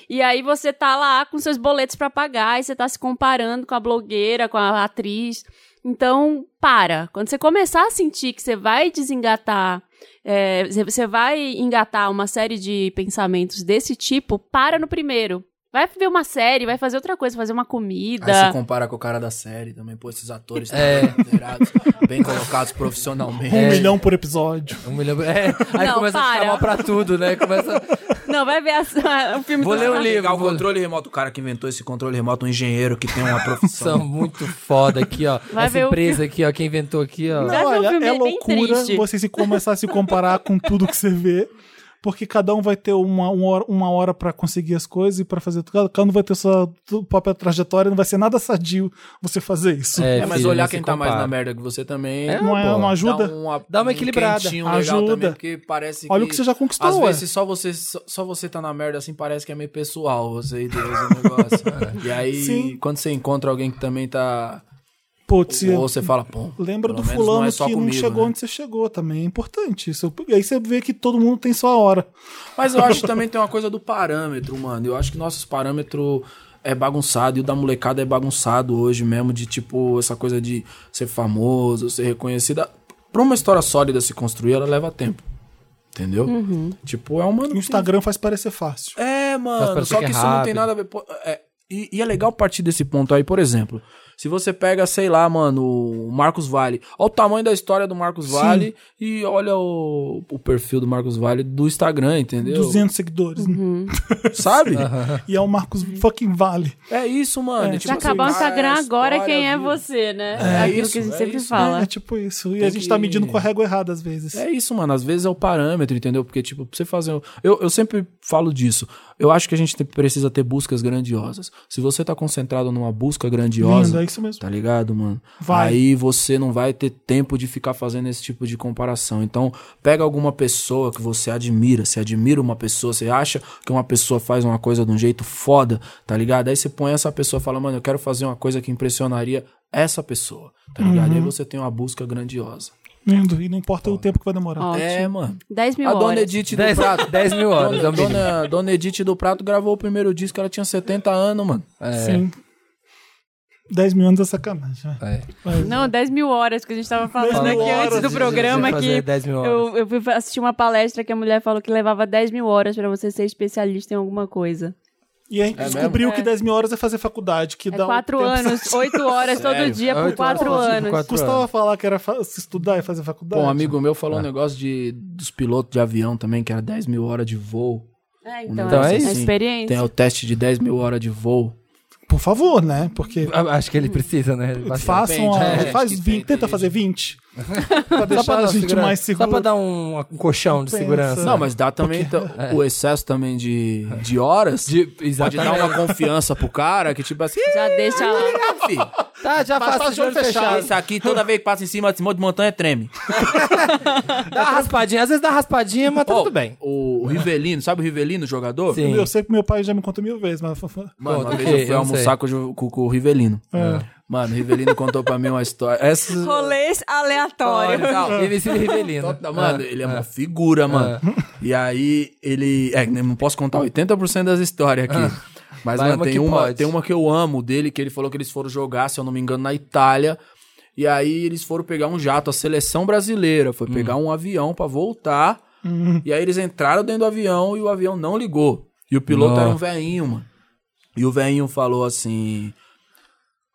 E aí você tá lá com seus boletos pra pagar e você tá se comparando com a blogueira, com a atriz. Então, para. Quando você começar a sentir que você vai desengatar é, você- vai engatar uma série de pensamentos desse tipo, para no primeiro. Vai ver uma série, vai fazer outra coisa, fazer uma Aí se comida. compara com o cara da série também, pô, esses atores É. bem colocados profissionalmente. Um milhão por episódio. Um milhão. É, aí Não, começa a para. chamar pra tudo, né? Começa. Não, vai ver a- o filme Vou ler um livro. O vou- controle remoto, o cara que inventou esse controle remoto, um engenheiro que tem uma São profissão. muito foda aqui, ó. Vai Essa ver o empresa aqui, ó, quem inventou aqui, ó. Não, olha, é bem loucura triste. você se começar a se comparar com tudo que você vê. Porque cada um vai ter uma, uma hora, uma hora para conseguir as coisas e para fazer tudo. Cada um vai ter sua própria trajetória, não vai ser nada sadio você fazer isso. É, mas filho, olhar quem se tá mais compara. na merda que você também. É, não, é, não ajuda? Dá, uma, Dá uma um equilibrada. legal Ajuda. também, porque parece Olha que, o que você já conquistou, Às ué. vezes só você, só, só você tá na merda assim, parece que é meio pessoal, você e Deus o negócio. e aí, Sim. quando você encontra alguém que também tá. Putz, Ou você fala, pô. lembra pelo do menos fulano não é só que não comigo, chegou né? onde você chegou também. É importante isso. E aí você vê que todo mundo tem sua hora. Mas eu acho que também tem uma coisa do parâmetro, mano. Eu acho que nossos parâmetros é bagunçado e o da molecada é bagunçado hoje mesmo, de tipo, essa coisa de ser famoso, ser reconhecida. Pra uma história sólida se construir, ela leva tempo. Entendeu? Tipo, é um mano. O que- Instagram faz parecer fácil. É, mano. Só que que é isso não tem rápido. nada a ver. pô, é, e, e é legal partir desse ponto aí, por exemplo. Se você pega, sei lá, mano, o Marcos Vale. Olha o tamanho da história do Marcos Vale e olha o, o perfil do Marcos Vale do Instagram, entendeu? 200 seguidores. Uhum. Sabe? E é o Marcos fucking Vale. É isso, mano. É. Tipo Se assim, acabar o cara, Instagram agora, história, quem é você, né? É aquilo isso, que a gente é sempre isso. fala. É, é tipo isso. E Tem a gente tá que- medindo com a régua errada às vezes. É isso, mano. Às vezes é o parâmetro, entendeu? Porque, tipo, pra você fazer. Eu, eu sempre falo disso. Eu acho que a gente precisa ter buscas grandiosas. Se você tá concentrado numa busca grandiosa. Lindo, é isso mesmo. Tá ligado, mano? Vai. Aí você não vai ter tempo de ficar fazendo esse tipo de comparação. Então, pega alguma pessoa que você admira. Você admira uma pessoa, você acha que uma pessoa faz uma coisa de um jeito foda, tá ligado? Aí você põe essa pessoa e fala, mano, eu quero fazer uma coisa que impressionaria essa pessoa, tá ligado? Uhum. Aí você tem uma busca grandiosa. Lindo. E não importa o tempo que vai demorar. Ótimo. É, mano. 10 mil A Dona horas. Edith do 10, Prato. 10 mil horas. é Dona, mínimo. Dona, Dona Edith do Prato gravou o primeiro disco, ela tinha 70 anos, mano. Sim. 10 mil anos é sacanagem. né? É. Mas- Não, 10 mil horas que a gente tava falando 10 mil aqui antes do de- programa que 10 mil horas. eu, eu fui assistir uma palestra que a mulher falou que levava 10 mil horas pra você ser especialista em alguma coisa. E a gente É descobriu mesmo? que 10 mil horas é fazer faculdade. Que É dá um quatro tempo- anos, oito horas todo Sério? dia por Oito horas quatro por dia por anos. quatro Custava anos. falar que era fa- se estudar e fazer faculdade. Pô, um amigo meu falou um negócio de, dos pilotos de avião também, que era 10 mil horas de voo. É, Um então, Então é, é a isso. experiência. Tem o teste de 10 mil horas de voo. Por favor, né? Porque Acho que ele precisa, né? Façam a, Depende, né? faz Acho que 20, tenta fazer 20. Pra deixar Só pra a dar gente segurança. mais Só seguro. pra dar um, um colchão de Pensa. segurança. Não, mas dá também então, o excesso também de, de horas. De- pode exatamente. dar uma confiança pro cara que, tipo assim, Já deixa lá. "Ah, filho, Tá, já faz de olho fechado. Isso aqui, toda vez que passa em cima desse monte de montanha, treme. Dá uma raspadinha. Às vezes dá raspadinha, mas tá Ó, tudo bem. O, o Rivelino, sabe o Rivelino, jogador? Sim. Eu sei que meu pai já me contou mil vezes, mas... Mano, uma vez o eu fui Eu almoçar com, o com, com o Rivelino. Mano, o Rivelino contou pra mim uma história. Essa... Rolês aleatório. Não, MC Rivelino. Mano, ele é uma figura, mano. E aí, ele. É, não posso contar 80% das histórias aqui. Mas, Vai mano, uma tem que uma, pode. tem uma que eu amo dele, que ele falou que eles foram jogar, se eu não me engano, na Itália. E aí eles foram pegar um jato, a seleção brasileira foi pegar um avião pra voltar. E aí eles entraram dentro do avião e o avião não ligou. E o piloto Nó. era um velhinho, mano. E o velhinho falou assim: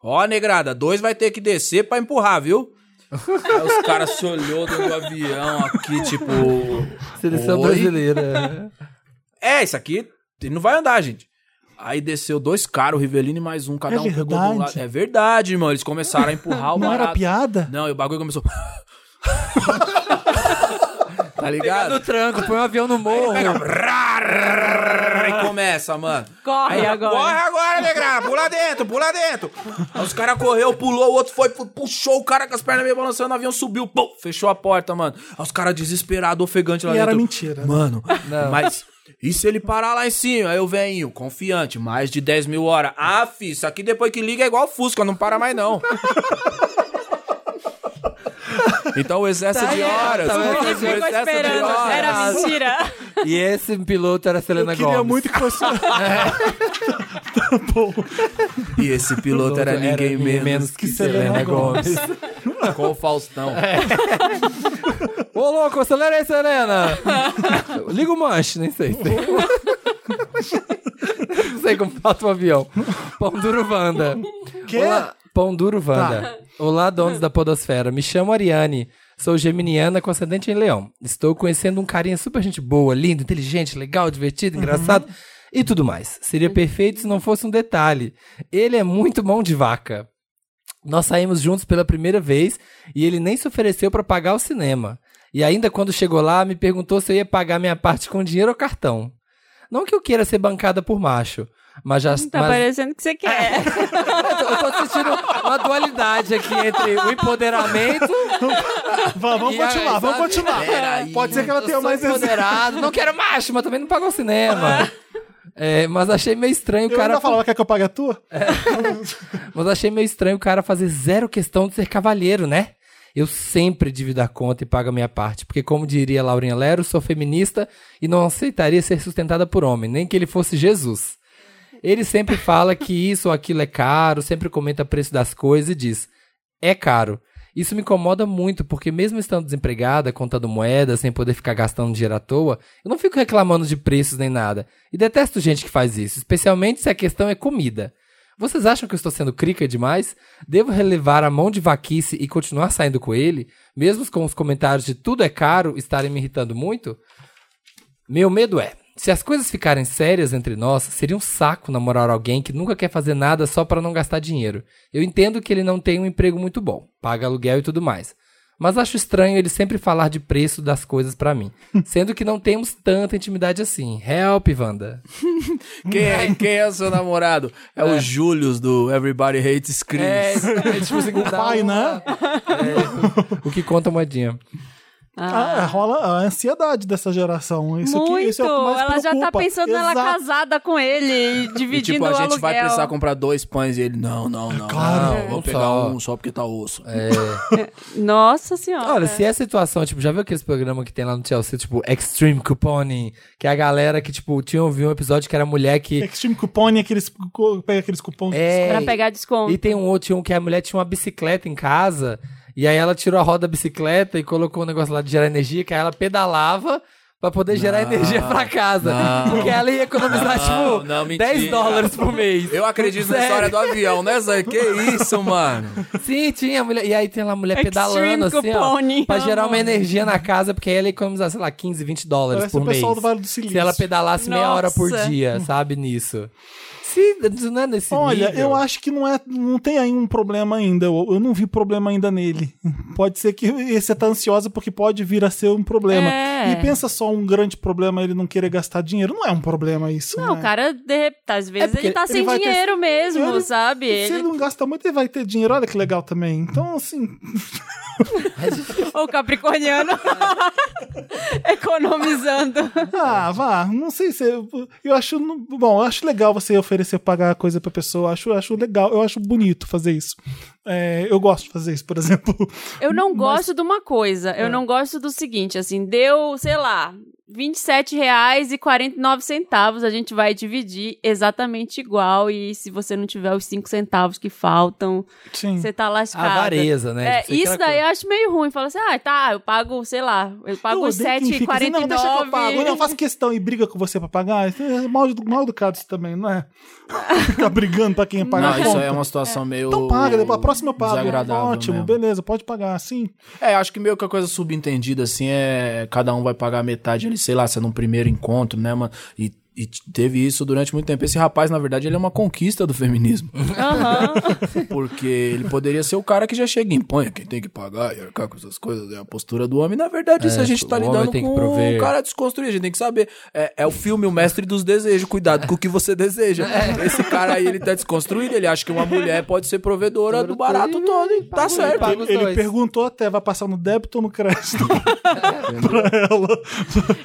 Ó, negrada, dois vai ter que descer pra empurrar, viu? Aí os caras se olhou do avião aqui, tipo. Seleção Oi? brasileira. É, isso aqui ele não vai andar, gente. Aí desceu dois caras, o Rivelino e mais um, cada É um pegou do verdade? lado. É verdade, irmão. Eles começaram a empurrar o Não era barato. piada? Não, e o bagulho começou. tá ligado? no tranco, põe um avião no morro. Aí começa, mano. Corre Aí, agora. Corre agora, negra. Pula dentro, pula dentro. Aí os caras correu, pulou, o outro foi, pu- puxou o cara com as pernas meio balançando, o avião subiu, pum, fechou a porta, mano. Aí os caras desesperados, ofegante lá E dentro. era mentira. né? Mano, mas e se ele parar lá em cima? Aí eu venho, confiante, mais de 10 mil horas. Ah, fi, isso aqui depois que liga é igual Fusca, não para mais não. então o excesso Tá de horas. tá o excesso ficou de esperando. horas. Era mentira. E esse piloto era a Selena Eu queria Gomez. muito que fosse... tá bom. E esse piloto era ninguém menos, que Selena Gomez. com o Faustão. Ô, louco, acelera aí, Selena. Liga o manche, nem sei. Não sei como falta um avião. Pão duro Wanda. Quê? Olá, Pão duro Wanda. Olá, donos da podosfera. Me chamo Ariane. Sou geminiana com ascendente em leão. Estou conhecendo um carinha super gente boa, lindo, inteligente, legal, divertido, engraçado e tudo mais. Seria perfeito se não fosse um detalhe. Ele é muito mão de vaca. Nós saímos juntos pela primeira vez e ele nem se ofereceu para pagar o cinema. E ainda quando chegou lá, me perguntou se eu ia pagar minha parte com dinheiro ou cartão. Não que eu queira ser bancada por macho, mas já. Tá mas- parecendo que você quer. eu tô sentindo uma dualidade aqui entre o empoderamento. Vamos continuar, vamos sabe? continuar. Peraí. Pode ser que ela tenha mais esse... empoderado. Não quero macho, mas também não pagou o cinema. É, mas achei meio estranho o Eu cara. ainda falava, quer que eu pague a tua? Mas achei meio estranho o cara fazer zero questão de ser cavalheiro, né? Eu sempre divido a conta e pago a minha parte, porque como diria Laurinha Lero, sou feminista e não aceitaria ser sustentada por homem, nem que ele fosse Jesus. Ele sempre fala que isso ou aquilo é caro, sempre comenta o preço das coisas e diz: "É caro". Isso me incomoda muito, porque mesmo estando desempregada, contando moedas, sem poder ficar gastando dinheiro à toa, eu não fico reclamando de preços nem nada. E detesto gente que faz isso, especialmente se a questão é comida. Vocês acham que eu estou sendo crica demais? Devo relevar a mão de vaquice e continuar saindo com ele? Mesmo com os comentários de tudo é caro estarem me irritando muito? Meu medo é, se as coisas ficarem sérias entre nós, seria um saco namorar alguém que nunca quer fazer nada só para não gastar dinheiro. Eu entendo que ele não tem um emprego muito bom, paga aluguel e tudo mais. Mas acho estranho ele sempre falar de preço das coisas pra mim, sendo que não temos tanta intimidade assim. Help, Wanda. Quem é, quem é o seu namorado? É, o Julius do Everybody Hates Chris. É, é tipo assim, dá pai, uma- né? É, o que conta a moedinha. Ah, rola a ansiedade dessa geração. Isso Muito. que, isso é o que mais ela já tá preocupa. pensando ela Exato. casada com ele e E dividindo tipo, a o gente aluguel. vai precisar comprar dois pães e ele, não, não, não. Claro. não, vou pegar só. um só porque tá osso. Nossa senhora. Olha, se é situação, tipo, já viu aqueles programas que tem lá no Chelsea, tipo, Extreme Couponing, que é a galera que, tipo, tinha ouvido um episódio que era a mulher que... Extreme Coupon, aqueles, pega aqueles cupons. É, Pra pegar desconto. E tem um outro, tinha um que a mulher tinha uma bicicleta em casa, e aí ela tirou a roda da bicicleta e colocou um negócio lá de gerar energia, que aí ela pedalava pra poder gerar energia pra casa. não. Porque ela ia economizar, Não, tipo, não, mentira. 10 dólares por mês. Eu acredito na Sério. história do avião, né, Zé? Que isso, mano? Sim, tinha a mulher. E aí tem lá a mulher Extreme pedalando, assim, ó. Pra gerar uma energia na casa, porque aí ela ia economizar, sei lá, 15, 20 dólares Parece por o pessoal mês. do Vale do Silício. Se ela pedalasse meia hora por Nossa. dia, sabe, nisso. Não é nesse Olha, nível. eu acho que não é, não tem aí um problema ainda. Eu, eu não vi problema ainda nele. Pode ser que você tá ansiosa porque pode vir a ser um problema. É. E pensa só um grande problema ele não querer gastar dinheiro. Não é um problema isso. Não, né? o cara, de às vezes, porque ele tá ele sem vai ter- dinheiro mesmo, Ele- sabe? Se Ele- ele não gasta muito, ele vai ter dinheiro. Olha que legal também. Então, assim, O capricorniano economizando. ah, vá. Não sei se. Eu acho. Bom, eu acho legal você oferecer pagar coisa pra pessoa. Eu acho, acho legal. Eu acho bonito fazer isso. É, eu gosto de fazer isso, por exemplo. Eu não gosto de uma coisa. É. Eu não gosto do seguinte, assim, deu, sei lá, R$ 27,49 centavos, a gente vai dividir exatamente igual e se você não tiver os 5 centavos que faltam, Sim. você tá lascado. Avareza, né? É, isso daí eu acho meio ruim. Fala assim, ah, tá, eu pago, sei lá, eu pago quem fica assim, Não, deixa que eu pago. Não, eu 7,49. faço questão e briga com você pra pagar. Isso É mal, mal educado isso também, não é? Ficar brigando pra quem pagar Não, a isso conta. aí é uma situação meio. Então paga, depois a próxima eu pago. desagradável Ótimo, mesmo. beleza, pode pagar, sim. É, acho que meio que a coisa subentendida, assim, é cada um vai pagar metade ali, sei lá, se é num primeiro encontro, né, mano? E, e teve isso durante muito tempo. Esse rapaz, na verdade, ele é uma conquista do feminismo. Aham. Porque ele poderia ser o cara que já chega e impõe quem tem que pagar e arcar com essas coisas. É a postura do homem. Na verdade, isso É, a gente tá o lidando tem que com prover. um cara desconstruído. A gente tem que saber. É, é o filme O Mestre dos Desejos. Cuidado com o que você deseja. É. Esse cara aí, ele tá desconstruído. Ele acha que uma mulher pode ser provedora do barato todo. E tá certo. Ele dois. perguntou até, vai passar no débito ou no crédito pra ela.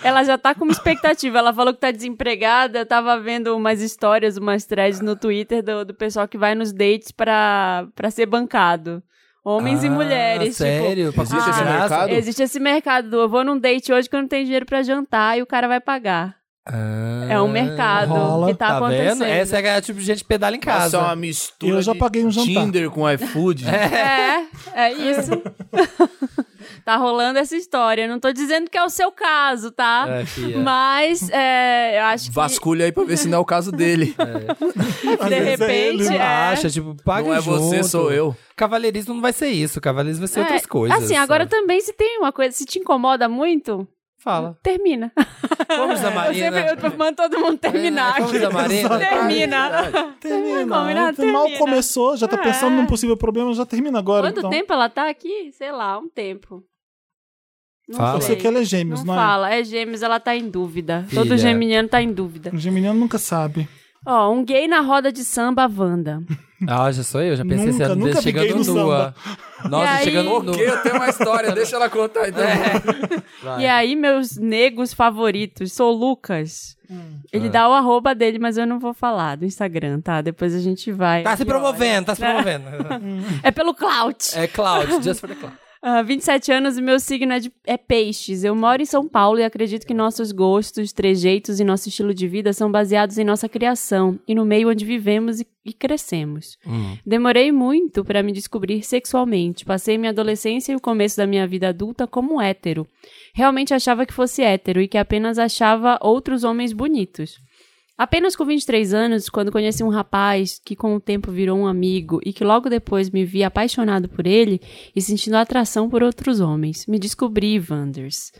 Ela já tá com uma expectativa. Ela falou que tá desempregada. Eu tava vendo umas histórias, umas threads no Twitter do, do pessoal que vai nos dates pra, pra ser bancado. Homens e Ah, mulheres. Sério? Tipo, Existe esse ah, mercado? Existe esse mercado. do, Eu vou num date hoje que eu não tenho dinheiro pra jantar e o cara vai pagar. Ah, É um mercado rola. que tá, Tá acontecendo. vendo? Essa é a tipo de gente que pedala em Essa casa. é uma mistura Eu já paguei um jantar. Tinder com iFood. É, é isso. tá rolando essa história. Eu Não tô dizendo que é o seu caso, tá? É, fia. Mas é, eu acho que Vasculha aí pra ver se não é o caso dele. Às de é repente ele. é. Acha, tipo, paga Não é você, junto. sou eu. Cavalheirismo não vai ser isso. Cavalheirismo vai ser É, outras coisas. Assim, agora sabe? também se tem uma coisa, se te incomoda muito, Fala. termina. Vamos Eu Marina. sempre eu mando todo mundo terminar. É, vamos da Marina? Termina. Termina. Então, Mal termina. começou, já tá pensando É. num possível problema, já termina agora. Quanto então. tempo ela tá aqui? Sei lá, um tempo. Não Fala. Eu sei. sei que ela é gêmeos, Não não, é? fala, é gêmeos, ela tá em dúvida. Filha. Todo geminiano tá em dúvida. O geminiano nunca sabe. Ó, um gay na roda de samba, Wanda. Ah, já sou eu? Já pensei Nunca, sendo nunca chegando no nua. Nossa, E aí- chegando no... Ok, eu tenho uma história, deixa ela contar então. E aí, meus negros favoritos, sou o Lucas. Ele dá o arroba dele, mas eu não vou falar do Instagram, tá? Depois a gente vai. Tá se promovendo, tá se promovendo. É pelo clout. É Cloud, just for the Cloud. Ah, 27 anos e meu signo é, de- é peixes. Eu moro em São Paulo e acredito que nossos gostos, trejeitos e nosso estilo de vida são baseados em nossa criação e no meio onde vivemos e, e crescemos. Demorei muito para me descobrir sexualmente. Passei minha adolescência e o começo da minha vida adulta como hétero. Realmente achava que fosse hétero e que apenas achava outros homens bonitos. Apenas com 23 anos, quando conheci um rapaz que com o tempo virou um amigo e que logo depois me vi apaixonado por ele e sentindo atração por outros homens, me descobri Wanders.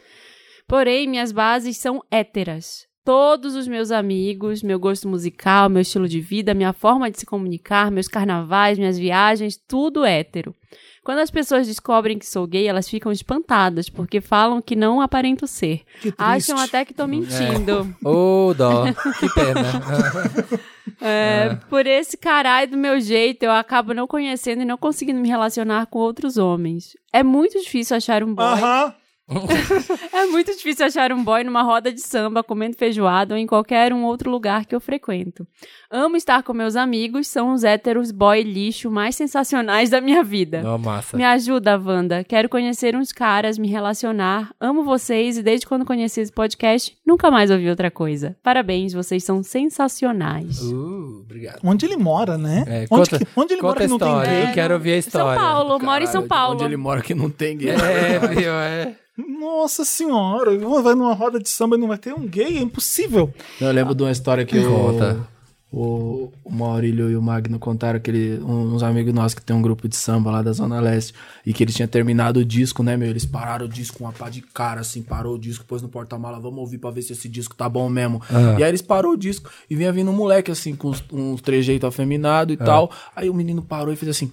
Porém, minhas bases são héteras. Todos os meus amigos, meu gosto musical, meu estilo de vida, minha forma de se comunicar, meus carnavais, minhas viagens, tudo hétero. Quando as pessoas descobrem que sou gay, elas ficam espantadas, porque falam que não aparento ser. Acham até que tô mentindo. Ô, dó. Que pena. É, Por esse caralho do meu jeito, eu acabo não conhecendo e não conseguindo me relacionar com outros homens. É muito difícil achar um boy. Aham. É muito difícil achar um boy numa roda de samba, comendo feijoada ou em qualquer um outro lugar que eu frequento. Amo estar com meus amigos, são os héteros boy lixo mais sensacionais da minha vida. Ó, massa. Me ajuda, Wanda. Quero conhecer uns caras, me relacionar. Amo vocês e desde quando conheci esse podcast, nunca mais ouvi outra coisa. Parabéns, vocês são sensacionais. Uh, obrigado. Onde ele mora, né? É, onde, conta- que- onde ele Conta mora que a não tem história, gay? eu quero ouvir a São história. Paulo, moro em São Paulo. Onde ele mora que não tem gay. É, viu, é. Nossa senhora, vai numa roda de samba e não vai ter um gay? É impossível. Eu lembro de uma história que eu, Conta. O, o Maurílio e o Magno contaram que ele, uns amigos nossos que tem um grupo de samba lá da Zona Leste e que eles tinham terminado o disco, né, meu? Eles pararam o disco com uma pá de cara, assim, parou o disco, pôs no porta-mala, vamos ouvir pra ver se esse disco tá bom mesmo. E aí eles parou o disco e vinha vindo um moleque, assim, com uns, uns trejeitos afeminados e tal. Aí o menino parou e fez assim: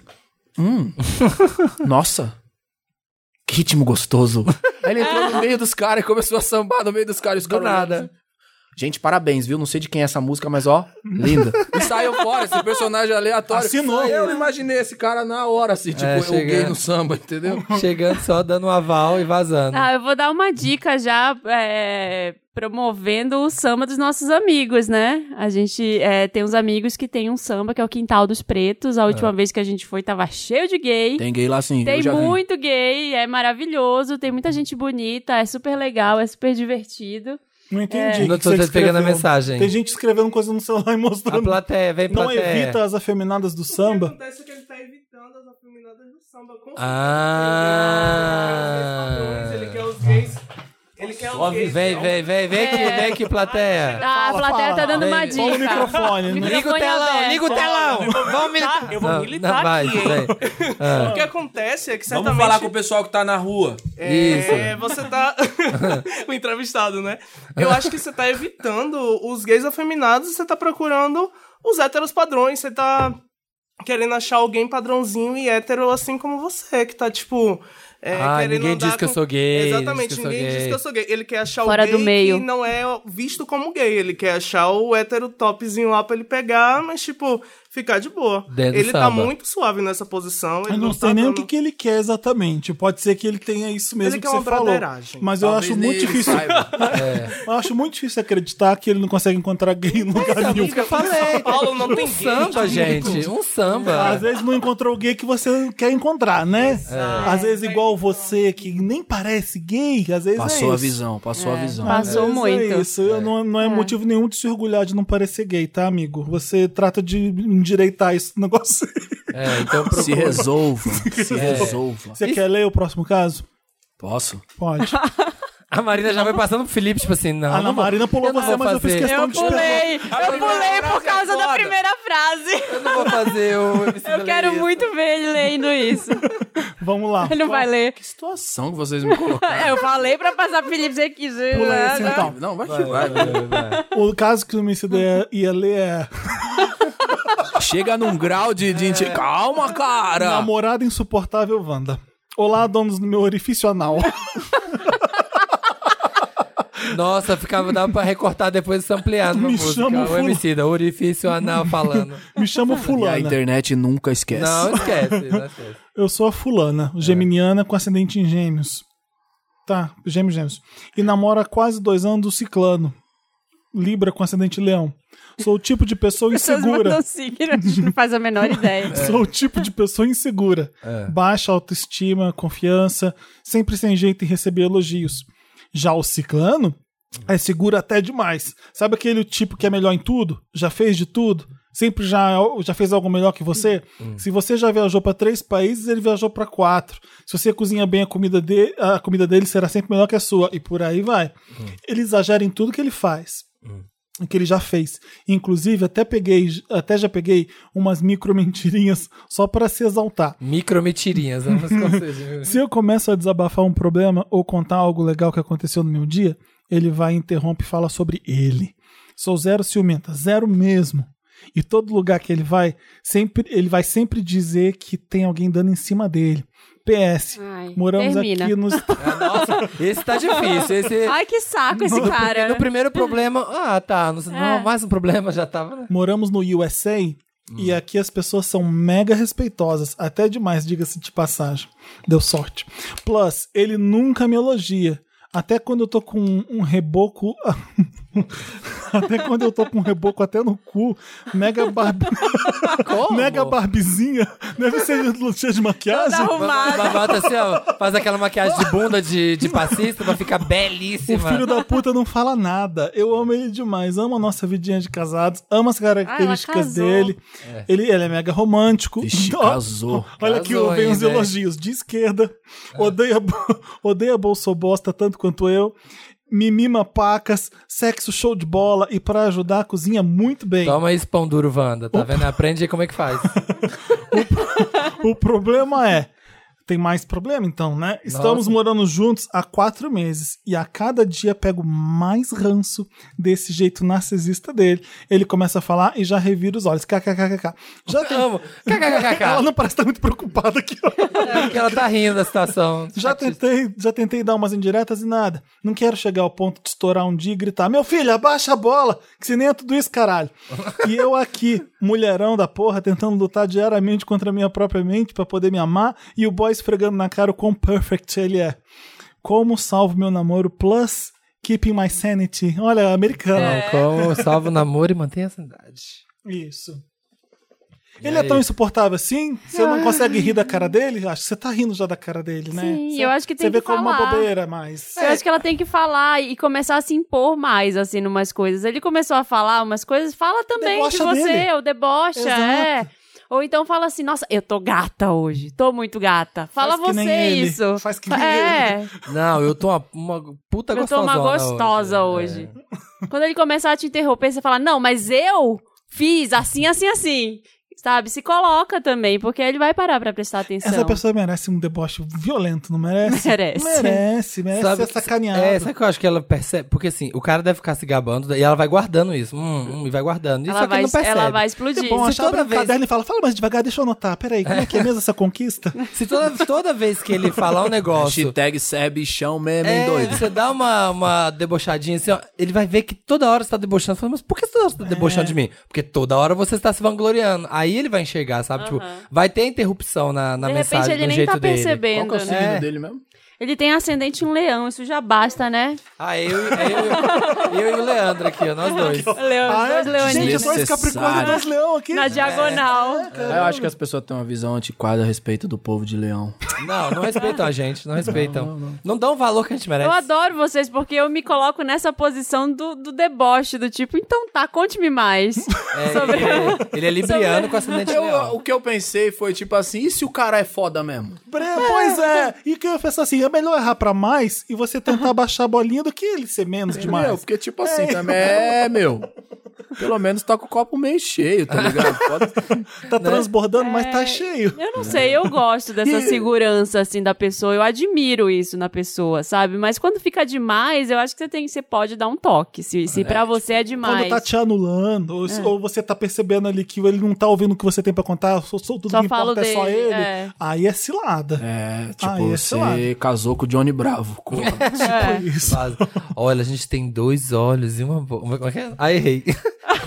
Hum, nossa, que ritmo gostoso. Aí ele entrou no meio dos caras e começou a sambar no meio dos caras. os Do caras nada. Gente, parabéns, viu? Não sei de quem é essa música, mas ó, linda. E saiu fora, esse personagem aleatório. Assinou. Eu imaginei esse cara na hora, assim, tipo, É, eu gay no samba, entendeu? Chegando só dando um aval e vazando. Ah, eu vou dar uma dica já é, promovendo o samba dos nossos amigos, né? A gente é, tem uns amigos que tem um samba que é o Quintal dos Pretos. A última vez que a gente foi tava cheio de gay. Tem gay lá sim, Tem eu já vi. muito gay, é maravilhoso, tem muita gente bonita, é super legal, é super divertido. Não entendi. É. o Não que tô você pegando a mensagem. Tem gente escrevendo coisa no celular e A mostrando. plateia, vem Não plateia. evita as afeminadas do samba. acontece é que ele tá evitando as afeminadas do samba. Com Ah. Ele quer os gays. Ele quer. Vem, vem, vem, vem aqui, É. vem aqui, plateia. Ah, a plateia tá dando uma dica. Põe o microfone. né? Liga o Microfone telão, liga o telão. Vamos militar. Eu vou Não, militar não, vai, aqui, hein? vem. Ah. O que acontece é que certamente... Vamos falar com o pessoal que tá na rua. É, você tá. o entrevistado, né? Eu acho que você tá evitando os gays afeminados e você tá procurando os héteros padrões. Você tá querendo achar alguém padrãozinho e hétero assim como você, que tá tipo. É, Ah, ninguém diz que eu sou gay, Exatamente, diz ninguém diz que eu sou gay. Ele quer achar Fora o gay do meio. que não é visto como gay. Ele quer achar o hétero topzinho lá pra ele pegar, mas tipo, ficar de boa. Ele tá muito suave nessa posição. Ele Eu não tá sei nem o dando- que, que ele quer exatamente. Pode ser que ele tenha isso mesmo Ele que quer você uma falou. Mas eu Talvez acho nem muito difícil. saiba. Eu acho muito difícil acreditar que ele não consegue encontrar gay em lugar Então, nenhum. isso que eu falei. Paulo não tem Um samba, gente. Um samba. Às vezes não encontrou o gay que você quer encontrar, né? Às vezes igual você, que nem parece gay, às vezes Passou é a visão, passou a visão. Passou muito. É isso. Eu Não, não é, motivo nenhum de se orgulhar de não parecer gay, tá, amigo? Você trata de endireitar esse negócio. É, então Se procura. resolva, se resolva. Você quer ler o próximo caso? Posso? Pode. A Marina já vai passando pro Felipe, tipo assim, não. A Ana Marina pulou eu não você, mas eu fiz fazer. questão Eu de pulei, eu pulei por causa da primeira frase. Eu não vou fazer o MC Eu quero muito ver ele lendo isso. Vamos lá. Ele não vai ler. Que situação que vocês me colocaram. Eu falei pra passar pro Felipe se ele quiser. Pula né? esse, então. Não, vai que vai. O caso que o homicida ia, ia ler é Chega num grau de, de inti- Calma, cara! Namorada Insuportável Wanda. Olá, donos do meu orifício anal. Nossa, ficava, dava pra recortar depois e ampliar numa Me música. chama o Fula- MC da orifício anal falando. Me chamo E a Fulana. internet nunca esquece. Não, esquece, não esquece. Eu sou a Fulana, geminiana com ascendente em gêmeos. Tá, gêmeos, gêmeos. E namoro há quase dois anos do ciclano. Libra com ascendente em leão. Sou o tipo de pessoa insegura. signo, a gente não faz a menor ideia. Sou o tipo de pessoa insegura. Baixa autoestima, confiança, sempre sem jeito em receber elogios. Já o ciclano é seguro até demais. Sabe aquele tipo que é melhor em tudo? Já fez de tudo? Sempre já, já fez algo melhor que você? Se você já viajou para três países, ele viajou para quatro. Se você cozinha bem a comida, de, a comida dele será sempre melhor que a sua. E por aí vai. Ele exagera em tudo que ele faz que ele já fez. Inclusive, até peguei, até já peguei umas micro mentirinhas só para se exaltar. Micro mentirinhas, conseguir. Se eu começo a desabafar um problema ou contar algo legal que aconteceu no meu dia, ele vai, interrompe e fala sobre ele. Sou zero ciumenta, zero mesmo. E todo lugar que ele vai, sempre, ele vai sempre dizer que tem alguém dando em cima dele. PS, Ai, moramos termina. aqui nos. Nossa, esse tá difícil. Esse... Ai, que saco esse cara. No primeiro problema, ah, tá. No, É. não, mais um problema já tava. né? Moramos no USA e aqui as pessoas são mega respeitosas, até demais, diga-se de passagem. Deu sorte. Plus, ele nunca me elogia. Até quando eu tô com um, um reboco. até quando eu tô com um reboco até no cu, mega barbi... mega barbizinha. Deve ser cheio de maquiagem. Arrumada. Bota assim, ó, faz aquela maquiagem de bunda de, de passista pra ficar O belíssima. filho da puta não fala nada. Eu amo ele demais. Amo a nossa vidinha de casados. Amo as características casou. dele. Ele, ele é mega romântico. Ixi, Ó, casou. Olha aqui, vem os elogios. De esquerda. Odeia, odeia Bolsobosta tanto quanto eu. Me mima pacas, sexo show de bola e pra ajudar cozinha muito bem. Toma esse pão duro, Wanda. Tá vendo? Aprende aí como é que faz. O problema é. Tem mais problema, então, né? Estamos Nossa. morando juntos há quatro meses e a cada dia pego mais ranço desse jeito narcisista dele. Ele começa a falar e já revira os olhos. KKKKK. Já tem... Amo. KKKK. Ela não parece estar muito preocupada aqui. É ela tá rindo da situação. Já tentei, já tentei dar umas indiretas e nada. Não quero chegar ao ponto de estourar um dia e gritar: Meu filho, abaixa a bola, que se nem é tudo isso, caralho. e eu aqui, mulherão da porra, tentando lutar diariamente contra a minha própria mente pra poder me amar, e o boy esfregando na cara o quão perfect ele é. Como salvo meu namoro plus keeping my sanity? Olha, americano. Como salva o namoro e mantém a sanidade. Isso. E Ele é tão insuportável assim? Você não consegue rir da cara dele? Acho que você tá rindo já da cara dele, né? Sim, Você- eu acho que tem Você vê que como uma falar. bobeira, mas. Eu acho que ela tem que falar e começar a se impor mais, assim, numas coisas. Ele começou a falar umas coisas, fala também Debocha de você, dele. ou debocha, Exato. é. Ou então fala assim, nossa, eu tô gata hoje, tô muito gata. Fala Faz você ele, isso. faz que nem é, Não, eu tô uma, uma puta eu tô uma gostosa hoje. Quando ele começar a te interromper, você fala, não, mas eu fiz assim, assim, assim. Sabe? Se coloca também, porque ele vai parar pra prestar atenção. Essa pessoa merece um deboche violento, não merece? Merece. Merece, merece ser sacaneada. É, sabe que eu acho que ela percebe? Porque assim, o cara deve ficar se gabando e ela vai guardando isso. Hum, hum, e vai guardando. Isso Ela só que vai- ele não percebe. ela vai explodir. É bom Se toda vez- caderno e fala, fala mais devagar, deixa eu anotar. Peraí, como é que é mesmo essa conquista? Se toda, toda vez que ele falar um negócio. Hashtag é bichão mesmo, hein, É, doido? você dá uma, uma debochadinha assim, ó, ele vai ver que toda hora você tá debochando. Fala, mas por que toda hora você tá debochando de mim? Porque toda hora você está se vangloriando. Aí ele vai enxergar, sabe? Tipo, vai ter interrupção na, na De repente mensagem, ele no nem jeito tá dele. percebendo, Qual que é o signo né? dele mesmo? Ele tem ascendente em um leão, isso já basta, né? Ah, eu, eu, eu, eu e o Leandro aqui, ó, nós dois. Leão, Ah, é? dois leoninos Gente, dois Capricórnio e dois leão aqui. na diagonal. Eu acho que as pessoas têm uma visão antiquada a respeito do povo de leão. Não, não respeitam a gente, não respeitam. Não, dão o valor que a gente merece. Eu adoro vocês porque eu me coloco nessa posição do, do deboche, do tipo, então tá, conte-me mais. É, sobre- ele, ele é libriano com ascendente Eu- leão. o que eu pensei foi tipo assim, e se o cara é foda mesmo? Bre- Pois é. E que eu penso assim, é melhor errar pra mais e você tentar baixar a bolinha do que ele ser menos demais. Meu, porque tipo assim, também é, meu. Pelo menos tá com o copo meio cheio, tá ligado? Pode- Tá transbordando, mas tá cheio. Eu não sei, eu gosto dessa E- segurança, assim, da pessoa. Eu admiro isso na pessoa, sabe? Mas quando fica demais, eu acho que você, tem, você pode dar um toque. Se, se pra você é demais. Quando tá te anulando, ou, É. ou você tá percebendo ali que ele não tá ouvindo o que você tem pra contar, só, só- tudo Só que falo importa é só ele, é. aí é cilada. É, tipo, esse lado. você casou com o Johnny Bravo. Corra. É. Isso. Olha, a gente tem dois olhos e uma boca. Como é que é? Ah, errei.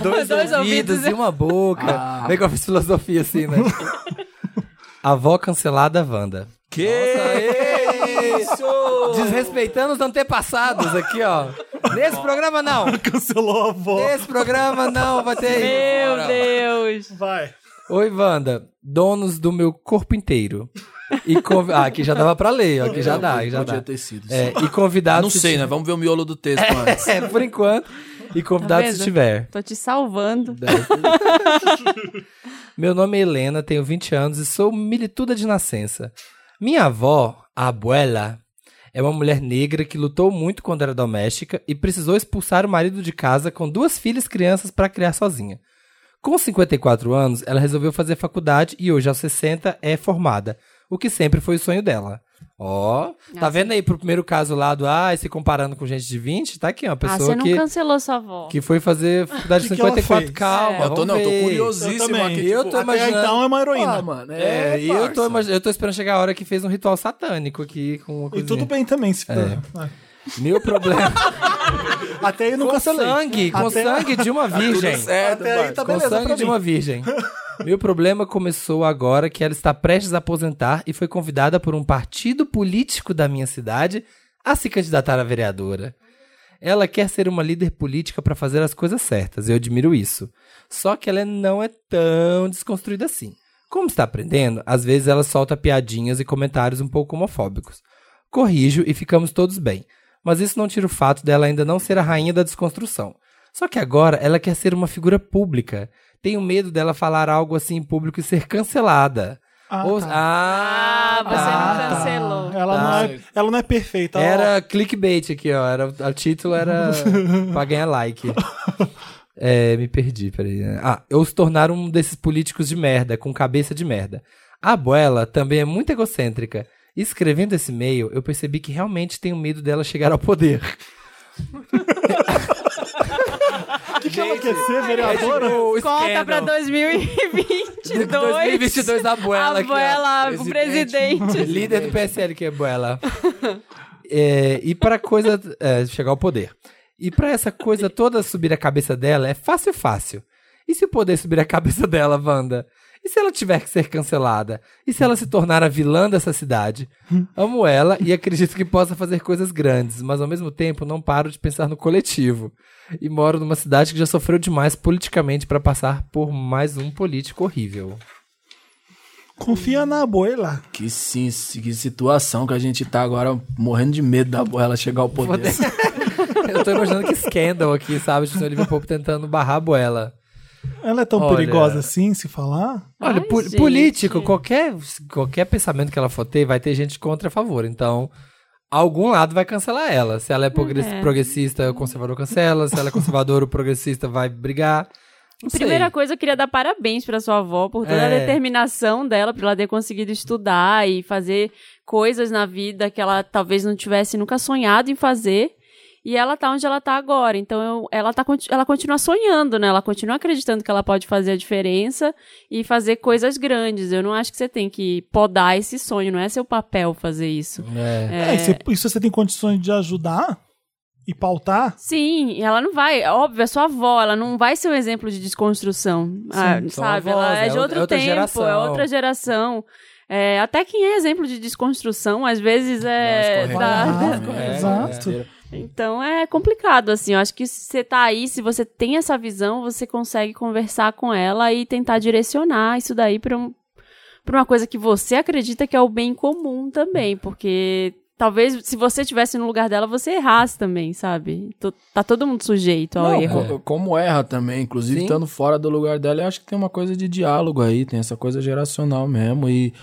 Dois, Dois ouvidos ouvidos. e uma boca. Vem que eu fiz filosofia assim, né? Avó cancelada Wanda. Que isso? Desrespeitando os antepassados aqui, ó. Nesse programa não. Cancelou a avó. Nesse programa não vai ter. Meu Deus. Vai. Oi, Wanda. Donos do meu corpo inteiro. E conv... Ah, aqui já dava pra ler, ó. Aqui já dá, aqui já Podia dá. ter sido. É, e convidados. Não se sei, né? Vamos ver o miolo do texto antes. É, por enquanto. E Tá convidados se tiver. Tô te salvando. Meu nome é Helena, tenho 20 anos e sou milituda de nascença. Minha avó, a abuela, é uma mulher negra que lutou muito quando era doméstica e precisou expulsar o marido de casa com duas filhas crianças para criar sozinha. Com 54 anos, ela resolveu fazer faculdade e hoje, aos 60, é formada, o que sempre foi o sonho dela. Ó, tá vendo aí pro primeiro caso lá do ah, se comparando com gente de 20? Tá aqui, uma Ah, pessoa você não que, cancelou sua avó. que foi fazer faculdade de Que que ela 54. fez? Calma, Eu tô, não, eu tô curiosíssimo Eu aqui. Eu tipo, tô Até imaginando. então é uma heroína. Ah, mano, É, é, e eu tô, eu tô esperando chegar a hora que fez um ritual satânico aqui com uma E tudo bem também, se for. É. Meu problema. Até aí não com cancelei. sangue, com Até- sangue de uma virgem. certo, Até aí tá com beleza sangue pra de mim. uma virgem. Meu problema começou agora que ela está prestes a aposentar e foi convidada por um partido político da minha cidade a se candidatar a vereadora. Ela quer ser uma líder política para fazer as coisas certas, eu admiro isso. Só que ela não é tão desconstruída assim. Como está aprendendo, às vezes ela solta piadinhas e comentários um pouco homofóbicos. Corrijo e ficamos todos bem, mas isso não tira o fato dela ainda não ser a rainha da desconstrução. Só que agora ela quer ser uma figura pública. Tenho medo dela falar algo assim em público e ser cancelada. Ah, Ou- tá. ah, Ah, você não cancelou. Ela, não Tá. é, ela não é perfeita. ó. Era clickbait aqui, ó. Era, o título era pra ganhar like. É, me perdi, peraí. Ah, ou se tornar um desses políticos de merda, com cabeça de merda. A abuela também é muito egocêntrica. Escrevendo esse e-mail, eu percebi que realmente tenho medo dela chegar ao poder. Ser, vereadora? O Conta pra escândalo. 2022. 2022 a ó. Abuela, o presidente. Líder do PSL, que é abuela. É, e pra coisa. é, chegar ao poder. E pra essa coisa toda subir a cabeça dela é fácil, fácil. E se o poder subir a cabeça dela, Wanda? E se ela tiver que ser cancelada? E se ela se tornar a vilã dessa cidade? Amo ela e acredito que possa fazer coisas grandes, mas ao mesmo tempo não paro de pensar no coletivo. E moro numa cidade que já sofreu demais politicamente pra passar por mais um político horrível. Confia na abuela. Que, sim, que situação que a gente tá agora morrendo de medo da ela chegar ao poder. Eu tô imaginando que Scandal aqui, sabe? Tipo, Olivia Pope tentando barrar a Buela. Ela é tão Olha. perigosa assim, se falar? Olha, Ai, po- gente. político, qualquer, qualquer pensamento que ela for ter, vai ter gente contra e a favor. Então, algum lado vai cancelar ela. Se ela é, É. progressista, o conservador cancela. Se ela é conservadora, o progressista vai brigar. Não sei. Primeira coisa, eu queria dar parabéns pra sua avó por toda a É. determinação dela, por ela ter conseguido estudar e fazer coisas na vida que ela talvez não tivesse nunca sonhado em fazer. E ela tá onde ela tá agora. Então, eu- ela, tá, ela continua sonhando, né? Ela continua acreditando que ela pode fazer a diferença e fazer coisas grandes. Eu não acho que você tem que podar esse sonho, não é seu papel fazer isso. É. É, e se, e se você tem condições de ajudar e pautar, Sim, ela não vai, óbvio, é sua avó, ela não vai ser um exemplo de desconstrução, ah, são sabe? avós, ela é é de outro é outra tempo, geração. é outra geração. É, até quem é exemplo de desconstrução, às vezes é. Não, da- escorrega. da- É, exato. Então é complicado, assim. Eu acho que se você tá aí, se você tem essa visão, você consegue conversar com ela e tentar direcionar isso daí pra, um, pra uma coisa que você acredita que é o bem comum também, porque. Talvez, se você estivesse no lugar dela, você errasse também, sabe? Tô- Tá todo mundo sujeito ao Não, erro. co- como erra também, inclusive Sim. estando fora do lugar dela, eu acho que tem uma coisa de diálogo aí, tem essa coisa geracional mesmo. E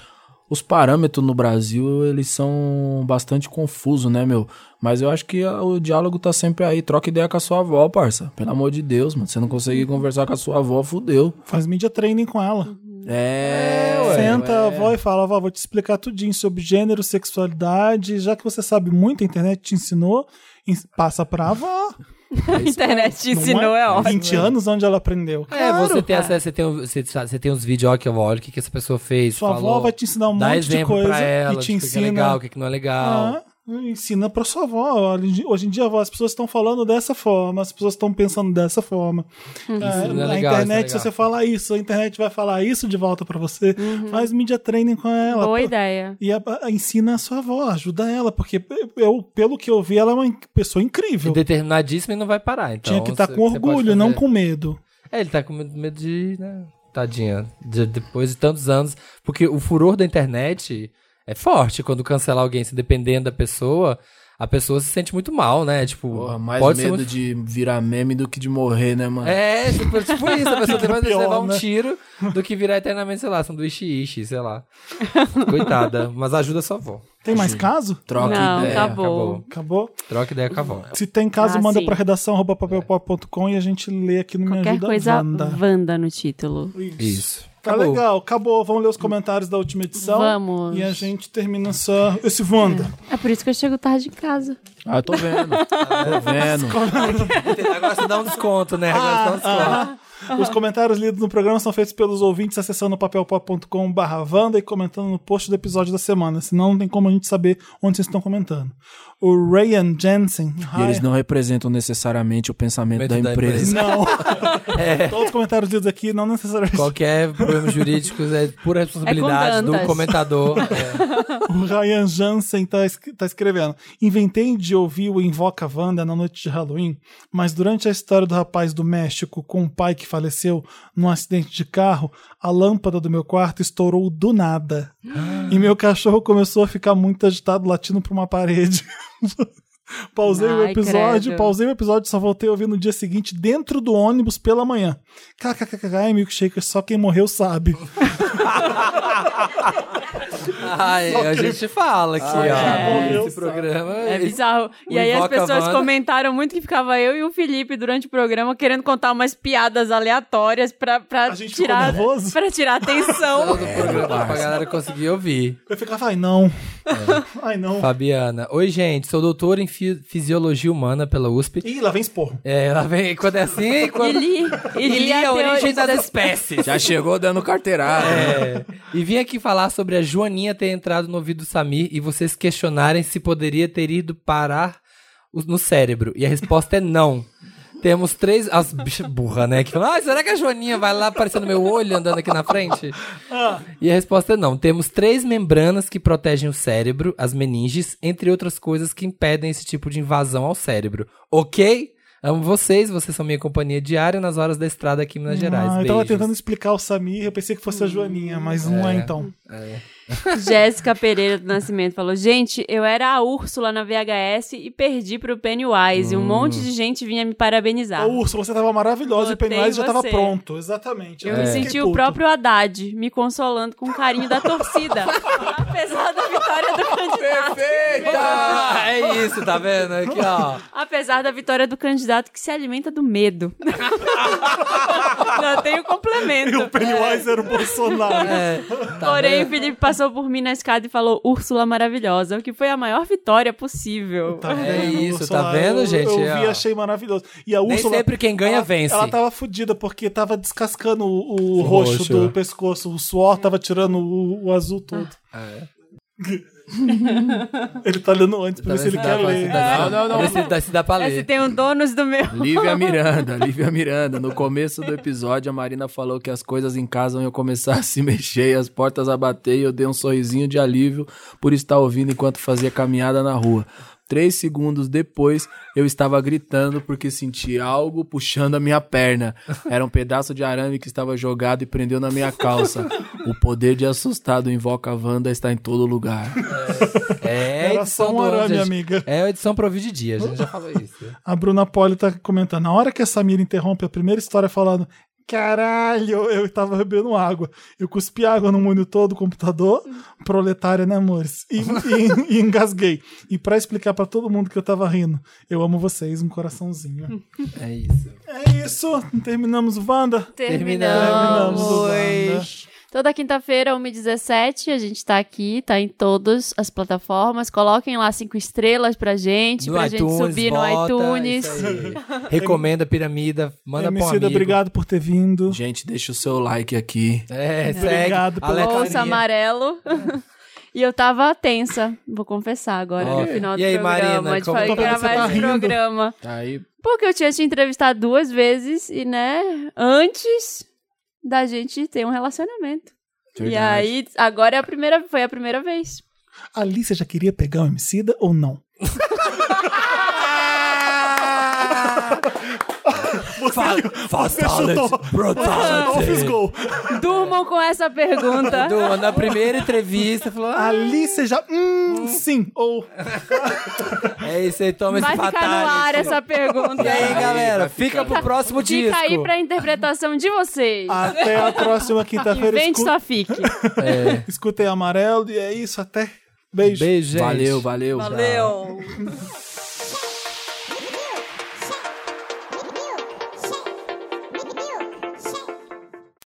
os parâmetros no Brasil, eles são bastante confusos, né, meu? Mas eu acho que ah, o diálogo tá sempre aí. Troca ideia com a sua avó, parça. Pelo amor de Deus, mano. Você não conseguir conversar com a sua avó, fudeu. faz media training com ela. É, ué, Senta a ué. avó e fala, avó, vou te explicar tudinho sobre gênero, sexualidade, já que você sabe muito, a internet te ensinou, ens- passa pra avó. A internet te Não ensinou, é, ótimo. 20 anos onde ela aprendeu. É, Claro. você tem acesso, você tem, um- você, você tem uns vídeos, ó, que eu olho o que, que essa pessoa fez. Sua falou, avó vai te ensinar um dá monte de exemplo coisa pra ela, e te de o que ensina. é legal, o que, que não é legal. Ah, ensina pra sua avó. Hoje em dia, as pessoas estão falando dessa forma, as pessoas estão pensando dessa forma. É, não é a legal, isso é internet, se legal. você falar isso, a internet vai falar isso de volta pra você. Faz media training com ela. Boa Pô, ideia. E a- a- ensina a sua avó, ajuda ela, porque eu, pelo que eu vi, ela é uma pessoa incrível. Determinadíssimo e não vai parar. Então, Tinha que estar você- com orgulho, não com medo. É, ele tá com medo medo de, né? Tadinha. De- depois de tantos anos. Porque o furor da internet é forte. Quando cancelar alguém, se dependendo da pessoa, a pessoa se sente muito mal, né? Tipo, Porra, mais pode ser medo muito... de virar meme do que de morrer, né, mano? É, tipo, tipo isso, a pessoa tem mais medo de levar um né? tiro do que virar eternamente, sei lá, sanduíche ishi, sei lá. Coitada, mas ajuda sua avó. Tem mais caso? Troca Não, ideia. acabou. Acabou? Troca ideia com a avó. Se tem caso, Ah, manda sim. pra redação papelpop.com e a gente lê aqui no Me Qualquer Ajuda coisa, Wanda. Wanda no título. Isso. Tá Acabou. legal, acabou. Vamos ler os comentários da última edição. Vamos. E a gente termina essa, esse Wanda. É por isso que eu chego tarde em casa. Ah, eu tô vendo. tô vendo. Agora você dá um desconto, né? Agora você dá um desconto. Os comentários lidos no programa são feitos pelos ouvintes acessando papelpop.com barra Wanda e comentando no post do episódio da semana. Senão não tem como a gente saber onde vocês estão comentando. O Ryan Jensen. E eles não representam necessariamente o pensamento da da empresa. Não. Todos os comentários lidos aqui não necessariamente. Qualquer problema jurídico é pura responsabilidade do Dantas. comentador. É. O Ryan Jansen tá, es- tá escrevendo. Inventei de ouvir o Invoca Wanda na noite de Halloween, mas durante a história do rapaz do México com o pai que faleceu num acidente de carro, a lâmpada do meu quarto estourou do nada. e meu cachorro começou a ficar muito agitado, latindo pra uma parede. Pausei o Ai, episódio, credo. pausei o episódio, só voltei a ouvir no dia seguinte dentro do ônibus pela manhã. KKKK, milkshake, só quem morreu sabe. Ai, a gente fala aqui, ó. é. Esse programa. É bizarro. E aí as pessoas comentaram muito que ficava eu e o Felipe durante o programa querendo contar umas piadas aleatórias pra, pra gente ficou tirar nervoso? pra tirar atenção. do programa pra galera conseguir ouvir. Eu ficava, ai não. Ai não. Fabiana. Oi, gente. Sou doutora em fi- Fisiologia Humana pela USP. Ih, lá vem esporro. É, ela vem quando é assim, quando... E li, e li li a a origem das espécies. Já chegou dando carteirada. É. E vim aqui falar sobre a Joaninha ter entrado no ouvido do Samir e vocês questionarem se poderia ter ido parar no cérebro. E a resposta é não. Temos três. As bichas burra, né? Que falam, ah, será que a Joaninha vai lá aparecendo meu olho andando aqui na frente? E a resposta é não. Temos três membranas que protegem o cérebro, as meninges, entre outras coisas que impedem esse tipo de invasão ao cérebro. Ok? Amo vocês, vocês são minha companhia diária nas horas da estrada aqui em Minas Gerais. Ah, eu tava tentando explicar o Samir, eu pensei que fosse a Joaninha, mas não é então. Jéssica Pereira do Nascimento falou: Gente, eu era a Úrsula na VHS e perdi pro Pennywise. E um monte de gente vinha me parabenizar. Ô, Úrsula, você tava maravilhosa e o Botei Pennywise já tava você. pronto. Exatamente. Eu É. me senti o próprio Haddad, me consolando com o carinho da torcida. apesar da vitória do candidato. Ah, é isso, tá vendo? Aqui, ó. Apesar da vitória do candidato que se alimenta do medo. Não tem o complemento. E o Pennywise era o Bolsonaro. É, tá Porém, o Felipe passou por mim na escada e falou Úrsula maravilhosa, o que foi a maior vitória possível. Tá É vendo, isso, Bolsonaro? tá vendo, Eu- gente? Eu, vi É, e achei maravilhoso. E a Nem Úrsula. sempre quem ganha ela, vence. Ela tava fudida porque tava descascando o, o roxo, roxo. do pescoço. O suor tava tirando o, o azul todo. É. Ele tá lendo antes, por Tá ele vendo se quer dá pra- ler. Não, não, não. Pra ver se dá- se dá pra Esse ler. tem um donos do meu. Lívia Miranda, Lívia Miranda. No começo do episódio, a Marina falou que as coisas em casa iam começar a se mexer e as portas a bater e eu dei um sorrisinho de alívio por estar ouvindo enquanto fazia caminhada na rua. Três segundos depois, eu estava gritando porque senti algo puxando a minha perna. Era um pedaço de arame que estava jogado e prendeu na minha calça. O poder de assustado invoca a Wanda está em todo lugar. É, Era edição só um do- arame, gente, amiga. É a edição pro vídeo de dia, a gente já falou isso. A Bruna Poli tá comentando. Na hora que a Samira interrompe a primeira história falando. Caralho, eu tava bebendo água. Eu cuspi água no monitor do computador, proletária, né, amores? E, e- e engasguei. E pra explicar pra todo mundo que eu tava rindo, eu amo vocês, um coraçãozinho. É isso. É isso, terminamos o Wanda? Terminamos o Wanda. Toda quinta-feira, 1h17, a gente tá aqui, tá em todas as plataformas. Coloquem lá cinco estrelas pra gente, No pra iTunes, gente subir vota, no iTunes. Recomenda a piramida, manda pro Emicida, amigo. obrigado por ter vindo. Gente, deixa o seu like aqui. É, segue. Obrigado pela amarelo. E eu tava tensa, vou confessar agora Ó, no final do e aí, programa. Marina, de como- fa- Tô vendo que você gravar tá esse rindo. programa. Aí, Porque eu tinha te entrevistado duas vezes e, né, antes da gente ter um relacionamento. E Verdade. aí, agora é a primeira, foi a primeira vez. A Alicia já queria pegar o Emicida ou não? Você chutou. Você fiz gol. Durmam com essa pergunta. Do- na primeira entrevista, falou: ah, Alicia já. Hum, sim. Ou. é isso aí, toma Vai esse ficar no ar fatality. essa pergunta. E aí, galera, fica pro próximo disco. Fica aí pra interpretação de vocês. Até a próxima quinta-feira. Invente Escu... sua fique. É. Escutem amarelo. E é isso. Até. Beijo. Beijo, gente. valeu, valeu. Valeu.